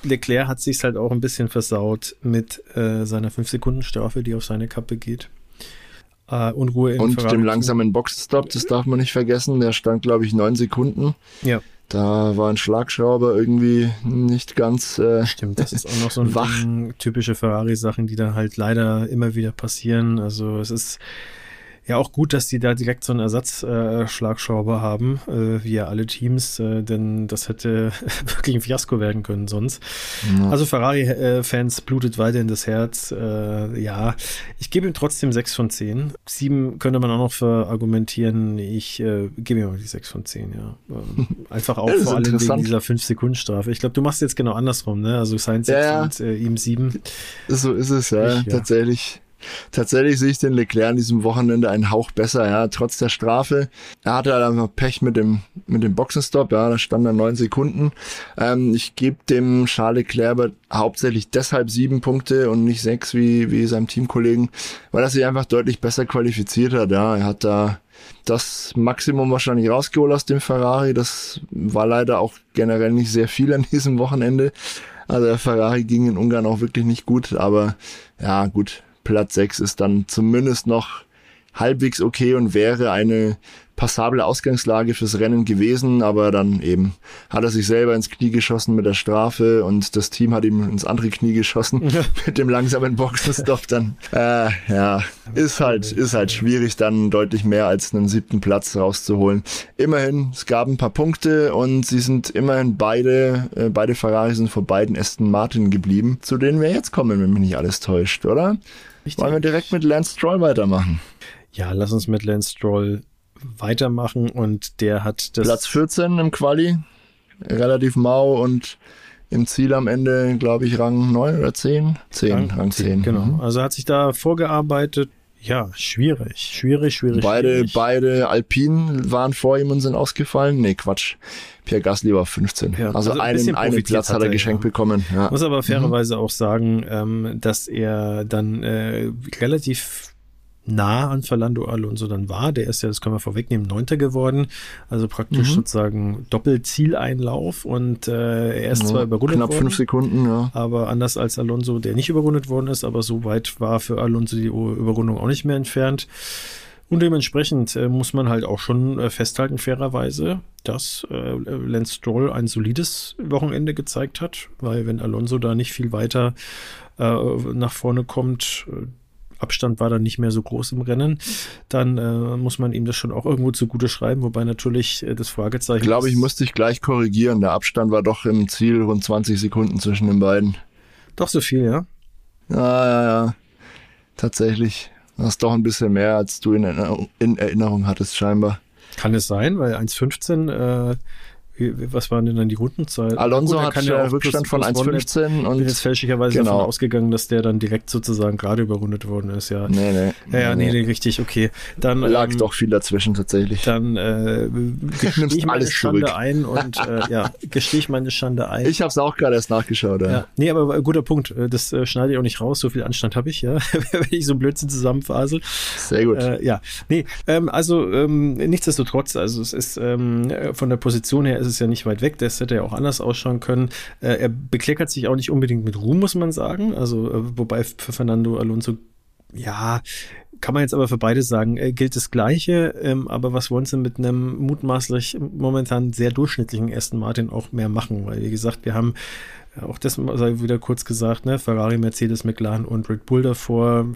Leclerc hat sich halt auch ein bisschen versaut mit äh, seiner 5-Sekunden-Strafe, die auf seine Kappe geht. Äh, Unruhe in Und Ferrari dem langsamen Boxstop, das darf man nicht vergessen. Der stand, glaube ich, 9 Sekunden. Ja. Da war ein Schlagschrauber irgendwie nicht ganz äh, Stimmt, das ist auch noch so ein <laughs> wach. Typische Ferrari-Sachen, die dann halt leider immer wieder passieren. Also es ist ja, auch gut, dass die da direkt so einen Ersatzschlagschrauber äh, haben, äh, wie ja alle Teams, äh, denn das hätte <laughs> wirklich ein Fiasko werden können sonst. Ja. Also Ferrari-Fans blutet weiterhin das Herz. Äh, ja, ich gebe ihm trotzdem 6 von 10. 7 könnte man auch noch verargumentieren. Ich äh, gebe ihm auch die 6 von 10, ja. Ähm, <laughs> einfach auch vor allem wegen dieser 5-Sekunden-Strafe. Ich glaube, du machst jetzt genau andersrum, ne? Also Science 6 ja, und äh, ihm 7. So ist es, ja, ich, ja. tatsächlich. Tatsächlich sehe ich den Leclerc an diesem Wochenende einen Hauch besser, ja, trotz der Strafe. Er hatte halt einfach Pech mit dem, mit dem Boxenstopp, ja, da stand er neun Sekunden. Ähm, ich gebe dem Charles Leclerc hauptsächlich deshalb sieben Punkte und nicht sechs wie, wie seinem Teamkollegen, weil er sich einfach deutlich besser qualifiziert hat, ja. Er hat da das Maximum wahrscheinlich rausgeholt aus dem Ferrari. Das war leider auch generell nicht sehr viel an diesem Wochenende. Also der Ferrari ging in Ungarn auch wirklich nicht gut, aber ja gut, Platz 6 ist dann zumindest noch halbwegs okay und wäre eine passable Ausgangslage fürs Rennen gewesen, aber dann eben hat er sich selber ins Knie geschossen mit der Strafe und das Team hat ihm ins andere Knie geschossen <laughs> <laughs> mit dem langsamen Boxenstopp. Dann äh, ja, ist halt ist halt schwierig, dann deutlich mehr als einen siebten Platz rauszuholen. Immerhin, es gab ein paar Punkte und sie sind immerhin beide äh, beide Ferrari sind vor beiden Aston Martin geblieben, zu denen wir jetzt kommen, wenn mich nicht alles täuscht, oder? Richtig. Wollen wir direkt mit Lance Stroll weitermachen? Ja, lass uns mit Lance Stroll weitermachen und der hat das. Platz 14 im Quali, relativ mau und im Ziel am Ende, glaube ich, Rang 9 oder 10? 10, Rang, Rang 10. 10. Genau. Mhm. Also hat sich da vorgearbeitet. Ja, schwierig, schwierig, schwierig. Beide, schwierig. beide Alpinen waren vor ihm und sind ausgefallen. Nee, Quatsch. Pierre Gasly war 15. Ja, also, also einen, einen Platz hat er geschenkt ja. bekommen. Ja. Muss aber fairerweise mhm. auch sagen, ähm, dass er dann äh, relativ nah an Fernando Alonso dann war. Der ist ja, das können wir vorwegnehmen, Neunter geworden. Also praktisch mhm. sozusagen Doppelzieleinlauf und äh, er ist ja, zwar überrundet knapp worden. Knapp fünf Sekunden, ja. Aber anders als Alonso, der nicht überrundet worden ist, aber so weit war für Alonso die Überrundung auch nicht mehr entfernt. Und dementsprechend äh, muss man halt auch schon äh, festhalten, fairerweise, dass äh, Lance Stroll ein solides Wochenende gezeigt hat, weil wenn Alonso da nicht viel weiter äh, nach vorne kommt, äh, Abstand war dann nicht mehr so groß im Rennen, dann äh, muss man ihm das schon auch irgendwo zugute schreiben, wobei natürlich äh, das Fragezeichen. Ich glaube, ich musste dich gleich korrigieren. Der Abstand war doch im Ziel rund 20 Sekunden zwischen den beiden. Doch so viel, ja? Ja, ja, ja. Tatsächlich. Das ist doch ein bisschen mehr, als du in Erinnerung, in Erinnerung hattest, scheinbar. Kann es sein, weil 1,15 äh, was waren denn dann die Rundenzeit? Alonso Gut, hat ja Rückstand von 1,15 und bin jetzt fälschlicherweise genau. davon ausgegangen, dass der dann direkt sozusagen gerade überrundet worden ist, ja. Nee, nee. Ja, ja nee, nee, richtig, okay. Dann lag ähm, doch viel dazwischen tatsächlich. Dann äh, <laughs> gestehe ich meine Schande zurück. ein und <laughs> äh, ja, gestehe ich meine Schande ein. Ich habe es auch gerade erst nachgeschaut, ja. ja. Nee, aber guter Punkt. Äh, das äh, schneide ich auch nicht raus, so viel Anstand habe ich, ja, <laughs> wenn ich so Blödsinn zusammenfasel. Sehr gut. Äh, ja, nee, ähm, also ähm, nichtsdestotrotz, also es ist ähm, von der Position her ist es ja nicht weit weg, das hätte ja auch anders ausschauen können. Äh, er bekleckert sich auch nicht unbedingt mit Ruhm, muss man sagen. Also, äh, wobei für Fernando Alonso, ja, kann man jetzt aber für beide sagen, äh, gilt das Gleiche. Ähm, aber was wollen sie mit einem mutmaßlich momentan sehr durchschnittlichen Aston Martin auch mehr machen? Weil, wie gesagt, wir haben auch das sei wieder kurz gesagt, ne, Ferrari, Mercedes, McLaren und Red Bull davor.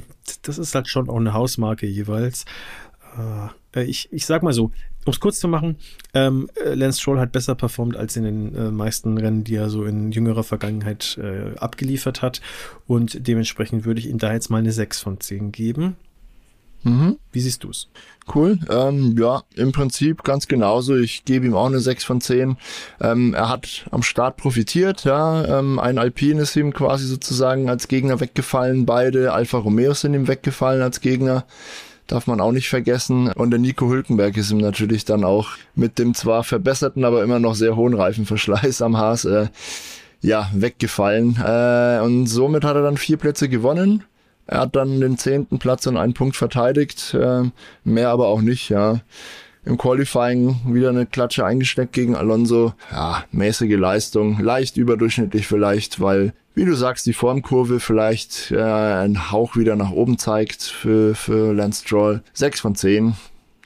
Das ist halt schon auch eine Hausmarke jeweils. Äh, ich, ich sag mal so, um es kurz zu machen, ähm, äh, Lance Stroll hat besser performt als in den äh, meisten Rennen, die er so in jüngerer Vergangenheit äh, abgeliefert hat. Und dementsprechend würde ich ihm da jetzt mal eine 6 von 10 geben. Mhm. Wie siehst du es? Cool. Ähm, ja, im Prinzip ganz genauso. Ich gebe ihm auch eine 6 von 10. Ähm, er hat am Start profitiert, ja. Ähm, ein Alpine ist ihm quasi sozusagen als Gegner weggefallen. Beide Alfa Romeo sind ihm weggefallen als Gegner darf man auch nicht vergessen. Und der Nico Hülkenberg ist ihm natürlich dann auch mit dem zwar verbesserten, aber immer noch sehr hohen Reifenverschleiß am Haas, äh, ja, weggefallen. Äh, und somit hat er dann vier Plätze gewonnen. Er hat dann den zehnten Platz und einen Punkt verteidigt, äh, mehr aber auch nicht, ja. Im Qualifying wieder eine Klatsche eingesteckt gegen Alonso. Ja, mäßige Leistung, leicht überdurchschnittlich vielleicht, weil wie du sagst, die Formkurve vielleicht äh, einen Hauch wieder nach oben zeigt für, für Lance Stroll. 6 von 10,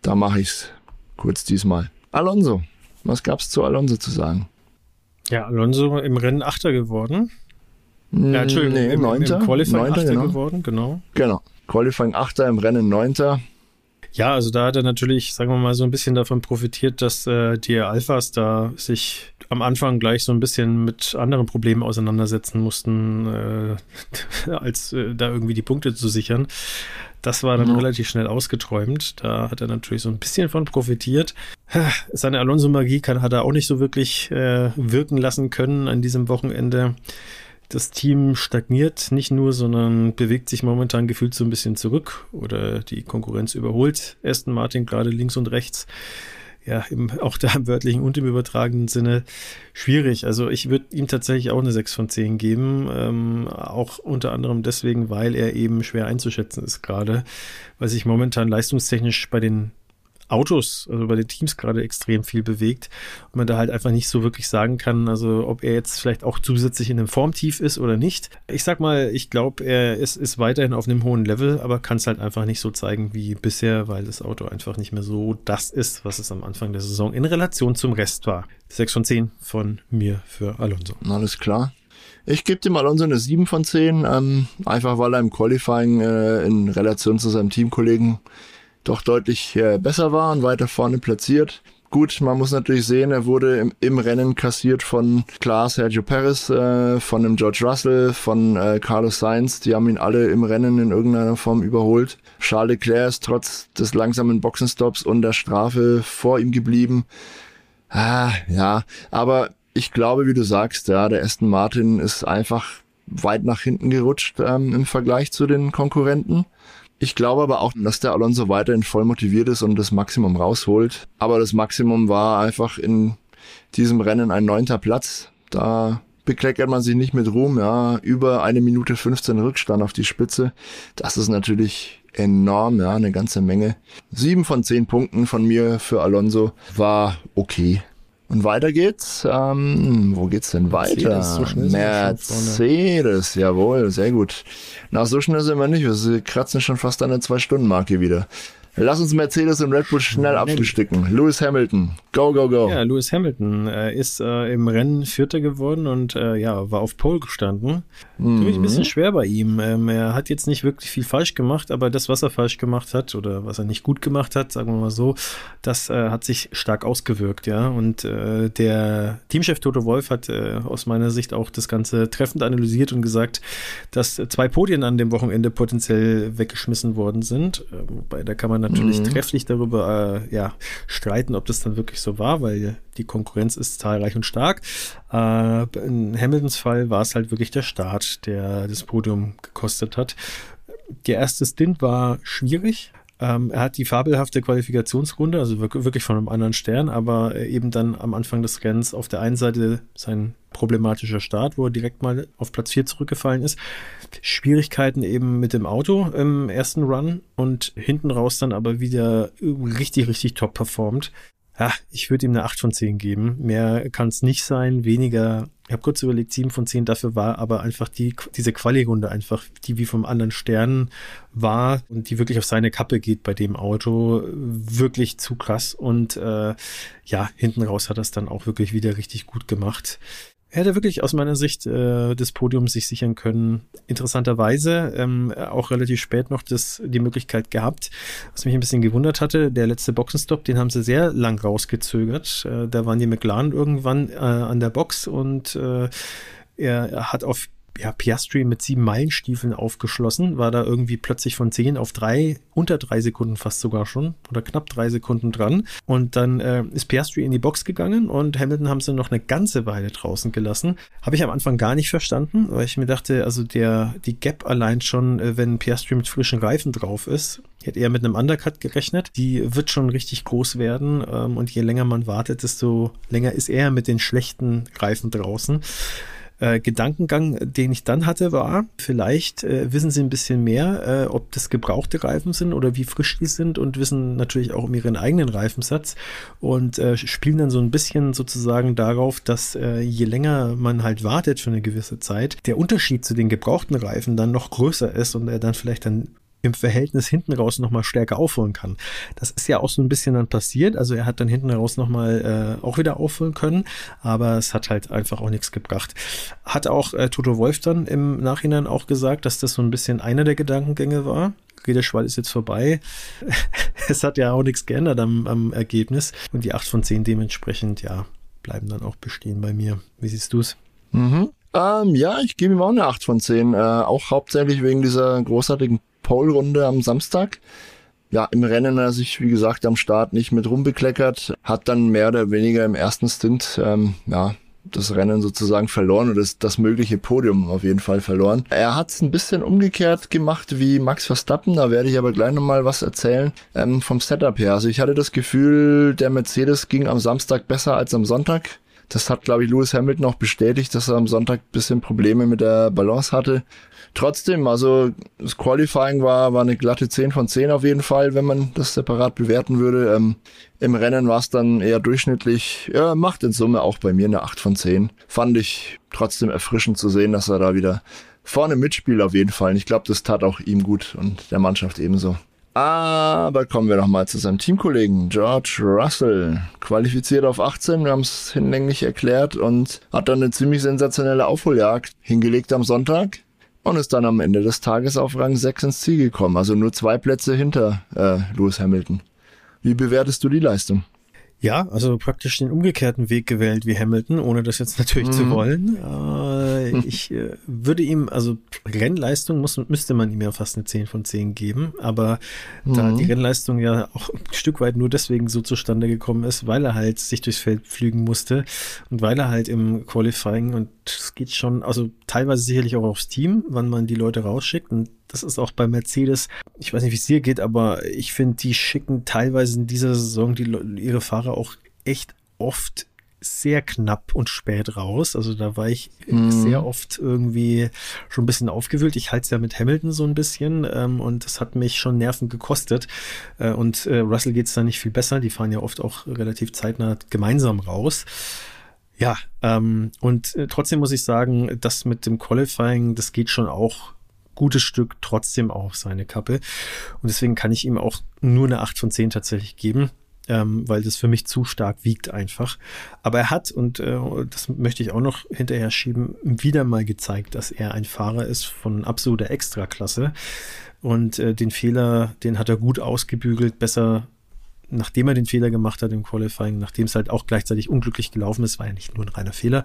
da mache ich's kurz diesmal. Alonso, was gab's zu Alonso zu sagen? Ja, Alonso im Rennen Achter geworden. Ja, Entschuldigung, nee, im, Neunter, im Qualifying Neunter, Achter genau. geworden, genau. Genau, Qualifying Achter, im Rennen Neunter. Ja, also da hat er natürlich, sagen wir mal, so ein bisschen davon profitiert, dass äh, die Alphas da sich am Anfang gleich so ein bisschen mit anderen Problemen auseinandersetzen mussten, äh, <laughs> als äh, da irgendwie die Punkte zu sichern. Das war dann mhm. relativ schnell ausgeträumt. Da hat er natürlich so ein bisschen von profitiert. <sighs> Seine Alonso-Magie hat er auch nicht so wirklich äh, wirken lassen können an diesem Wochenende. Das Team stagniert nicht nur, sondern bewegt sich momentan gefühlt so ein bisschen zurück oder die Konkurrenz überholt Aston Martin gerade links und rechts ja, im, auch da im wörtlichen und im übertragenen Sinne schwierig. Also ich würde ihm tatsächlich auch eine 6 von 10 geben. Ähm, auch unter anderem deswegen, weil er eben schwer einzuschätzen ist gerade, weil sich momentan leistungstechnisch bei den Autos, also bei den Teams gerade extrem viel bewegt und man da halt einfach nicht so wirklich sagen kann, also ob er jetzt vielleicht auch zusätzlich in einem Formtief ist oder nicht. Ich sag mal, ich glaube, er ist, ist weiterhin auf einem hohen Level, aber kann es halt einfach nicht so zeigen wie bisher, weil das Auto einfach nicht mehr so das ist, was es am Anfang der Saison in Relation zum Rest war. 6 von 10 von mir für Alonso. Alles klar. Ich gebe dem Alonso eine 7 von 10, ähm, einfach weil er im Qualifying äh, in Relation zu seinem Teamkollegen doch deutlich äh, besser war und weiter vorne platziert. Gut, man muss natürlich sehen, er wurde im, im Rennen kassiert von klar Sergio Perez, äh, von dem George Russell, von äh, Carlos Sainz. Die haben ihn alle im Rennen in irgendeiner Form überholt. Charles Leclerc ist trotz des langsamen Boxenstops und der Strafe vor ihm geblieben. Ah, ja, aber ich glaube, wie du sagst, ja, der Aston Martin ist einfach weit nach hinten gerutscht ähm, im Vergleich zu den Konkurrenten. Ich glaube aber auch, dass der Alonso weiterhin voll motiviert ist und das Maximum rausholt. Aber das Maximum war einfach in diesem Rennen ein neunter Platz. Da bekleckert man sich nicht mit Ruhm, ja, über eine Minute 15 Rückstand auf die Spitze. Das ist natürlich enorm, ja, eine ganze Menge. Sieben von zehn Punkten von mir für Alonso war okay. Und weiter geht's. Ähm, wo geht's denn weiter? Mercedes, so Mercedes jawohl, sehr gut. Na, so schnell sind wir nicht. Wir kratzen schon fast an der Zwei-Stunden-Marke wieder. Lass uns Mercedes und Red Bull schnell abfrühstücken. Lewis Hamilton, go, go, go. Ja, Lewis Hamilton äh, ist äh, im Rennen Vierter geworden und äh, ja, war auf Pole gestanden. Mhm. Tue ich ein bisschen schwer bei ihm. Ähm, er hat jetzt nicht wirklich viel falsch gemacht, aber das, was er falsch gemacht hat oder was er nicht gut gemacht hat, sagen wir mal so, das äh, hat sich stark ausgewirkt, ja. Und äh, der Teamchef Toto Wolf hat äh, aus meiner Sicht auch das Ganze treffend analysiert und gesagt, dass zwei Podien an dem Wochenende potenziell weggeschmissen worden sind. Wobei, da kann man natürlich mhm. trefflich darüber äh, ja, streiten, ob das dann wirklich so war, weil die Konkurrenz ist zahlreich und stark. Äh, in Hamiltons Fall war es halt wirklich der Start, der das Podium gekostet hat. Der erste Stint war schwierig, ähm, er hat die fabelhafte Qualifikationsrunde, also wirklich von einem anderen Stern, aber eben dann am Anfang des Rennens auf der einen Seite sein problematischer Start, wo er direkt mal auf Platz 4 zurückgefallen ist. Schwierigkeiten eben mit dem Auto im ersten Run und hinten raus dann aber wieder richtig, richtig top performt ja, ich würde ihm eine 8 von 10 geben. Mehr kann es nicht sein, weniger. Ich habe kurz überlegt, 7 von 10 dafür war aber einfach die, diese Quali-Runde einfach, die wie vom anderen Stern war und die wirklich auf seine Kappe geht bei dem Auto, wirklich zu krass. Und äh, ja, hinten raus hat er es dann auch wirklich wieder richtig gut gemacht. Er hätte wirklich aus meiner Sicht äh, des Podiums sich sichern können. Interessanterweise ähm, auch relativ spät noch das, die Möglichkeit gehabt, was mich ein bisschen gewundert hatte. Der letzte Boxenstopp, den haben sie sehr lang rausgezögert. Äh, da waren die McLaren irgendwann äh, an der Box und äh, er hat auf ja, Piastri mit sieben Meilenstiefeln aufgeschlossen, war da irgendwie plötzlich von zehn auf drei, unter drei Sekunden fast sogar schon oder knapp drei Sekunden dran. Und dann äh, ist Piastri in die Box gegangen und Hamilton haben sie noch eine ganze Weile draußen gelassen. Habe ich am Anfang gar nicht verstanden, weil ich mir dachte, also der, die Gap allein schon, äh, wenn Piastri mit frischen Reifen drauf ist, hätte eher mit einem Undercut gerechnet. Die wird schon richtig groß werden ähm, und je länger man wartet, desto länger ist er mit den schlechten Reifen draußen. Äh, Gedankengang, den ich dann hatte, war, vielleicht äh, wissen sie ein bisschen mehr, äh, ob das gebrauchte Reifen sind oder wie frisch die sind und wissen natürlich auch um ihren eigenen Reifensatz und äh, spielen dann so ein bisschen sozusagen darauf, dass äh, je länger man halt wartet für eine gewisse Zeit, der Unterschied zu den gebrauchten Reifen dann noch größer ist und er dann vielleicht dann im Verhältnis hinten raus nochmal stärker aufholen kann. Das ist ja auch so ein bisschen dann passiert. Also er hat dann hinten raus nochmal äh, auch wieder aufholen können, aber es hat halt einfach auch nichts gebracht. Hat auch äh, Toto Wolf dann im Nachhinein auch gesagt, dass das so ein bisschen einer der Gedankengänge war. Redeschwall ist jetzt vorbei. <laughs> es hat ja auch nichts geändert am, am Ergebnis. Und die 8 von 10 dementsprechend, ja, bleiben dann auch bestehen bei mir. Wie siehst du es? Mhm. Ähm, ja, ich gebe ihm auch eine 8 von 10. Äh, auch hauptsächlich wegen dieser großartigen Pole-Runde am Samstag. Ja, im Rennen er sich, wie gesagt, am Start nicht mit rumbekleckert, hat dann mehr oder weniger im ersten Stint, ähm, ja, das Rennen sozusagen verloren oder das, das mögliche Podium auf jeden Fall verloren. Er hat es ein bisschen umgekehrt gemacht wie Max Verstappen, da werde ich aber gleich nochmal was erzählen ähm, vom Setup her. Also ich hatte das Gefühl, der Mercedes ging am Samstag besser als am Sonntag. Das hat, glaube ich, Lewis Hamilton auch bestätigt, dass er am Sonntag bisschen Probleme mit der Balance hatte. Trotzdem, also das Qualifying war, war eine glatte 10 von 10 auf jeden Fall, wenn man das separat bewerten würde. Ähm, Im Rennen war es dann eher durchschnittlich. Ja, macht in Summe auch bei mir eine 8 von 10. Fand ich trotzdem erfrischend zu sehen, dass er da wieder vorne mitspielt auf jeden Fall. Und ich glaube, das tat auch ihm gut und der Mannschaft ebenso. Aber kommen wir noch mal zu seinem Teamkollegen George Russell. Qualifiziert auf 18, wir haben es hinlänglich erklärt und hat dann eine ziemlich sensationelle Aufholjagd hingelegt am Sonntag und ist dann am Ende des Tages auf Rang 6 ins Ziel gekommen. Also nur zwei Plätze hinter äh, Lewis Hamilton. Wie bewertest du die Leistung? Ja, also praktisch den umgekehrten Weg gewählt wie Hamilton, ohne das jetzt natürlich mhm. zu wollen. Äh, ich äh, würde ihm, also Rennleistung muss, müsste man ihm ja fast eine 10 von 10 geben, aber mhm. da die Rennleistung ja auch ein Stück weit nur deswegen so zustande gekommen ist, weil er halt sich durchs Feld pflügen musste und weil er halt im Qualifying und es geht schon, also teilweise sicherlich auch aufs Team, wann man die Leute rausschickt und das ist auch bei Mercedes, ich weiß nicht, wie es dir geht, aber ich finde, die schicken teilweise in dieser Saison die, ihre Fahrer auch echt oft sehr knapp und spät raus. Also da war ich mhm. sehr oft irgendwie schon ein bisschen aufgewühlt. Ich halte es ja mit Hamilton so ein bisschen ähm, und das hat mich schon Nerven gekostet. Äh, und äh, Russell geht es da nicht viel besser. Die fahren ja oft auch relativ zeitnah gemeinsam raus. Ja, ähm, und äh, trotzdem muss ich sagen, das mit dem Qualifying, das geht schon auch gutes Stück trotzdem auf seine Kappe. Und deswegen kann ich ihm auch nur eine 8 von 10 tatsächlich geben. Ähm, weil das für mich zu stark wiegt einfach. Aber er hat, und äh, das möchte ich auch noch hinterher schieben, wieder mal gezeigt, dass er ein Fahrer ist von absoluter Extraklasse. Und äh, den Fehler, den hat er gut ausgebügelt, besser nachdem er den Fehler gemacht hat im Qualifying, nachdem es halt auch gleichzeitig unglücklich gelaufen ist, war ja nicht nur ein reiner Fehler,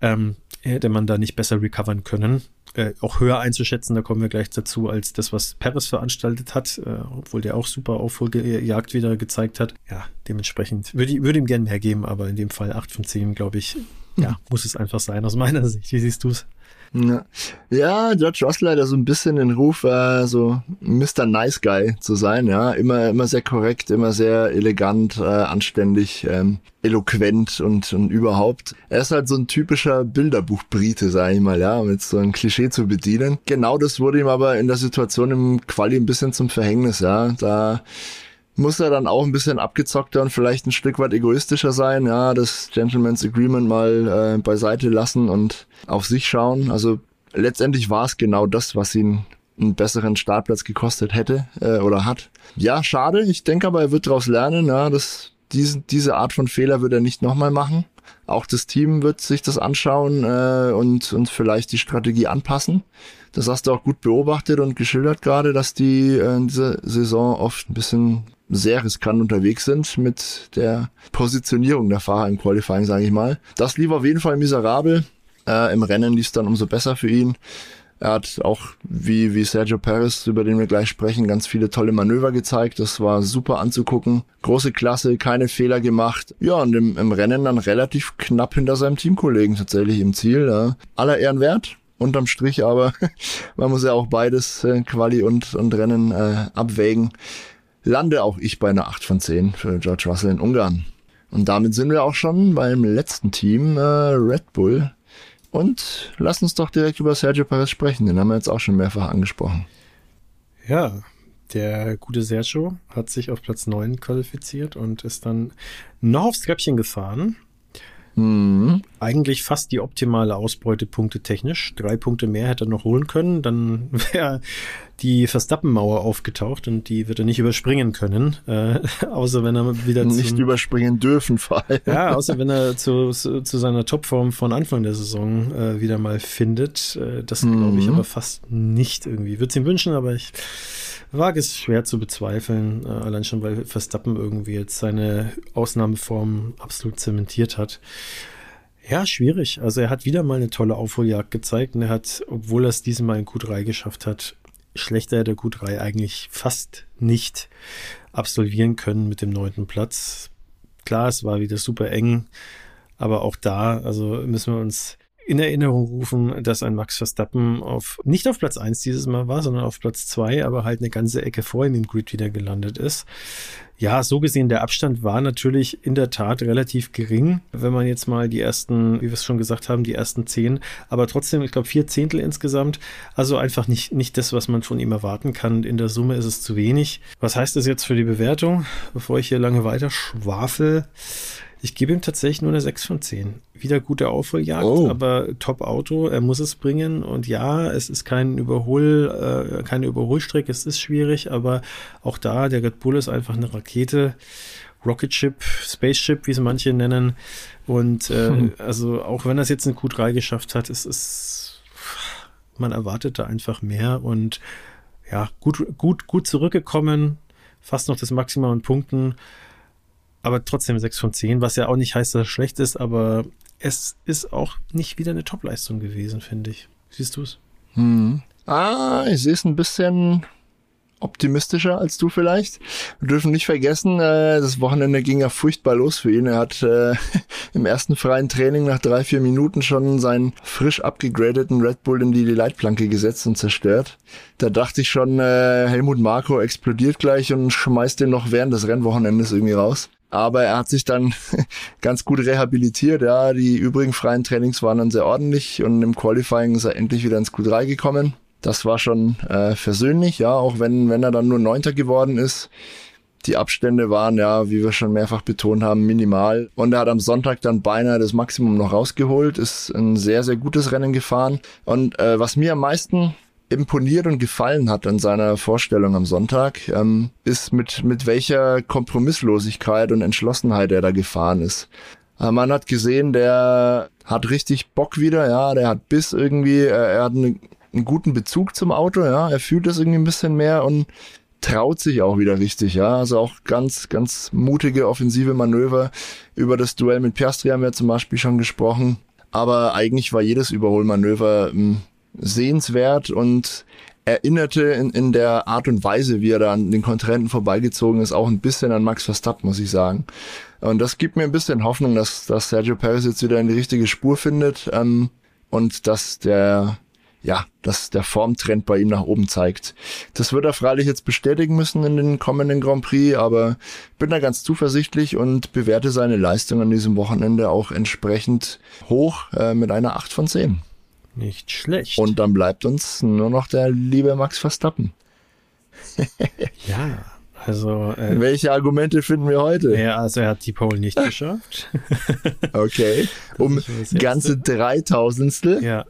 ähm, hätte man da nicht besser recovern können äh, auch höher einzuschätzen, da kommen wir gleich dazu, als das, was Paris veranstaltet hat, äh, obwohl der auch super Aufholjagd wieder gezeigt hat. Ja, dementsprechend würde ich würde ihm gerne mehr geben, aber in dem Fall 8 von 10, glaube ich, ja, muss es einfach sein aus meiner Sicht. Wie siehst du es? Ja. ja, George Russell hat ja so ein bisschen den Ruf, äh, so Mr. Nice Guy zu sein, ja. Immer, immer sehr korrekt, immer sehr elegant, äh, anständig, ähm, eloquent und, und überhaupt. Er ist halt so ein typischer Bilderbuch-Brite, sag ich mal, ja, mit so einem Klischee zu bedienen. Genau das wurde ihm aber in der Situation im Quali ein bisschen zum Verhängnis, ja. Da muss er dann auch ein bisschen abgezockter und vielleicht ein Stück weit egoistischer sein, ja, das Gentleman's Agreement mal äh, beiseite lassen und auf sich schauen. Also letztendlich war es genau das, was ihn einen besseren Startplatz gekostet hätte äh, oder hat. Ja, schade. Ich denke aber, er wird daraus lernen. Ja, das, diese, diese Art von Fehler wird er nicht nochmal machen. Auch das Team wird sich das anschauen äh, und, und vielleicht die Strategie anpassen. Das hast du auch gut beobachtet und geschildert gerade, dass die äh, in dieser Saison oft ein bisschen sehr riskant unterwegs sind mit der Positionierung der Fahrer im Qualifying, sage ich mal. Das lief auf jeden Fall miserabel. Äh, Im Rennen lief es dann umso besser für ihn. Er hat auch, wie, wie Sergio Perez, über den wir gleich sprechen, ganz viele tolle Manöver gezeigt. Das war super anzugucken. Große Klasse, keine Fehler gemacht. Ja, und im, im Rennen dann relativ knapp hinter seinem Teamkollegen tatsächlich im Ziel. Ja. Aller Ehren wert, unterm Strich, aber <laughs> man muss ja auch beides, äh, Quali und, und Rennen, äh, abwägen lande auch ich bei einer 8 von 10 für George Russell in Ungarn. Und damit sind wir auch schon beim letzten Team, äh, Red Bull. Und lass uns doch direkt über Sergio Perez sprechen, den haben wir jetzt auch schon mehrfach angesprochen. Ja, der gute Sergio hat sich auf Platz 9 qualifiziert und ist dann noch aufs Treppchen gefahren Mhm. Eigentlich fast die optimale Ausbeutepunkte technisch. Drei Punkte mehr hätte er noch holen können. Dann <laughs> wäre die Verstappenmauer aufgetaucht und die wird er nicht überspringen können. Äh, <laughs> außer wenn er wieder Nicht zum, überspringen dürfen vor allem. Ja, außer wenn er zu, zu, zu seiner Topform von Anfang der Saison äh, wieder mal findet. Äh, das mhm. glaube ich aber fast nicht irgendwie. Würde es ihm wünschen, aber ich wage es schwer zu bezweifeln, äh, allein schon, weil Verstappen irgendwie jetzt seine Ausnahmeform absolut zementiert hat. Ja, schwierig. Also er hat wieder mal eine tolle Aufholjagd gezeigt und er hat, obwohl er es diesmal in Q3 geschafft hat, schlechter der Q3 eigentlich fast nicht absolvieren können mit dem neunten Platz. Klar, es war wieder super eng, aber auch da, also müssen wir uns in Erinnerung rufen, dass ein Max Verstappen auf, nicht auf Platz eins dieses Mal war, sondern auf Platz zwei, aber halt eine ganze Ecke vor ihm im Grid wieder gelandet ist. Ja, so gesehen, der Abstand war natürlich in der Tat relativ gering, wenn man jetzt mal die ersten, wie wir es schon gesagt haben, die ersten zehn, aber trotzdem, ich glaube, vier Zehntel insgesamt. Also einfach nicht, nicht das, was man von ihm erwarten kann. In der Summe ist es zu wenig. Was heißt das jetzt für die Bewertung? Bevor ich hier lange weiter schwafel. Ich gebe ihm tatsächlich nur eine 6 von 10. Wieder gute Aufholjagd, oh. aber Top-Auto, er muss es bringen. Und ja, es ist kein Überhol, äh, keine Überholstrecke, es ist schwierig, aber auch da, der Red Bull ist einfach eine Rakete. Rocket Ship, Spaceship, wie es manche nennen. Und äh, hm. also auch wenn er es jetzt in Q3 geschafft hat, es ist, man erwartet da einfach mehr und ja, gut, gut, gut zurückgekommen, fast noch das Maximum an Punkten aber trotzdem 6 von 10, was ja auch nicht heißt, dass es schlecht ist, aber es ist auch nicht wieder eine Topleistung gewesen, finde ich. Siehst du es? Hm. Ah, ich sehe es ein bisschen optimistischer als du vielleicht. Wir dürfen nicht vergessen, äh, das Wochenende ging ja furchtbar los für ihn. Er hat äh, <laughs> im ersten freien Training nach drei, vier Minuten schon seinen frisch abgegradeten Red Bull in die Leitplanke gesetzt und zerstört. Da dachte ich schon, äh, Helmut Marko explodiert gleich und schmeißt den noch während des Rennwochenendes irgendwie raus. Aber er hat sich dann <laughs> ganz gut rehabilitiert. Ja, die übrigen freien Trainings waren dann sehr ordentlich und im Qualifying ist er endlich wieder ins Q3 gekommen. Das war schon äh, versöhnlich, ja, auch wenn, wenn er dann nur Neunter geworden ist. Die Abstände waren ja, wie wir schon mehrfach betont haben, minimal. Und er hat am Sonntag dann beinahe das Maximum noch rausgeholt, ist ein sehr, sehr gutes Rennen gefahren. Und äh, was mir am meisten imponiert und gefallen hat an seiner Vorstellung am Sonntag, ähm, ist mit, mit welcher Kompromisslosigkeit und Entschlossenheit er da gefahren ist. Äh, man hat gesehen, der hat richtig Bock wieder, ja, der hat Biss irgendwie, äh, er hat eine, einen guten Bezug zum Auto, ja, er fühlt das irgendwie ein bisschen mehr und traut sich auch wieder richtig, ja, also auch ganz, ganz mutige offensive Manöver. Über das Duell mit Piastri haben wir zum Beispiel schon gesprochen, aber eigentlich war jedes Überholmanöver ähm, sehenswert und erinnerte in, in der Art und Weise, wie er da an den Kontrahenten vorbeigezogen ist, auch ein bisschen an Max Verstappen, muss ich sagen. Und das gibt mir ein bisschen Hoffnung, dass, dass Sergio Perez jetzt wieder in die richtige Spur findet ähm, und dass der ja, dass der Formtrend bei ihm nach oben zeigt. Das wird er freilich jetzt bestätigen müssen in den kommenden Grand Prix, aber bin da ganz zuversichtlich und bewerte seine Leistung an diesem Wochenende auch entsprechend hoch äh, mit einer 8 von 10. Nicht schlecht. Und dann bleibt uns nur noch der liebe Max Verstappen. <laughs> ja, also. Äh, Welche Argumente finden wir heute? Ja, also er hat die Pole nicht geschafft. <laughs> okay. Um ganze Dreitausendstel. Ja.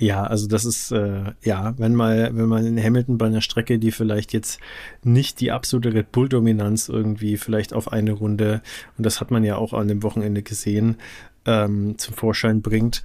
Ja, also das ist äh, ja, wenn mal, wenn man in Hamilton bei einer Strecke, die vielleicht jetzt nicht die absolute Red Bull Dominanz irgendwie vielleicht auf eine Runde und das hat man ja auch an dem Wochenende gesehen ähm, zum Vorschein bringt,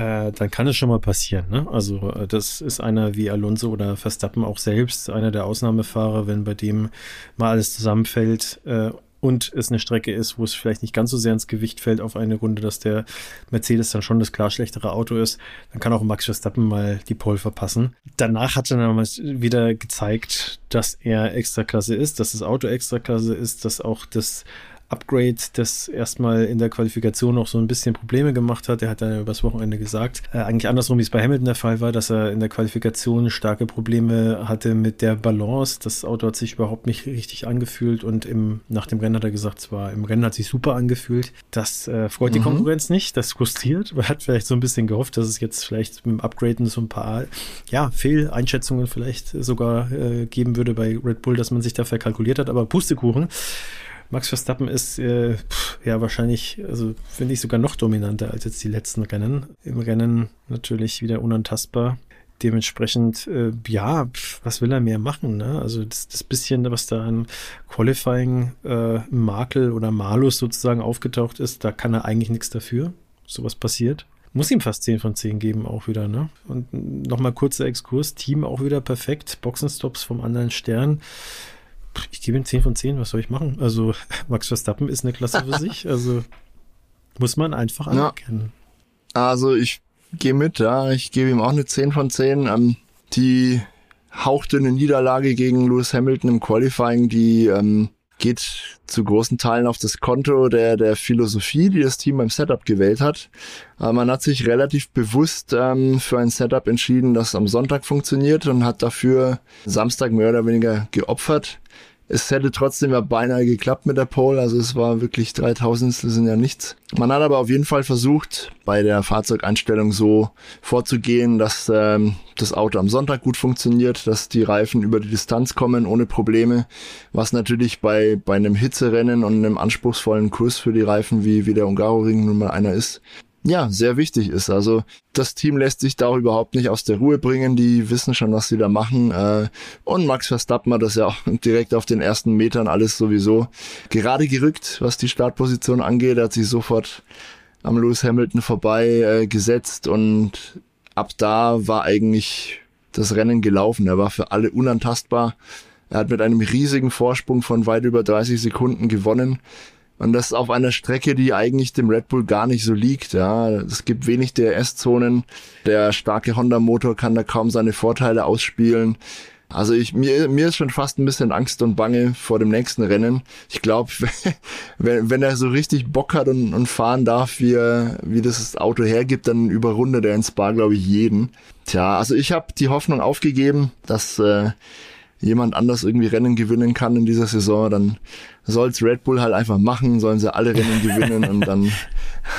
äh, dann kann es schon mal passieren. Ne? Also äh, das ist einer wie Alonso oder Verstappen auch selbst, einer der Ausnahmefahrer, wenn bei dem mal alles zusammenfällt äh, und es eine Strecke ist, wo es vielleicht nicht ganz so sehr ins Gewicht fällt auf eine Runde, dass der Mercedes dann schon das klar schlechtere Auto ist, dann kann auch Max Verstappen mal die Pole verpassen. Danach hat er dann wieder gezeigt, dass er Extraklasse ist, dass das Auto Extraklasse ist, dass auch das Upgrade, das erstmal in der Qualifikation noch so ein bisschen Probleme gemacht hat. Er hat dann übers Wochenende gesagt, äh, eigentlich andersrum, wie es bei Hamilton der Fall war, dass er in der Qualifikation starke Probleme hatte mit der Balance. Das Auto hat sich überhaupt nicht richtig angefühlt und im, nach dem Rennen hat er gesagt, zwar im Rennen hat sich super angefühlt. Das äh, freut mhm. die Konkurrenz nicht, das frustriert. Man hat vielleicht so ein bisschen gehofft, dass es jetzt vielleicht mit dem Upgraden so ein paar ja, Fehleinschätzungen vielleicht sogar äh, geben würde bei Red Bull, dass man sich da verkalkuliert hat, aber Pustekuchen. Max Verstappen ist äh, ja wahrscheinlich, also finde ich sogar noch dominanter als jetzt die letzten Rennen. Im Rennen natürlich wieder unantastbar. Dementsprechend, äh, ja, was will er mehr machen? Ne? Also das, das bisschen, was da an Qualifying äh, oder Malus sozusagen aufgetaucht ist, da kann er eigentlich nichts dafür. Sowas passiert. Muss ihm fast 10 von 10 geben, auch wieder, ne? Und nochmal kurzer Exkurs, Team auch wieder perfekt, Boxenstops vom anderen Stern ich gebe ihm 10 von 10, was soll ich machen? Also, <laughs> Max Verstappen ist eine Klasse für sich, also muss man einfach anerkennen. Ja. Also, ich gehe mit, ja, ich gebe ihm auch eine 10 von 10. Ähm, die hauchdünne Niederlage gegen Lewis Hamilton im Qualifying, die ähm, geht zu großen Teilen auf das Konto der, der Philosophie, die das Team beim Setup gewählt hat. Aber man hat sich relativ bewusst ähm, für ein Setup entschieden, das am Sonntag funktioniert und hat dafür Samstag mehr oder weniger geopfert. Es hätte trotzdem ja beinahe geklappt mit der Pole, also es war wirklich 3000, das sind ja nichts. Man hat aber auf jeden Fall versucht, bei der Fahrzeugeinstellung so vorzugehen, dass ähm, das Auto am Sonntag gut funktioniert, dass die Reifen über die Distanz kommen ohne Probleme, was natürlich bei, bei einem Hitzerennen und einem anspruchsvollen Kurs für die Reifen, wie, wie der Ungaroring nun mal einer ist, ja, sehr wichtig ist. Also das Team lässt sich da auch überhaupt nicht aus der Ruhe bringen. Die wissen schon, was sie da machen. Äh, und Max Verstappen hat das ja auch <laughs> direkt auf den ersten Metern alles sowieso gerade gerückt, was die Startposition angeht. Er hat sich sofort am Lewis Hamilton vorbei äh, gesetzt und ab da war eigentlich das Rennen gelaufen. Er war für alle unantastbar. Er hat mit einem riesigen Vorsprung von weit über 30 Sekunden gewonnen. Und das auf einer Strecke, die eigentlich dem Red Bull gar nicht so liegt. Ja, es gibt wenig DRS-Zonen. Der starke Honda-Motor kann da kaum seine Vorteile ausspielen. Also ich, mir, mir ist schon fast ein bisschen Angst und Bange vor dem nächsten Rennen. Ich glaube, <laughs> wenn, wenn er so richtig Bock hat und, und fahren darf, wie, er, wie das Auto hergibt, dann überrundet er in Spa, glaube ich, jeden. Tja, also ich habe die Hoffnung aufgegeben, dass äh, jemand anders irgendwie Rennen gewinnen kann in dieser Saison, dann soll's Red Bull halt einfach machen, sollen sie alle Rennen <laughs> gewinnen und dann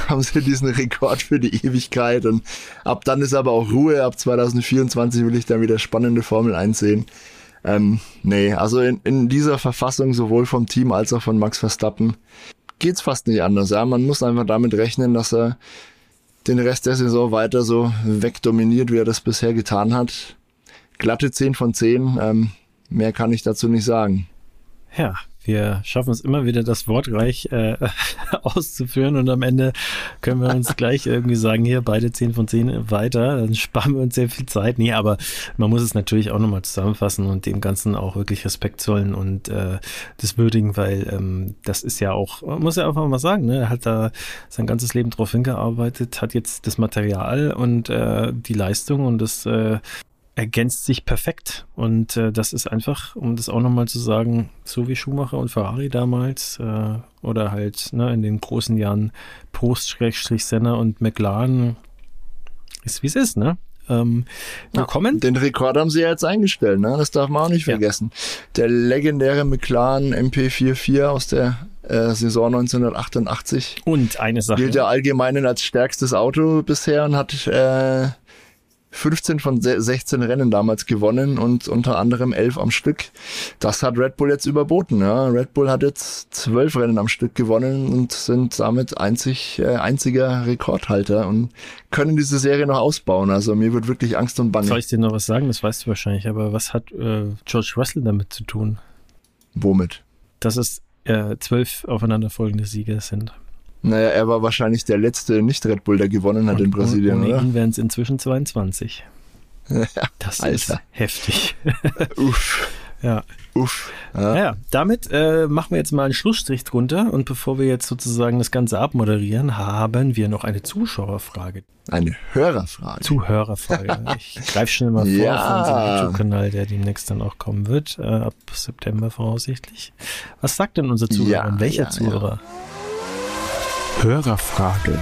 haben sie diesen Rekord für die Ewigkeit und ab dann ist aber auch Ruhe, ab 2024 will ich dann wieder spannende Formel 1 sehen. Ähm, nee, also in, in dieser Verfassung sowohl vom Team als auch von Max Verstappen geht's fast nicht anders. Ja, man muss einfach damit rechnen, dass er den Rest der Saison weiter so wegdominiert, wie er das bisher getan hat. Glatte 10 von 10. Ähm, Mehr kann ich dazu nicht sagen. Ja, wir schaffen es immer wieder, das wortreich äh, <laughs> auszuführen und am Ende können wir uns gleich irgendwie sagen, hier beide 10 von 10 weiter, dann sparen wir uns sehr viel Zeit. Nee, aber man muss es natürlich auch nochmal zusammenfassen und dem Ganzen auch wirklich Respekt zollen und äh, das würdigen, weil ähm, das ist ja auch, man muss ja einfach mal sagen, ne, er hat da sein ganzes Leben drauf hingearbeitet, hat jetzt das Material und äh, die Leistung und das äh, ergänzt sich perfekt. Und äh, das ist einfach, um das auch nochmal zu sagen, so wie Schumacher und Ferrari damals äh, oder halt ne, in den großen Jahren Post-Senna und McLaren ist wie es ist, ne? Ähm, willkommen. Ja, den Rekord haben sie ja jetzt eingestellt, ne? Das darf man auch nicht vergessen. Ja. Der legendäre McLaren MP44 aus der äh, Saison 1988. Und eine Sache. Gilt ja allgemein als stärkstes Auto bisher und hat äh, 15 von 16 Rennen damals gewonnen und unter anderem 11 am Stück. Das hat Red Bull jetzt überboten. Ja. Red Bull hat jetzt 12 Rennen am Stück gewonnen und sind damit einzig, äh, einziger Rekordhalter und können diese Serie noch ausbauen. Also mir wird wirklich Angst und Bange. Soll ich dir noch was sagen? Das weißt du wahrscheinlich. Aber was hat äh, George Russell damit zu tun? Womit? Dass es äh, zwölf aufeinanderfolgende Siege sind. Naja, er war wahrscheinlich der letzte Nicht-Red Bull, der gewonnen hat und, in Brasilien, ohne oder? ihn wären es inzwischen 22. das Alter. ist heftig. <laughs> Uff. Ja. Uff. Ja, ja damit äh, machen wir jetzt mal einen Schlussstrich drunter und bevor wir jetzt sozusagen das Ganze abmoderieren, haben wir noch eine Zuschauerfrage. Eine Hörerfrage. Zuhörerfrage. <laughs> Ich greife schnell mal vor ja. auf unseren YouTube-Kanal, der demnächst dann auch kommen wird, äh, ab September voraussichtlich. Was sagt denn unser Zuhörer? Ja, welcher Zuhörer? Hörerfrage.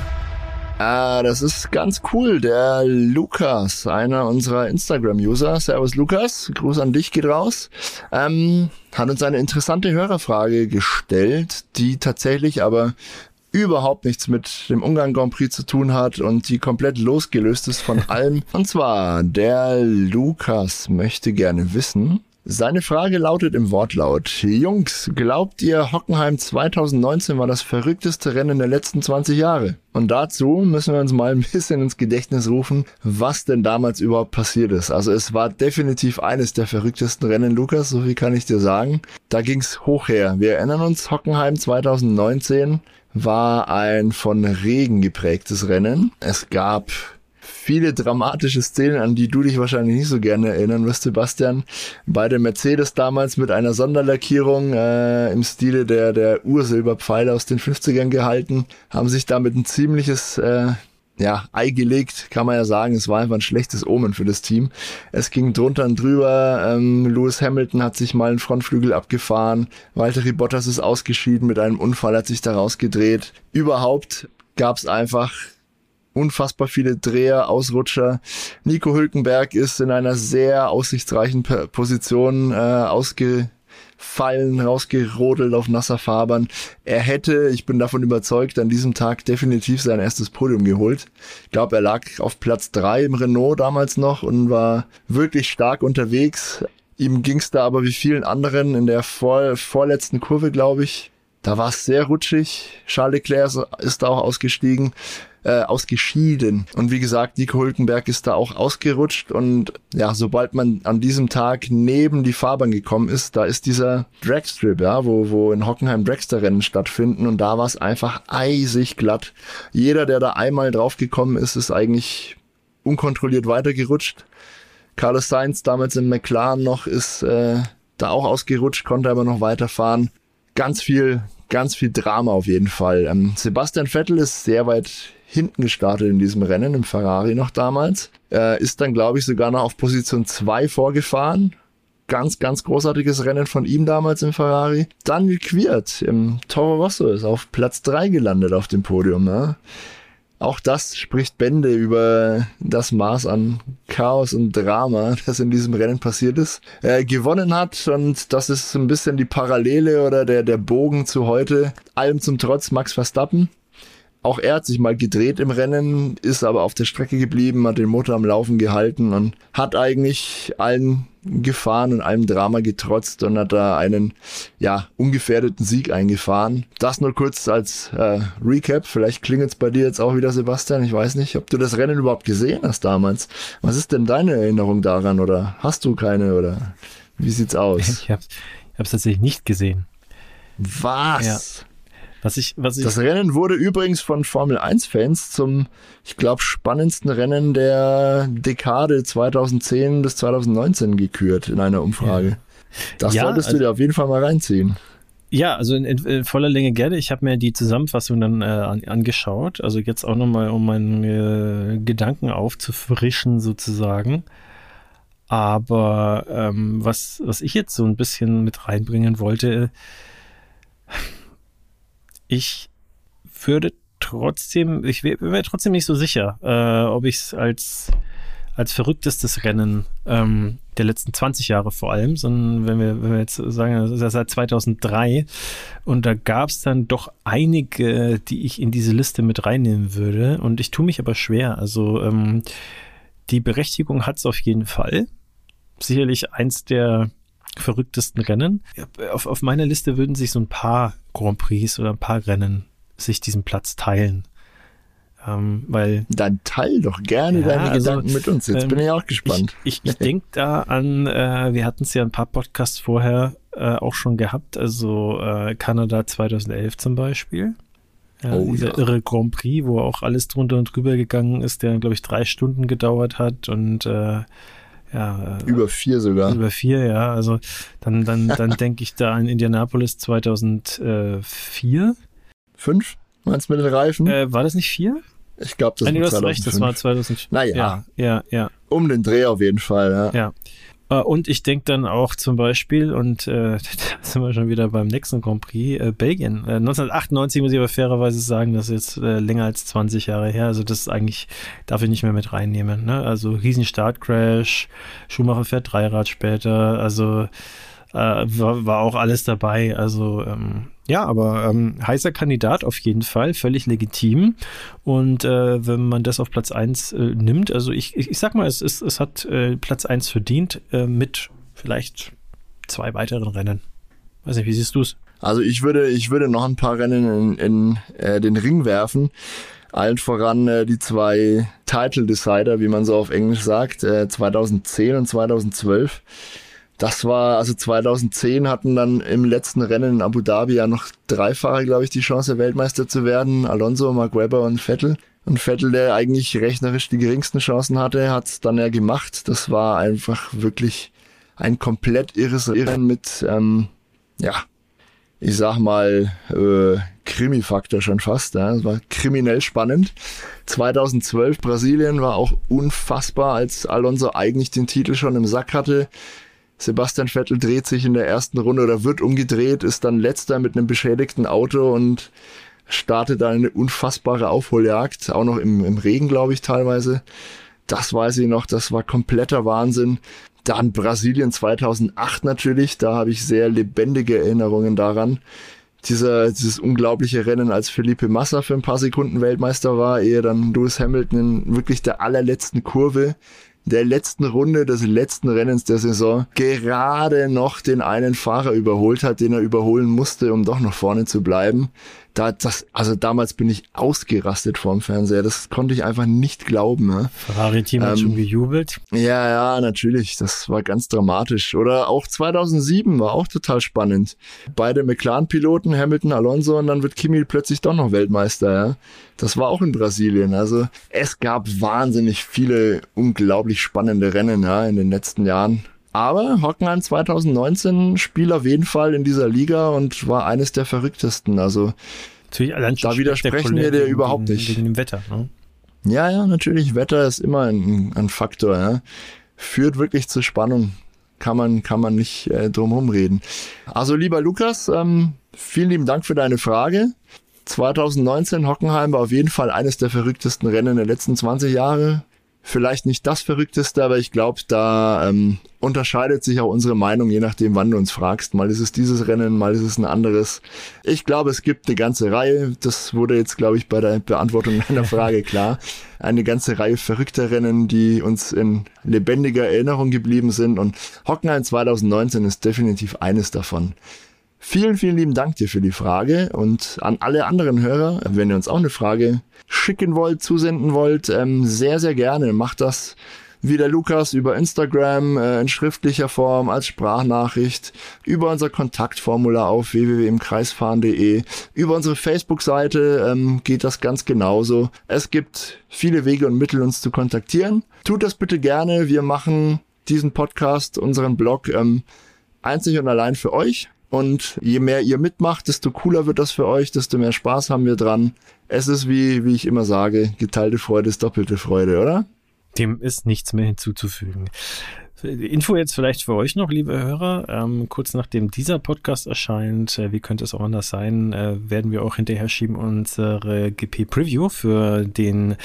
Ah, das ist ganz cool. Der Lukas, einer unserer Instagram-User. Servus Lukas, Gruß an dich geht raus. Ähm, hat uns eine interessante Hörerfrage gestellt, die tatsächlich aber überhaupt nichts mit dem Ungarn Grand Prix zu tun hat und die komplett losgelöst ist von allem. Und zwar, der Lukas möchte gerne wissen, seine Frage lautet im Wortlaut. Jungs, glaubt ihr, Hockenheim 2019 war das verrückteste Rennen der letzten 20 Jahre? Und dazu müssen wir uns mal ein bisschen ins Gedächtnis rufen, was denn damals überhaupt passiert ist. Also es war definitiv eines der verrücktesten Rennen, Lukas, so viel kann ich dir sagen. Da ging's hoch her. Wir erinnern uns, Hockenheim 2019 war ein von Regen geprägtes Rennen. Es gab viele dramatische Szenen, an die du dich wahrscheinlich nicht so gerne erinnern wirst, Sebastian. Beide Mercedes damals mit einer Sonderlackierung äh, im Stile der, der Ursilberpfeile aus den 50ern gehalten, haben sich damit ein ziemliches äh, ja, Ei gelegt, kann man ja sagen. Es war einfach ein schlechtes Omen für das Team. Es ging drunter und drüber. Ähm, Lewis Hamilton hat sich mal einen Frontflügel abgefahren. Walter Bottas ist ausgeschieden mit einem Unfall, hat sich daraus gedreht. Überhaupt gab es einfach unfassbar viele Dreher, Ausrutscher. Nico Hülkenberg ist in einer sehr aussichtsreichen Position äh, ausge Fallen rausgerodelt auf nasser Fabern. Er hätte, ich bin davon überzeugt, an diesem Tag definitiv sein erstes Podium geholt. Ich glaube, er lag auf Platz drei im Renault damals noch und war wirklich stark unterwegs. Ihm ging es da aber wie vielen anderen in der vor, vorletzten Kurve, glaube ich. Da war es sehr rutschig. Charles Leclerc ist da auch ausgestiegen äh, ausgeschieden. Und wie gesagt, Nico Hülkenberg ist da auch ausgerutscht. Und ja, sobald man an diesem Tag neben die Fahrbahn gekommen ist, da ist dieser Dragstrip, ja, wo, wo in Hockenheim Dragster-Rennen stattfinden. Und da war es einfach eisig glatt. Jeder, der da einmal draufgekommen ist, ist eigentlich unkontrolliert weitergerutscht. Carlos Sainz, damals in McLaren noch, ist äh, da auch ausgerutscht, konnte aber noch weiterfahren. Ganz viel, ganz viel Drama auf jeden Fall. Ähm, Sebastian Vettel ist sehr weit hinten gestartet in diesem Rennen, im Ferrari noch damals. Äh, ist dann, glaube ich, sogar noch auf Position 2 vorgefahren. Ganz, ganz großartiges Rennen von ihm damals im Ferrari. Daniel Quiert im Toro Rosso ist auf Platz 3 gelandet auf dem Podium. Ja. Auch das spricht Bände über das Maß an Chaos und Drama, <laughs> das in diesem Rennen passiert ist. Er gewonnen hat und das ist ein bisschen die Parallele oder der, der Bogen zu heute. Allem zum Trotz Max Verstappen auch er hat sich mal gedreht im Rennen, ist aber auf der Strecke geblieben, hat den Motor am Laufen gehalten und hat eigentlich allen Gefahren und allem Drama getrotzt und hat da einen ja ungefährdeten Sieg eingefahren. Das nur kurz als äh, Recap. Vielleicht klingelt es bei dir jetzt auch wieder, Sebastian. Ich weiß nicht, ob du das Rennen überhaupt gesehen hast damals. Was ist denn deine Erinnerung daran oder hast du keine oder wie sieht's aus? Ich habe es tatsächlich nicht gesehen. Was? Ja. Was ich, was ich das Rennen wurde übrigens von Formel 1-Fans zum, ich glaube, spannendsten Rennen der Dekade 2010 bis 2019 gekürt in einer Umfrage. Ja. Das ja, solltest du also, dir auf jeden Fall mal reinziehen. Ja, also in, in voller Länge gerne. Ich habe mir die Zusammenfassung dann äh, an, angeschaut. Also jetzt auch nochmal, um meinen äh, Gedanken aufzufrischen sozusagen. Aber ähm, was, was ich jetzt so ein bisschen mit reinbringen wollte, ich würde trotzdem, ich wäre wär trotzdem nicht so sicher, äh, ob ich es als, als verrücktestes Rennen ähm, der letzten 20 Jahre vor allem, sondern wenn wir, wenn wir jetzt sagen, das ist ja seit 2003 und da gab es dann doch einige, die ich in diese Liste mit reinnehmen würde und ich tue mich aber schwer. Also ähm, die Berechtigung hat es auf jeden Fall. Sicherlich eins der verrücktesten Rennen. Auf, auf meiner Liste würden sich so ein paar Grand Prix oder ein paar Rennen sich diesen Platz teilen. Ähm, weil dann teil doch gerne ja, deine also, Gedanken mit uns. Jetzt ähm, bin ich auch gespannt. Ich, ich, ich denke da an, äh, wir hatten es ja ein paar Podcasts vorher äh, auch schon gehabt, also äh, Kanada 2011 zum Beispiel. Ja, oh, dieser ja. irre Grand Prix, wo auch alles drunter und drüber gegangen ist, der, glaube ich, drei Stunden gedauert hat und äh, ja, äh, über vier sogar. Über vier, ja. Also dann, dann, dann <laughs> denke ich da an Indianapolis 2004. Fünf? Meinst du mit den Reifen? Äh, war das nicht vier? Ich glaube, das Nein, war 2005. recht, das war 2004. Naja. Ja, ja, ja. Um den Dreh auf jeden Fall, ja. Ja. Äh, und ich denke dann auch zum Beispiel, und äh, <laughs> da sind wir schon wieder beim nächsten Grand Prix, äh, Belgien. Äh, 1998 muss ich aber fairerweise sagen, das ist jetzt äh, länger als 20 Jahre her. Also das ist eigentlich, darf ich nicht mehr mit reinnehmen. Ne? Also riesen Startcrash, Schumacher fährt Dreirad später, also äh, war, war auch alles dabei. Also ähm, ja, aber ähm, heißer Kandidat auf jeden Fall, völlig legitim. Und äh, wenn man das auf Platz 1 äh, nimmt, also ich, ich, ich sag mal, es, ist, es hat äh, Platz 1 verdient äh, mit vielleicht zwei weiteren Rennen. Weiß nicht, wie siehst du es? Also ich würde, ich würde noch ein paar Rennen in, in äh, den Ring werfen. Allen voran äh, die zwei Title Decider, wie man so auf Englisch sagt, äh, 2010 und 2012 das war, also 2010 hatten dann im letzten Rennen in Abu Dhabi ja noch drei Fahrer, glaube ich, die Chance, Weltmeister zu werden. Alonso, Mark Webber und Vettel. Und Vettel, der eigentlich rechnerisch die geringsten Chancen hatte, hat es dann ja gemacht. Das war einfach wirklich ein komplett irres Rennen mit, ähm, ja, ich sag mal, äh, Krimi-Faktor schon fast. Ja. Das war kriminell spannend. 2012 Brasilien war auch unfassbar, als Alonso eigentlich den Titel schon im Sack hatte. Sebastian Vettel dreht sich in der ersten Runde oder wird umgedreht, ist dann letzter mit einem beschädigten Auto und startet dann eine unfassbare Aufholjagd, auch noch im, im Regen, glaube ich, teilweise. Das weiß ich noch, das war kompletter Wahnsinn. Dann Brasilien 2008 natürlich, da habe ich sehr lebendige Erinnerungen daran. Dieser, dieses unglaubliche Rennen, als Felipe Massa für ein paar Sekunden Weltmeister war, ehe dann Lewis Hamilton in wirklich der allerletzten Kurve der letzten Runde des letzten Rennens der Saison gerade noch den einen Fahrer überholt hat, den er überholen musste, um doch noch vorne zu bleiben da, das, also damals bin ich ausgerastet vorm Fernseher. Das konnte ich einfach nicht glauben. Ne? Ferrari-Team hat ähm, schon gejubelt. Ja, ja, natürlich. Das war ganz dramatisch. Oder auch 2007 war auch total spannend. Beide McLaren-Piloten, Hamilton, Alonso und dann wird Kimi plötzlich doch noch Weltmeister. Ja? Das war auch in Brasilien. Also es gab wahnsinnig viele unglaublich spannende Rennen ja, in den letzten Jahren. Aber Hockenheim 2019 spielt auf jeden Fall in dieser Liga und war eines der verrücktesten. Also da widersprechen wir dir überhaupt nicht. Wegen dem Wetter, ne? Ja, ja, natürlich. Wetter ist immer ein, ein Faktor. Ja. Führt wirklich zur Spannung. Kann man, kann man nicht äh, drum reden. Also lieber Lukas, ähm, vielen lieben Dank für deine Frage. 2019 Hockenheim war auf jeden Fall eines der verrücktesten Rennen der letzten 20 Jahre vielleicht nicht das Verrückteste, aber ich glaube, da ähm, unterscheidet sich auch unsere Meinung, je nachdem, wann du uns fragst. Mal ist es dieses Rennen, mal ist es ein anderes. Ich glaube, es gibt eine ganze Reihe, das wurde jetzt, glaube ich, bei der Beantwortung <laughs> deiner Frage klar, eine ganze Reihe verrückter Rennen, die uns in lebendiger Erinnerung geblieben sind und Hockenheim 2019 ist definitiv eines davon. Vielen, vielen lieben Dank dir für die Frage und an alle anderen Hörer, wenn ihr uns auch eine Frage schicken wollt, zusenden wollt, ähm, sehr, sehr gerne. Macht das wie der Lukas über Instagram äh, in schriftlicher Form als Sprachnachricht, über unser Kontaktformular auf www.imkreisfahren.de, über unsere Facebook-Seite ähm, geht das ganz genauso. Es gibt viele Wege und Mittel, uns zu kontaktieren. Tut das bitte gerne. Wir machen diesen Podcast, unseren Blog ähm, einzig und allein für euch. Und je mehr ihr mitmacht, desto cooler wird das für euch, desto mehr Spaß haben wir dran. Es ist wie, wie ich immer sage, geteilte Freude ist doppelte Freude, oder? Dem ist nichts mehr hinzuzufügen. Info jetzt vielleicht für euch noch, liebe Hörer. Ähm, kurz nachdem dieser Podcast erscheint, äh, wie könnte es auch anders sein, äh, werden wir auch hinterher schieben unsere GP-Preview für den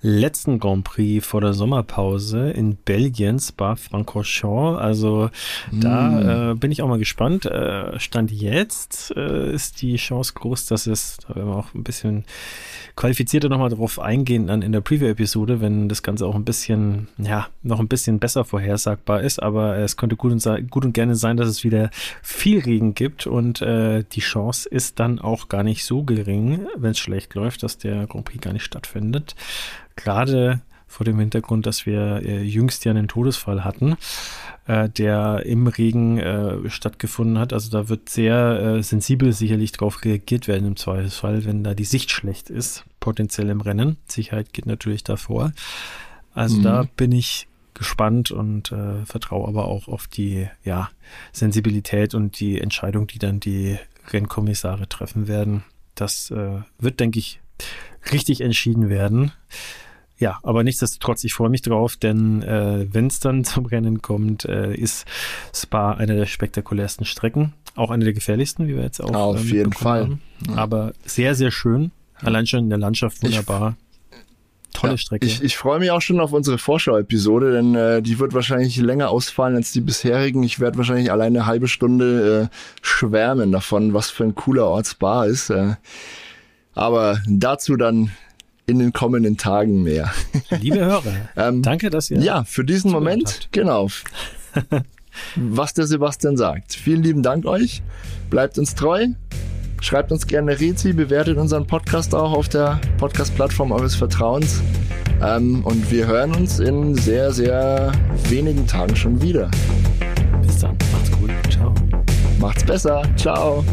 letzten Grand Prix vor der Sommerpause in Belgien, Spa-Francorchamps. Also mm. da äh, bin ich auch mal gespannt. Äh, Stand jetzt äh, ist die Chance groß, dass es, da werden wir auch ein bisschen qualifizierter nochmal drauf eingehen dann in der Preview-Episode, wenn das Ganze auch ein bisschen, ja, noch ein bisschen besser vorhersagbar ist. Aber es könnte gut und, gut und gerne sein, dass es wieder viel Regen gibt und äh, die Chance ist dann auch gar nicht so gering, wenn es schlecht läuft, dass der Grand Prix gar nicht stattfindet. Gerade vor dem Hintergrund, dass wir äh, jüngst ja einen Todesfall hatten, äh, der im Regen äh, stattgefunden hat. Also da wird sehr äh, sensibel sicherlich drauf reagiert werden im Zweifelsfall, wenn da die Sicht schlecht ist, potenziell im Rennen. Sicherheit geht natürlich davor. Also mhm. da bin ich gespannt und äh, vertraue aber auch auf die ja, Sensibilität und die Entscheidung, die dann die Rennkommissare treffen werden. Das äh, wird, denke ich, richtig entschieden werden. Ja, aber nichtsdestotrotz, ich freue mich drauf, denn äh, wenn es dann <laughs> zum Rennen kommt, äh, ist Spa eine der spektakulärsten Strecken. Auch eine der gefährlichsten, wie wir jetzt auch Auf äh, jeden Fall. Haben. Aber sehr, sehr schön. Allein schon in der Landschaft wunderbar. Tolle ja, Strecke. Ich, ich freue mich auch schon auf unsere Vorschau-Episode, denn äh, die wird wahrscheinlich länger ausfallen als die bisherigen. Ich werde wahrscheinlich alleine eine halbe Stunde äh, schwärmen davon, was für ein cooler Ort Spa ist. Äh, aber dazu dann in den kommenden Tagen mehr. Liebe Hörer, <laughs> ähm, danke, dass ihr. Ja, für diesen Moment, habt. genau. <laughs> was der Sebastian sagt. Vielen lieben Dank euch. Bleibt uns treu. Schreibt uns gerne Rezi, bewertet unseren Podcast auch auf der Podcast-Plattform eures Vertrauens. Ähm, und wir hören uns in sehr, sehr wenigen Tagen schon wieder. Bis dann. Macht's gut. Ciao. Macht's besser. Ciao.